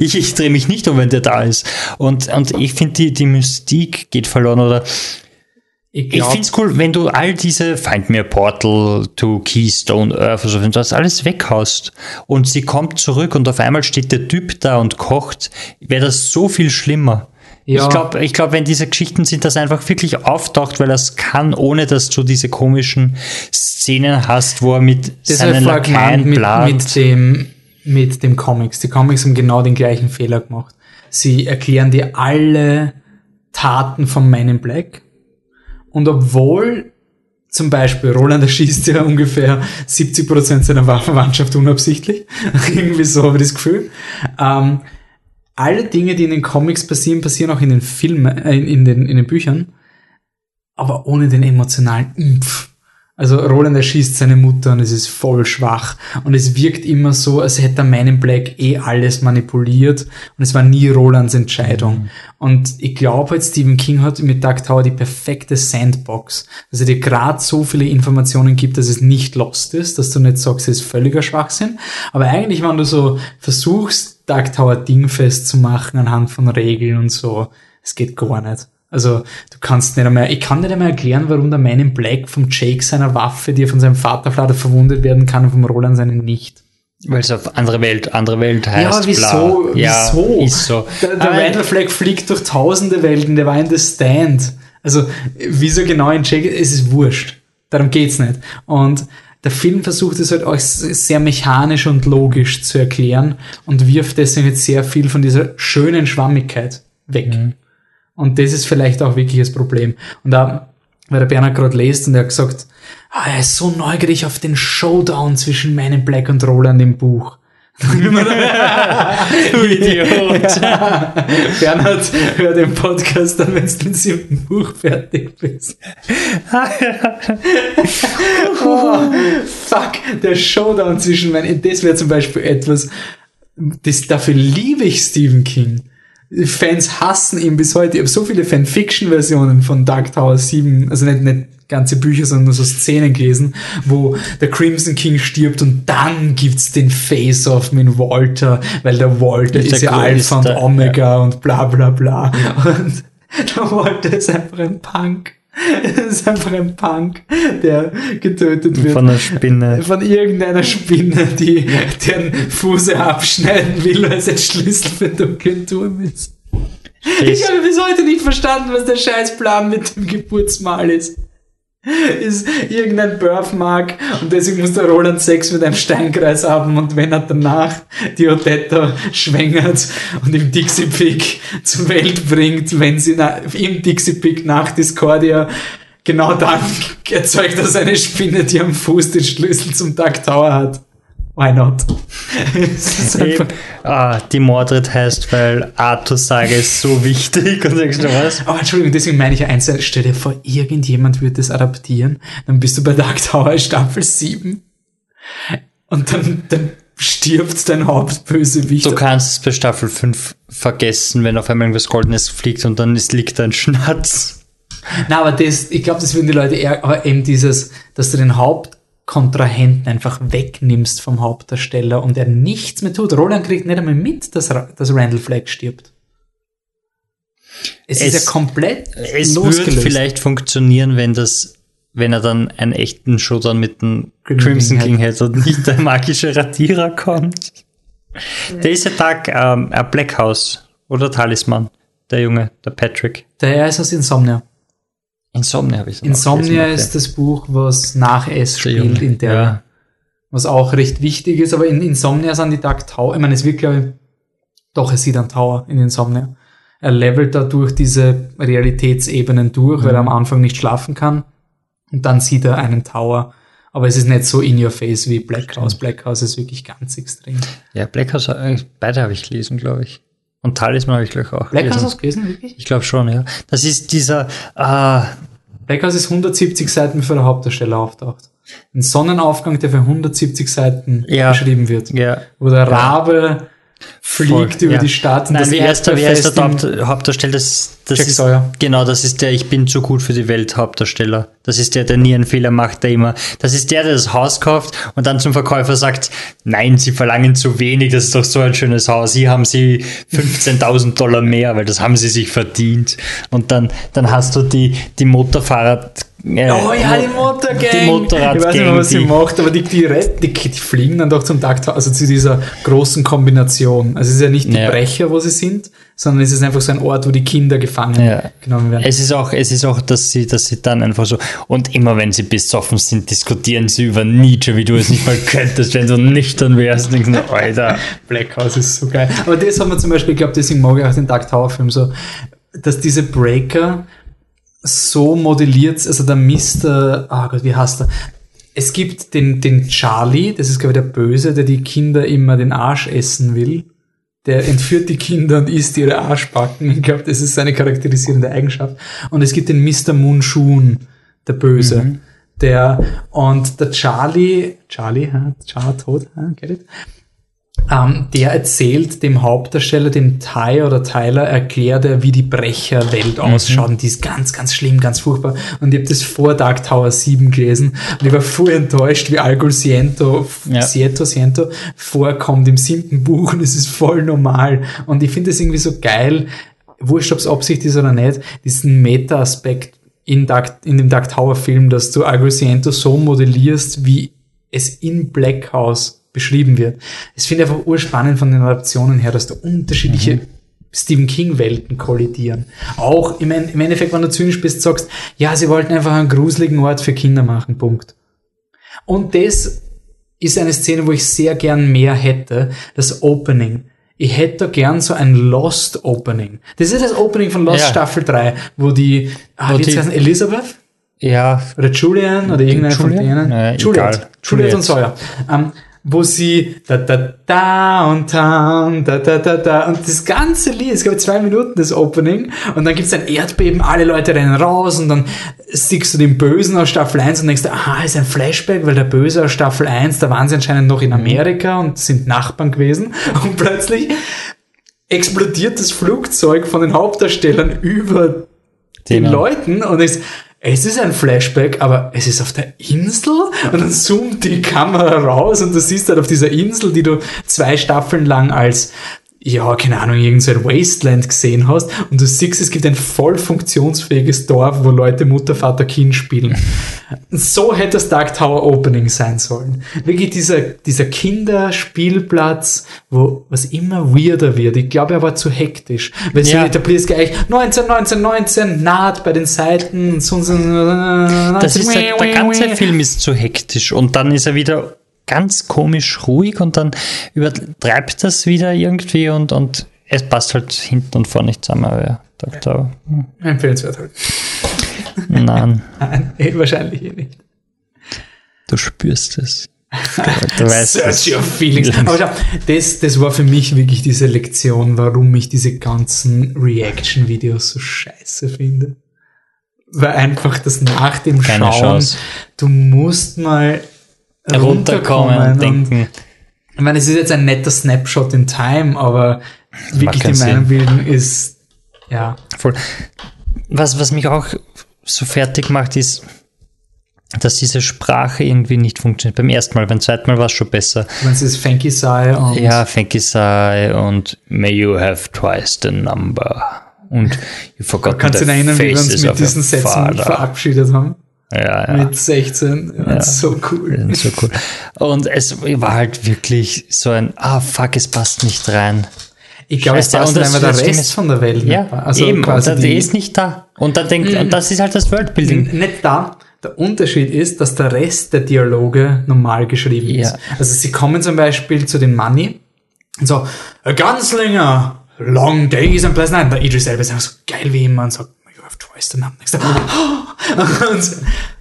Ich, ich drehe mich nicht um, wenn der da ist. Und, und ich finde, die, die Mystik geht verloren oder ich ich finde es cool, wenn du all diese Find Me a Portal to Keystone Earth, also wenn du das alles weghaust und sie kommt zurück und auf einmal steht der Typ da und kocht, wäre das so viel schlimmer. Ja. Ich glaube, ich glaub, wenn diese Geschichten sind, dass einfach wirklich auftaucht, weil es kann, ohne dass du diese komischen Szenen hast, wo er mit das seinen Lakaien mit, plant. mit, dem, mit dem Comics. Die Comics haben genau den gleichen Fehler gemacht. Sie erklären dir alle Taten von Man in Black. Und obwohl zum Beispiel Roland erschießt ja ungefähr 70% seiner Waffenmannschaft unabsichtlich. Irgendwie so habe ich das Gefühl. Ähm, alle Dinge, die in den Comics passieren, passieren auch in den Filmen, äh, in, den, in den Büchern, aber ohne den emotionalen Impf. Also Roland erschießt seine Mutter und es ist voll schwach. Und es wirkt immer so, als hätte der Man in Black eh alles manipuliert und es war nie Rolands Entscheidung. Und ich glaube halt, Stephen King hat mit Dark Tower die perfekte Sandbox, dass er dir gerade so viele Informationen gibt, dass es nicht lost ist, dass du nicht sagst, es ist völliger Schwachsinn. Aber eigentlich, wenn du so versuchst, Dark Tower dingfest zu machen anhand von Regeln und so, es geht gar nicht. Also du kannst nicht einmal, ich kann nicht einmal erklären, warum der Man in Black vom Jake seiner Waffe, die er von seinem Vater flattert, verwundet werden kann und vom Roland seinen nicht. Weil es auf andere Welt, andere Welt heißt. Ja, aber wieso? Bla. Ja, wieso? ist so. Der, der Randall Flagg fliegt durch tausende Welten, der war in The Stand. Also, wieso genau in Jake, es ist wurscht. Darum geht's nicht. Und der Film versucht es halt auch sehr mechanisch und logisch zu erklären und wirft deswegen jetzt sehr viel von dieser schönen Schwammigkeit weg. Und das ist vielleicht auch wirklich das Problem. Und da, weil der Bernhard gerade liest und er hat gesagt, ah, er ist so neugierig auf den Showdown zwischen Man in Black und Roland im Buch. Du Idiot. Bernhard, hör den Podcast dann, wenn du mit siebten Buch fertig bist. oh, fuck, der Showdown zwischen meinen, das wäre zum Beispiel etwas, das, dafür liebe ich Stephen King. Fans hassen ihn bis heute. Ich habe so viele Fanfiction-Versionen von Dark Tower 7, also nicht, nicht ganze Bücher, sondern nur so Szenen gelesen, wo der Crimson King stirbt und dann gibt's den Face-Off mit Walter, weil der Walter Ist ist, der ja Alpha und Omega und bla bla bla. Und der Walter ist einfach ein Punk. Das ist einfach ein Punk, der getötet wird. Von der Spinne. Von irgendeiner Spinne, die den Fuße abschneiden will, weil es ein Schlüssel für den dunklen Turm ist. Ich habe bis heute nicht verstanden, was der Scheißplan mit dem Geburtsmal ist. Ist irgendein Birthmark und deswegen muss der Roland Sex mit einem Steinkreis haben und wenn er danach die Odetta schwängert und im Dixie Pig zur Welt bringt, wenn sie im Dixie Pig nach Discordia genau dann erzeugt er seine Spinne, die am Fuß den Schlüssel zum Dark Tower hat. Why not? Einfach- Ah, die Mordred heißt, weil Arthurs Sage ist so wichtig. Und sagst du was? Aber Entschuldigung, deswegen meine ich ja eins, stell dir vor, irgendjemand wird das adaptieren, dann bist du bei Dark Tower Staffel 7. und dann, dann stirbt dein Hauptbösewicht. Du kannst es bei Staffel 5 vergessen, wenn auf einmal irgendwas Goldenes fliegt und dann ist, liegt ein Schnatz. Na, aber das, ich glaube, das würden die Leute eher, aber eben dieses, dass du den Hauptkontrahenten einfach wegnimmst vom Hauptdarsteller und er nichts mehr tut. Roland kriegt nicht einmal mit, dass, dass Randall Flagg stirbt. Es, ist Es- ja komplett Es würde vielleicht funktionieren, wenn das, wenn er dann einen echten Showdown mit dem Crimson Crimson King King hätte und nicht der magische Radierer kommt. Der ist ja Tag ähm, ein Black House oder Talisman, der Junge, der Patrick. Der ist aus Insomnia. Insomnia habe ich so Insomnia ist das Buch, was nach S spielt in der, ja. was auch recht wichtig ist, aber in Insomnia sind die Dark Tower, ich meine, es wird, glaube ich, doch, es sieht ein Tower in Insomnia. Er levelt da durch diese Realitätsebenen durch, weil er am Anfang nicht schlafen kann. Und dann sieht er einen Tower. Aber es ist nicht so in your face wie Black House. Black House ist wirklich ganz extrem. Ja, Black House, äh, beide habe ich gelesen, glaube ich. Und Talisman habe ich gleich auch Black gelesen. hast du gelesen, wirklich? Ich glaube schon, ja. Das ist dieser, äh, Black House ist 170 Seiten, bevor der Hauptdarsteller auftaucht. Ein Sonnenaufgang, der für 170 Seiten Ja. beschrieben wird. ja, Wo der Rabe fliegt Voll, über ja. die Stadt Nein, wie heißt der, wie heißt der Haupt, Hauptdarsteller? Das, das Jack ist, Sawyer. Genau, das ist der Ich bin zu gut für die Welt Hauptdarsteller. Das ist der, der nie einen Fehler macht, der immer. Das ist der, der das Haus kauft und dann zum Verkäufer sagt, nein, Sie verlangen zu wenig, das ist doch so ein schönes Haus. Hier haben Sie 15.000 Dollar mehr, weil das haben Sie sich verdient. Und dann, dann hast du die, die Motorfahrrad, äh, Oh ja, die Mo- Motorgang. Die Motorradgang. Ich weiß nicht mehr, was sie macht, aber die, die, retten- die, die fliegen dann doch zum Tag, also zu dieser großen Kombination. Also es ist ja nicht die Ja. Brecher, wo sie sind, sondern es ist einfach so ein Ort, wo die Kinder gefangen Ja. genommen werden. Es ist auch, es ist auch, dass sie, dass sie dann einfach so, und immer wenn sie besoffen sind, diskutieren sie über Nietzsche, wie du es nicht mal könntest, wenn du nüchtern wärst. Und denkst Alter. Black House ist so geil. Aber das haben wir zum Beispiel, ich glaube, deswegen mag ich auch den Dark Tower Film so, dass diese Breaker so modelliert, also der Mr., ah Gott, wie heißt er? Es gibt den, den Charlie, das ist glaube ich der Böse, der die Kinder immer den Arsch essen will. Der entführt die Kinder und isst ihre Arschbacken. Ich glaube, das ist seine charakterisierende Eigenschaft. Und es gibt den Mr. Moonshun, der Böse. Der, und der Charlie, Charlie, ha, Char tot, get it? Ähm, der erzählt dem Hauptdarsteller, dem Ty oder Tyler, erklärt er, wie die Brecherwelt ausschaut. Und die ist ganz, ganz schlimm, ganz furchtbar. Und ich habe das vor Dark Tower 7 gelesen. Und ich war voll enttäuscht, wie Algol Siento, Ja. Siento, Siento vorkommt im siebten Buch. Und es ist voll normal. Und ich finde es irgendwie so geil, wurscht, ob es Absicht ist oder nicht, diesen Meta-Aspekt in, Dark, in dem Dark Tower Film, dass du Algol Siento so modellierst, wie es in Black House beschrieben wird. Es finde ich einfach urspannend von den Adaptionen her, dass da unterschiedliche Stephen King Welten kollidieren. Auch im, im Endeffekt, wenn du zynisch bist, sagst, ja, sie wollten einfach einen gruseligen Ort für Kinder machen, Punkt. Und das ist eine Szene, wo ich sehr gern mehr hätte, das Opening. Ich hätte gern so ein Lost Opening. Das ist das Opening von Lost Ja. Staffel 3, wo die, ah, wie heißen, Elizabeth? Ja, oder Julian oder irgendeiner von Julian? denen. Naja, Juliet. egal. Juliet Juliet. und Sawyer. Ähm, wo sie da da downtown, da da da da. Und das ganze Lied, es gab zwei Minuten das Opening. Und dann gibt's ein Erdbeben, alle Leute rennen raus und dann siehst du den Bösen aus Staffel 1 und denkst, aha, ist ein Flashback, weil der Böse aus Staffel 1, da waren sie anscheinend noch in Amerika und sind Nachbarn gewesen. Und plötzlich explodiert das Flugzeug von den Hauptdarstellern über den. Leuten und es, es ist ein Flashback, aber es ist auf der Insel? Und dann zoomt die Kamera raus und du siehst halt auf dieser Insel, die du zwei Staffeln lang als ja, keine Ahnung, irgend so ein Wasteland gesehen hast und du siehst, es gibt ein voll funktionsfähiges Dorf, wo Leute Mutter, Vater, Kind spielen. So hätte das Dark Tower Opening sein sollen. Wirklich dieser, dieser Kinderspielplatz, wo was immer weirder wird. Ich glaube, er war zu hektisch. Weil Ja. so etablierst gleich 19, 19, 19, naht bei den Seiten, so, so, das ist halt, der ganze Film ist zu hektisch und dann ist er wieder ganz komisch ruhig und dann übertreibt das wieder irgendwie und, und es passt halt hinten und vorne nicht zusammen. Aber ja, Tower. Hm, Empfehlenswert halt. Nein, Nein, eh, wahrscheinlich eh nicht. du spürst es. Du, weißt Search es. your feelings. Aber schau, das, das war für mich wirklich diese Lektion, warum ich diese ganzen Reaction-Videos so scheiße finde. Weil einfach das nach dem Keine Schauen, Chance. du musst mal runterkommen und denken. Ich meine, es ist jetzt ein netter Snapshot in Time, aber wirklich die Meinung bilden ist, ja. Voll. Was, was mich auch so fertig macht, ist, dass diese Sprache irgendwie nicht funktioniert. Beim ersten Mal, beim zweiten Mal war es schon besser. Wenn es ist Fanky Sai und. Ja, Fanky Sai und May you have twice the number. Und you forgot Kannst du dich erinnern, wie wir uns mit diesen Sätzen Father. verabschiedet haben? Ja, ja. Mit 16. Ja, so cool. So cool. Und es war halt wirklich so ein, ah fuck, es passt nicht rein. Ich glaube, es passt einfach der Rest von der Welt. Ja, also eben, quasi und der ist nicht da. Und dann denkt, und das ist halt das Worldbuilding. Nicht da. Der Unterschied ist, dass der Rest der Dialoge normal geschrieben ja. ist. Also sie kommen zum Beispiel zu den Money und so, a Gunslinger, long days and pleasant night. Der Idris Elba sagt so geil wie immer und sagt, you have twice the number. Und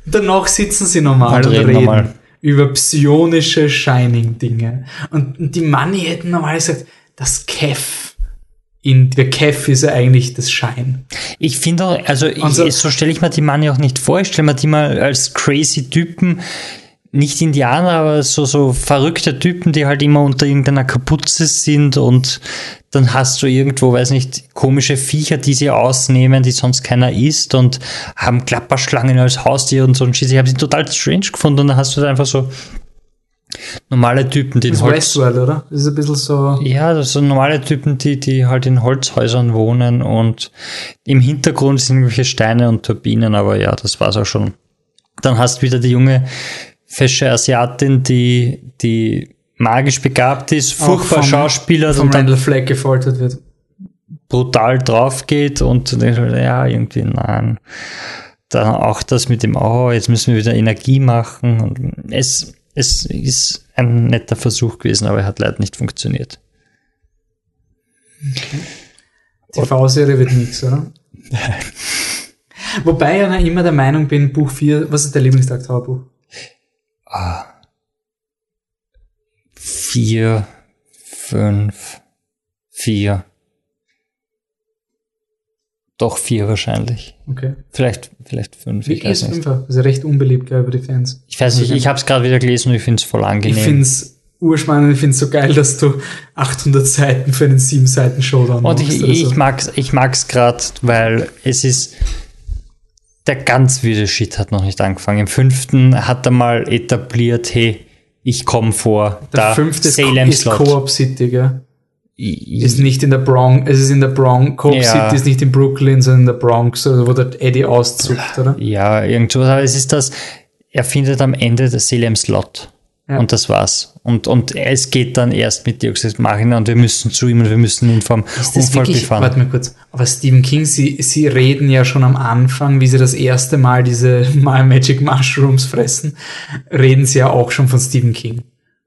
danach sitzen sie normal und, und reden, normal. über psionische Shining-Dinge. Und die Money hätten normal gesagt, das Kev in der Kev ist ja eigentlich das Schein. Ich finde auch, also ich, so, so stelle ich mir die Money auch nicht vor. Ich stelle mir die mal als crazy Typen, nicht Indianer, aber so, so verrückte Typen, die halt immer unter irgendeiner Kapuze sind und dann hast du irgendwo, weiß nicht, komische Viecher, die sie ausnehmen, die sonst keiner isst und haben Klapperschlangen als Haustier und so ein Scheiß. Ich habe sie total strange gefunden und dann hast du da einfach so normale Typen, die das in Holz... Westworld, oder? Das ist ein bisschen so... Ja, das sind normale Typen, die, die halt in Holzhäusern wohnen und im Hintergrund sind irgendwelche Steine und Turbinen, aber ja, das war's auch schon. Dann hast du wieder die junge, fesche Asiatin, die, die magisch begabt ist, furchtbar vom, Schauspieler vom und Randall Fleck gefoltert wird. Brutal drauf geht und ja, irgendwie nein. Dann auch das mit dem, oh, jetzt müssen wir wieder Energie machen. Und es, es ist ein netter Versuch gewesen, aber er hat leider nicht funktioniert. Okay. TV-Serie wird nichts, oder? Wobei ich ja immer der Meinung bin, Buch 4, was ist der Lieblingstag-Buch? Ah. Vier, fünf, vier. Doch vier wahrscheinlich. Okay. Vielleicht, vielleicht fünf. Wie ist fünfer? Das ist recht unbeliebt, glaube ich, bei den Fans. Ich weiß nicht, ich habe es gerade wieder gelesen und ich finde es voll angenehm. Ich finde es urspannend, ich finde es so geil, dass du 800 Seiten für einen 7 Seiten Showdown Und ich, ich, so. mag's, ich mag's gerade, weil es ist, der ganz wilde Shit hat noch nicht angefangen. Im fünften hat er mal etabliert, hey, ich komme vor. Der da fünfte Salem ist Co-op City, gell? ist nicht in der Bronx, es ist in der Bronx, Cope ja. City ist nicht in Brooklyn, sondern in der Bronx, wo der Eddie auszuckt, oder? Ja, irgendwo, aber es ist das, er findet am Ende das Salem Slot. Ja. Und das war's. Und, und es geht dann erst mit Dioxid Machina und wir müssen zu ihm und wir müssen ihn vom Unfall wirklich, befahren. Warte mal kurz. Aber Stephen King, Sie, Sie reden ja schon am Anfang, wie Sie das erste Mal diese Magic Mushrooms fressen, reden Sie ja auch schon von Stephen King.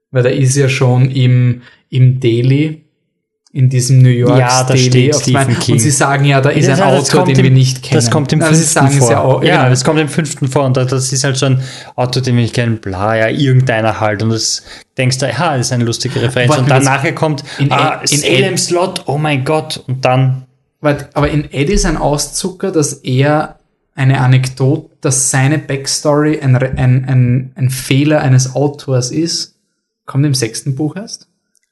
Weil da ist ja schon im, im Daily, in diesem New York ja, da steht Stephen King. Und sie sagen ja, da ist ein Autor, den im, wir nicht kennen. Das kommt im also fünften vor. Ja, auch, ja, das kommt im fünften vor und das ist halt so ein Autor, den wir nicht kennen, bla, ja, irgendeiner halt. Und das denkst du, ja, das ist eine lustige Referenz. Warte, und dann nachher kommt, in, ah, in Salem Slot, oh mein Gott, und dann. Warte, aber in Eddie ist ein Auszucker, dass er eine Anekdote, dass seine Backstory ein, ein, ein, ein Fehler eines Autors ist, kommt im sechsten Buch erst?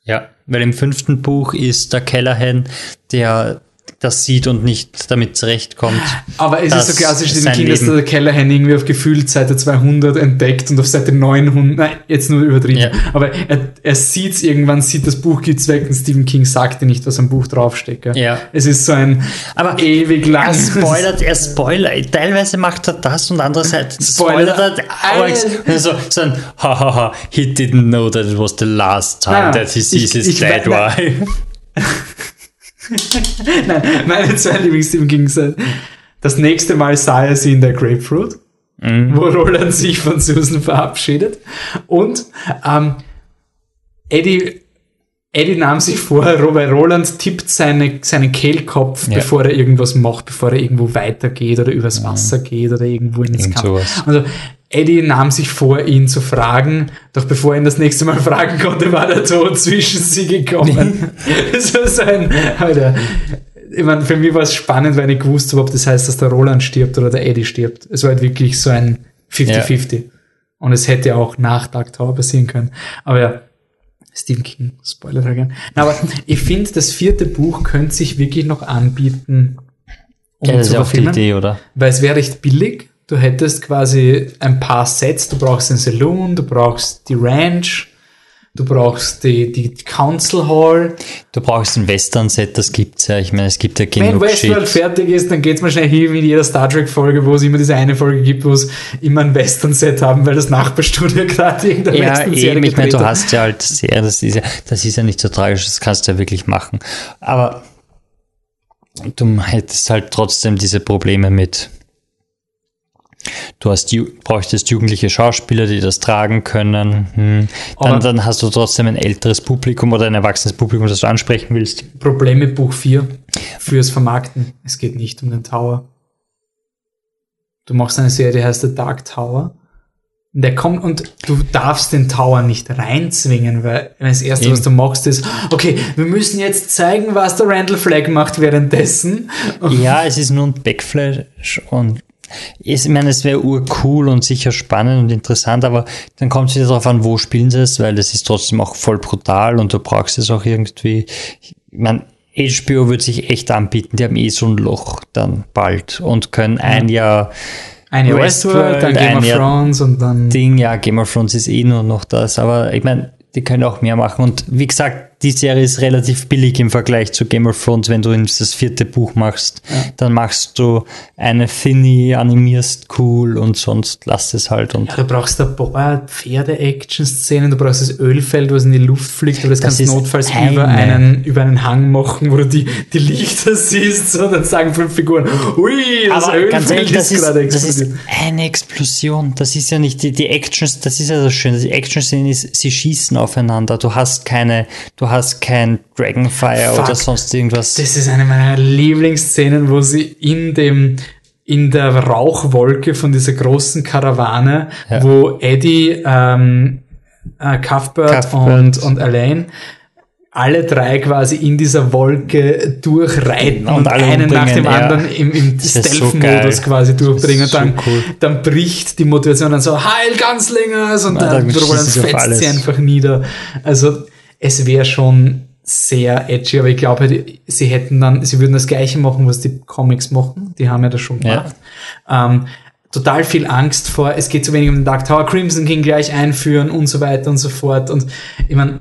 Ja, weil im fünften Buch ist der Callahan, der das sieht und nicht damit zurechtkommt. Aber es ist so klassisch in Kind, dass der Callahan irgendwie auf gefühlt Seite 200 entdeckt und auf Seite 900, nein, jetzt nur übertrieben, ja. aber er, er sieht es irgendwann, sieht das Buch gibt's weg und Stephen King sagt dir nicht, was am Buch draufsteckt. Ja. Es ist so ein aber ewig lang. Er spoilert, er spoilert, teilweise macht er das und andererseits spoilert, spoilert er so, so ein hahaha, he didn't know that it was the last time ah, that he sees ich, his dead wife. Nein, meine zwei Lieblings-Stephen King sind, das nächste Mal sah er sie in der Grapefruit, mhm. wo Roland sich von Susan verabschiedet. Und ähm, Eddie, Eddie nahm sich vor, Robert Roland tippt seine, seinen Kehlkopf, ja. bevor er irgendwas macht, bevor er irgendwo weitergeht oder übers Wasser geht oder irgendwo ins Kampf. Also Eddie nahm sich vor, ihn zu fragen, doch bevor er ihn das nächste Mal fragen konnte, war der Tod zwischen sie gekommen. das war so ein, Alter. Ich meine, für mich war es spannend, weil ich gewusst habe, ob das heißt, dass der Roland stirbt oder der Eddie stirbt. Es war halt wirklich so ein 50-50. Ja. Und es hätte auch nach Dark Tower passieren können. Aber ja, Stephen King, Spoiler gern. Aber ich finde, das vierte Buch könnte sich wirklich noch anbieten, um ja, das ist auch die Idee, oder? Weil es wäre recht billig. Du hättest quasi ein paar Sets. Du brauchst den Saloon, du brauchst die Ranch, Du brauchst die, die Council Hall. Du brauchst ein Western-Set, das gibt's ja. Ich meine, es gibt ja genug Wenn Westworld fertig ist, dann geht's mal schnell hin wie in jeder Star Trek-Folge, wo es immer diese eine Folge gibt, wo es immer ein Western-Set haben, weil das Nachbarstudio gerade irgendeine ja, Western-Serie ich meine, du hast ja halt sehr, das ist ja, das ist ja nicht so tragisch, das kannst du ja wirklich machen. Aber du hättest halt trotzdem diese Probleme mit Du hast, bräuchtest jugendliche Schauspieler, die das tragen können. Hm. Dann, dann, hast du trotzdem ein älteres Publikum oder ein erwachsenes Publikum, das du ansprechen willst. Problem mit Buch 4 fürs Vermarkten. Es geht nicht um den Tower. Du machst eine Serie, die heißt The Dark Tower. Und der kommt und du darfst den Tower nicht reinzwingen, weil das erste, Eben. was du machst, ist, okay, wir müssen jetzt zeigen, was der Randall Flagg macht währenddessen. Ja, es ist nur ein Backflash und ich meine, es wäre urcool und sicher spannend und interessant, aber dann kommt es wieder darauf an, wo spielen sie es, weil das ist trotzdem auch voll brutal und du brauchst es auch irgendwie. Ich meine, HBO wird sich echt anbieten, die haben eh so ein Loch dann bald und können ein Jahr ein Jahr Westworld, dann Game of Thrones und dann Ding, ja, Game of Thrones ist eh nur noch das, aber ich meine, die können auch mehr machen und wie gesagt, die Serie ist relativ billig im Vergleich zu Game of Thrones. Wenn du das vierte Buch machst, ja. dann machst du eine Thinny, animierst cool und sonst lass es halt. Und ja, du brauchst ein paar Pferde-Action-Szenen, du brauchst das Ölfeld, was in die Luft fliegt, aber das, das kannst du notfalls eine. über einen, über einen Hang machen, wo du die, die Lichter siehst, so, dann sagen fünf Figuren, ui, das aber Ölfeld ehrlich, das ist gerade explodiert. Das ist eine Explosion. Das ist ja nicht die, die Actions, das ist ja das Schöne. Die Action-Szene ist, sie schießen aufeinander. Du hast keine, du hast hast kein Dragonfire Fuck. oder sonst irgendwas. Das ist eine meiner Lieblingsszenen, wo sie in dem in der Rauchwolke von dieser großen Karawane, ja. wo Eddie, ähm, äh, Cuthbert, Cuthbert. Und, und Elaine alle drei quasi in dieser Wolke durchreiten und, und einen nach dem ja. anderen im, im Stealth-Modus so quasi durchbringen. So dann, cool. dann bricht die Motivation dann so, Heil Ganzlingers! Und ja, dann, dann fetzt sie einfach nieder. Also es wäre schon sehr edgy, aber ich glaube, sie hätten dann, sie würden das Gleiche machen, was die Comics machen. Die haben ja das schon gemacht. Ja. Ähm, total viel Angst vor, es geht zu wenig um den Dark Tower, Crimson King gleich einführen und so weiter und so fort. Und ich meine,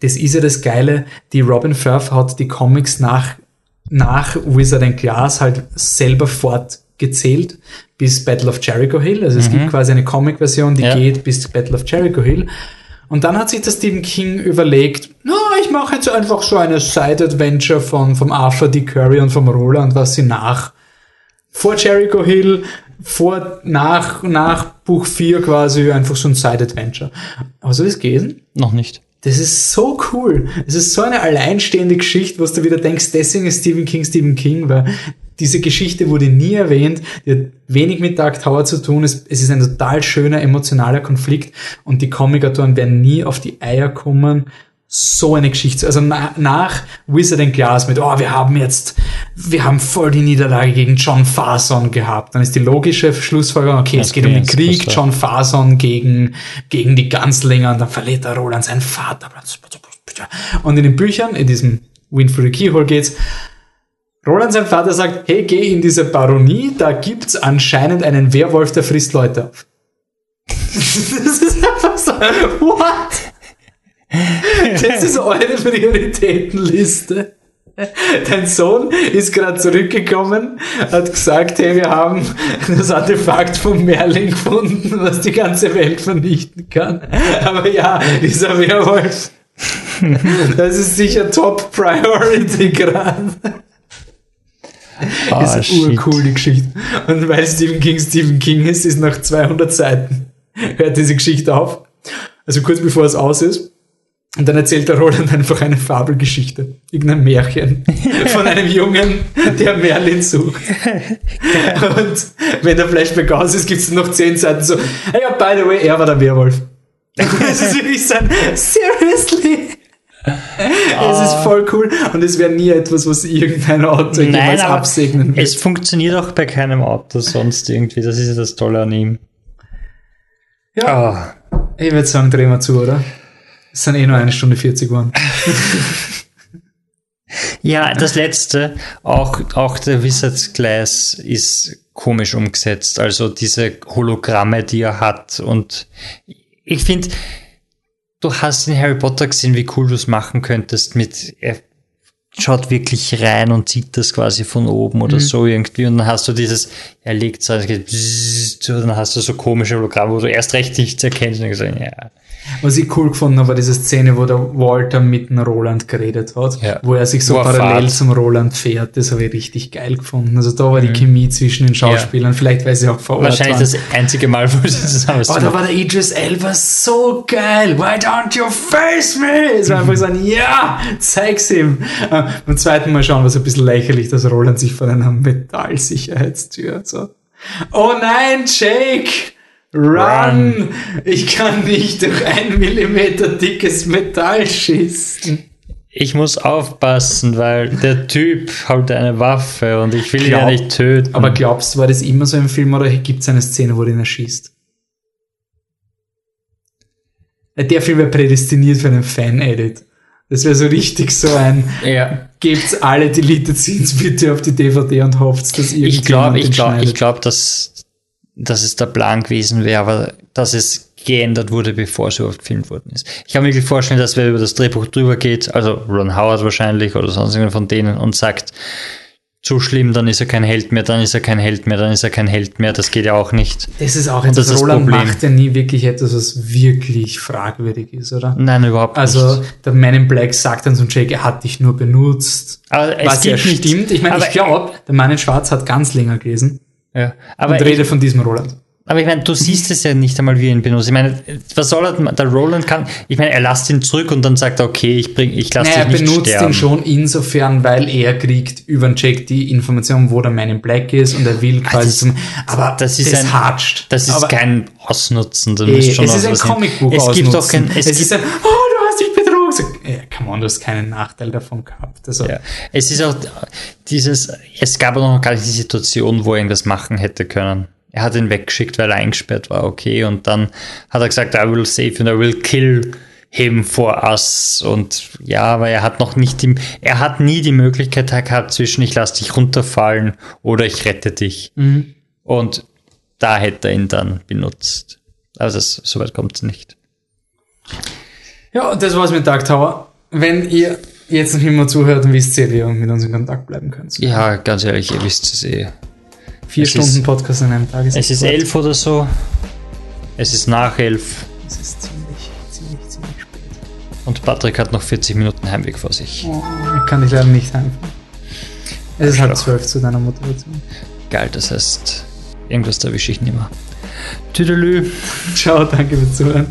das ist ja das Geile, die Robin Firth hat die Comics nach, nach Wizard and Glass halt selber fortgezählt bis Battle of Jericho Hill. Also es mhm. gibt quasi eine Comic-Version, die ja. geht bis Battle of Jericho Hill. Und dann hat sich der Stephen King überlegt, na, ich mache jetzt einfach so eine Side-Adventure von, vom Arthur D. Curry und vom Roland, was sie nach, vor Jericho Hill, vor, nach, nach Buch 4 quasi einfach so ein Side-Adventure. Hast du das gelesen? Noch nicht. Das ist so cool. Es ist so eine alleinstehende Geschichte, wo du wieder denkst, deswegen ist Stephen King Stephen King, weil diese Geschichte wurde nie erwähnt, die hat wenig mit Dark Tower zu tun, es, es ist ein total schöner emotionaler Konflikt und die Comic-Autoren werden nie auf die Eier kommen, so eine Geschichte, also na, nach Wizard and Glass mit, oh, wir haben jetzt, wir haben voll die Niederlage gegen John Farson gehabt. Dann ist die logische Schlussfolgerung, okay, es geht um den Krieg, John Farson gegen, gegen die Ganzlinger und dann verliert der Roland seinen Vater. Und in den Büchern, in diesem Win for the Keyhole geht's, Roland, sein Vater, sagt, hey, geh in diese Baronie, da gibt's anscheinend einen Werwolf, der frisst Leute auf. das ist einfach so, what? Das ist eure Prioritätenliste. Dein Sohn ist gerade zurückgekommen, hat gesagt, hey, wir haben das Artefakt von Merlin gefunden, was die ganze Welt vernichten kann. Aber ja, dieser Werwolf, das ist sicher Top Priority gerade. Oh, ist urcool, die Geschichte. Und weil Stephen King Stephen King ist, ist nach 200 Seiten, hört diese Geschichte auf. Also kurz bevor es aus ist. Und dann erzählt der Roland einfach eine Fabelgeschichte. Irgendein Märchen von einem Jungen, der Merlin sucht. Und wenn der Flashback aus ist, gibt es noch 10 Seiten so, hey, ja, by the way, er war der Werwolf. das ist wirklich so ein, seriously? es ist voll cool und es wäre nie etwas, was irgendein Auto Nein, jemals absegnen wird. Es funktioniert auch bei keinem Auto sonst irgendwie. Das ist ja das Tolle an ihm. Ja, ich würde sagen, drehen wir zu, oder? Es sind eh nur eine Stunde 40 geworden. Ja, das letzte, auch, auch der Wizard's Glass ist komisch umgesetzt. Also diese Hologramme, die er hat. Und ich finde, du hast in Harry Potter gesehen, wie cool du es machen könntest mit, er schaut wirklich rein und sieht das quasi von oben oder mhm. so irgendwie. Und dann hast du dieses, er legt so, dann hast du so komische Hologramme, wo du erst recht nichts erkennst. Und gesagt, ja, was ich cool gefunden habe, war diese Szene, wo der Walter mit dem Roland geredet hat, ja. wo er sich so parallel Fahrt. zum Roland fährt. Das habe ich richtig geil gefunden. Also da war mhm. die Chemie zwischen den Schauspielern. Ja. Vielleicht, weil sie auch vor Ort Wahrscheinlich waren. das einzige Mal, wo sie zusammen sind. Oh, da war der Idris Elba so geil. Why don't you face me? Es war einfach so ein, ja, zeig's ihm. Äh, beim zweiten Mal schauen wir es ein bisschen lächerlich, dass Roland sich von einer Metallsicherheitstür so. Oh nein, Jake! Run! Ich kann nicht durch ein Millimeter dickes Metall schießen. Ich muss aufpassen, weil der Typ hat eine Waffe und ich will Glaub, ihn ja nicht töten. Aber glaubst du, war das immer so im Film oder gibt es eine Szene, wo er ihn erschießt? Der Film wäre prädestiniert für einen Fan-Edit. Das wäre so richtig so ein, ja. gebt alle Deleted Scenes bitte auf die DVD und hofft, dass ihr Ich glaube, ich glaube, ich glaube, dass dass es der Plan gewesen wäre, aber dass es geändert wurde, bevor es überhaupt gefilmt worden ist. Ich kann mir wirklich vorstellen, dass wer über das Drehbuch drüber geht, also Ron Howard wahrscheinlich oder sonst irgendwer von denen und sagt, zu schlimm, dann ist er kein Held mehr, dann ist er kein Held mehr, dann ist er kein Held mehr, das geht ja auch nicht. Das ist auch etwas, das Roland Problem. macht ja nie wirklich etwas, was wirklich fragwürdig ist, oder? Nein, überhaupt also, nicht. Also, der Man in Black sagt dann zum Jake, er hat dich nur benutzt. Aber es was ja nicht. stimmt. Ich meine, ich glaube, der Mann in Schwarz hat ganz länger gelesen. Ja. Aber und rede ich, von diesem Roland. Aber ich meine, du siehst es ja nicht einmal, wie er ihn benutzt. Ich meine, was soll er, der Roland kann, ich meine, er lässt ihn zurück und dann sagt er, okay, ich bring, ich lasse naja, dich nicht sterben. Er benutzt ihn schon insofern, weil er kriegt über den Check die Information, wo der Man in Black ist und er will quasi das, zum, aber das ist das ein, hatscht. Das ist aber kein Ausnutzen. Da ey, schon es ist ein Comicbuch Es gibt doch kein, es, es ist ein, oh, du hast dich betrogen. Hast keinen Nachteil davon gehabt. Also, ja. Es ist auch dieses, es gab auch noch gar nicht die Situation, wo er irgendwas machen hätte können er hat ihn weggeschickt, weil er eingesperrt war, okay. Und dann hat er gesagt, I will save and I will kill him for us. Und ja, aber er hat noch nicht die, er hat nie die Möglichkeit gehabt zwischen ich lasse dich runterfallen oder ich rette dich. Mhm. Und da hätte er ihn dann benutzt. Also das, soweit kommt es nicht. Ja, das war's mit Dark Tower. Wenn ihr jetzt noch immer zuhört, dann wisst ihr, wie ihr mit uns in Kontakt bleiben könnt. Ja, ganz ehrlich, ihr wisst es eh. Vier es Stunden ist, Podcast an einem Tag ist Es ist gut. elf oder so. Es ist nach elf. Es ist ziemlich, ziemlich, ziemlich spät. Und Patrick hat noch 40 Minuten Heimweg vor sich. Oh, ich kann dich leider nicht heimfahren. Es ist halb zwölf zu deiner Motivation. Geil, das heißt, irgendwas erwische ich nicht mehr. Tüdelü. Ciao, danke fürs Zuhören.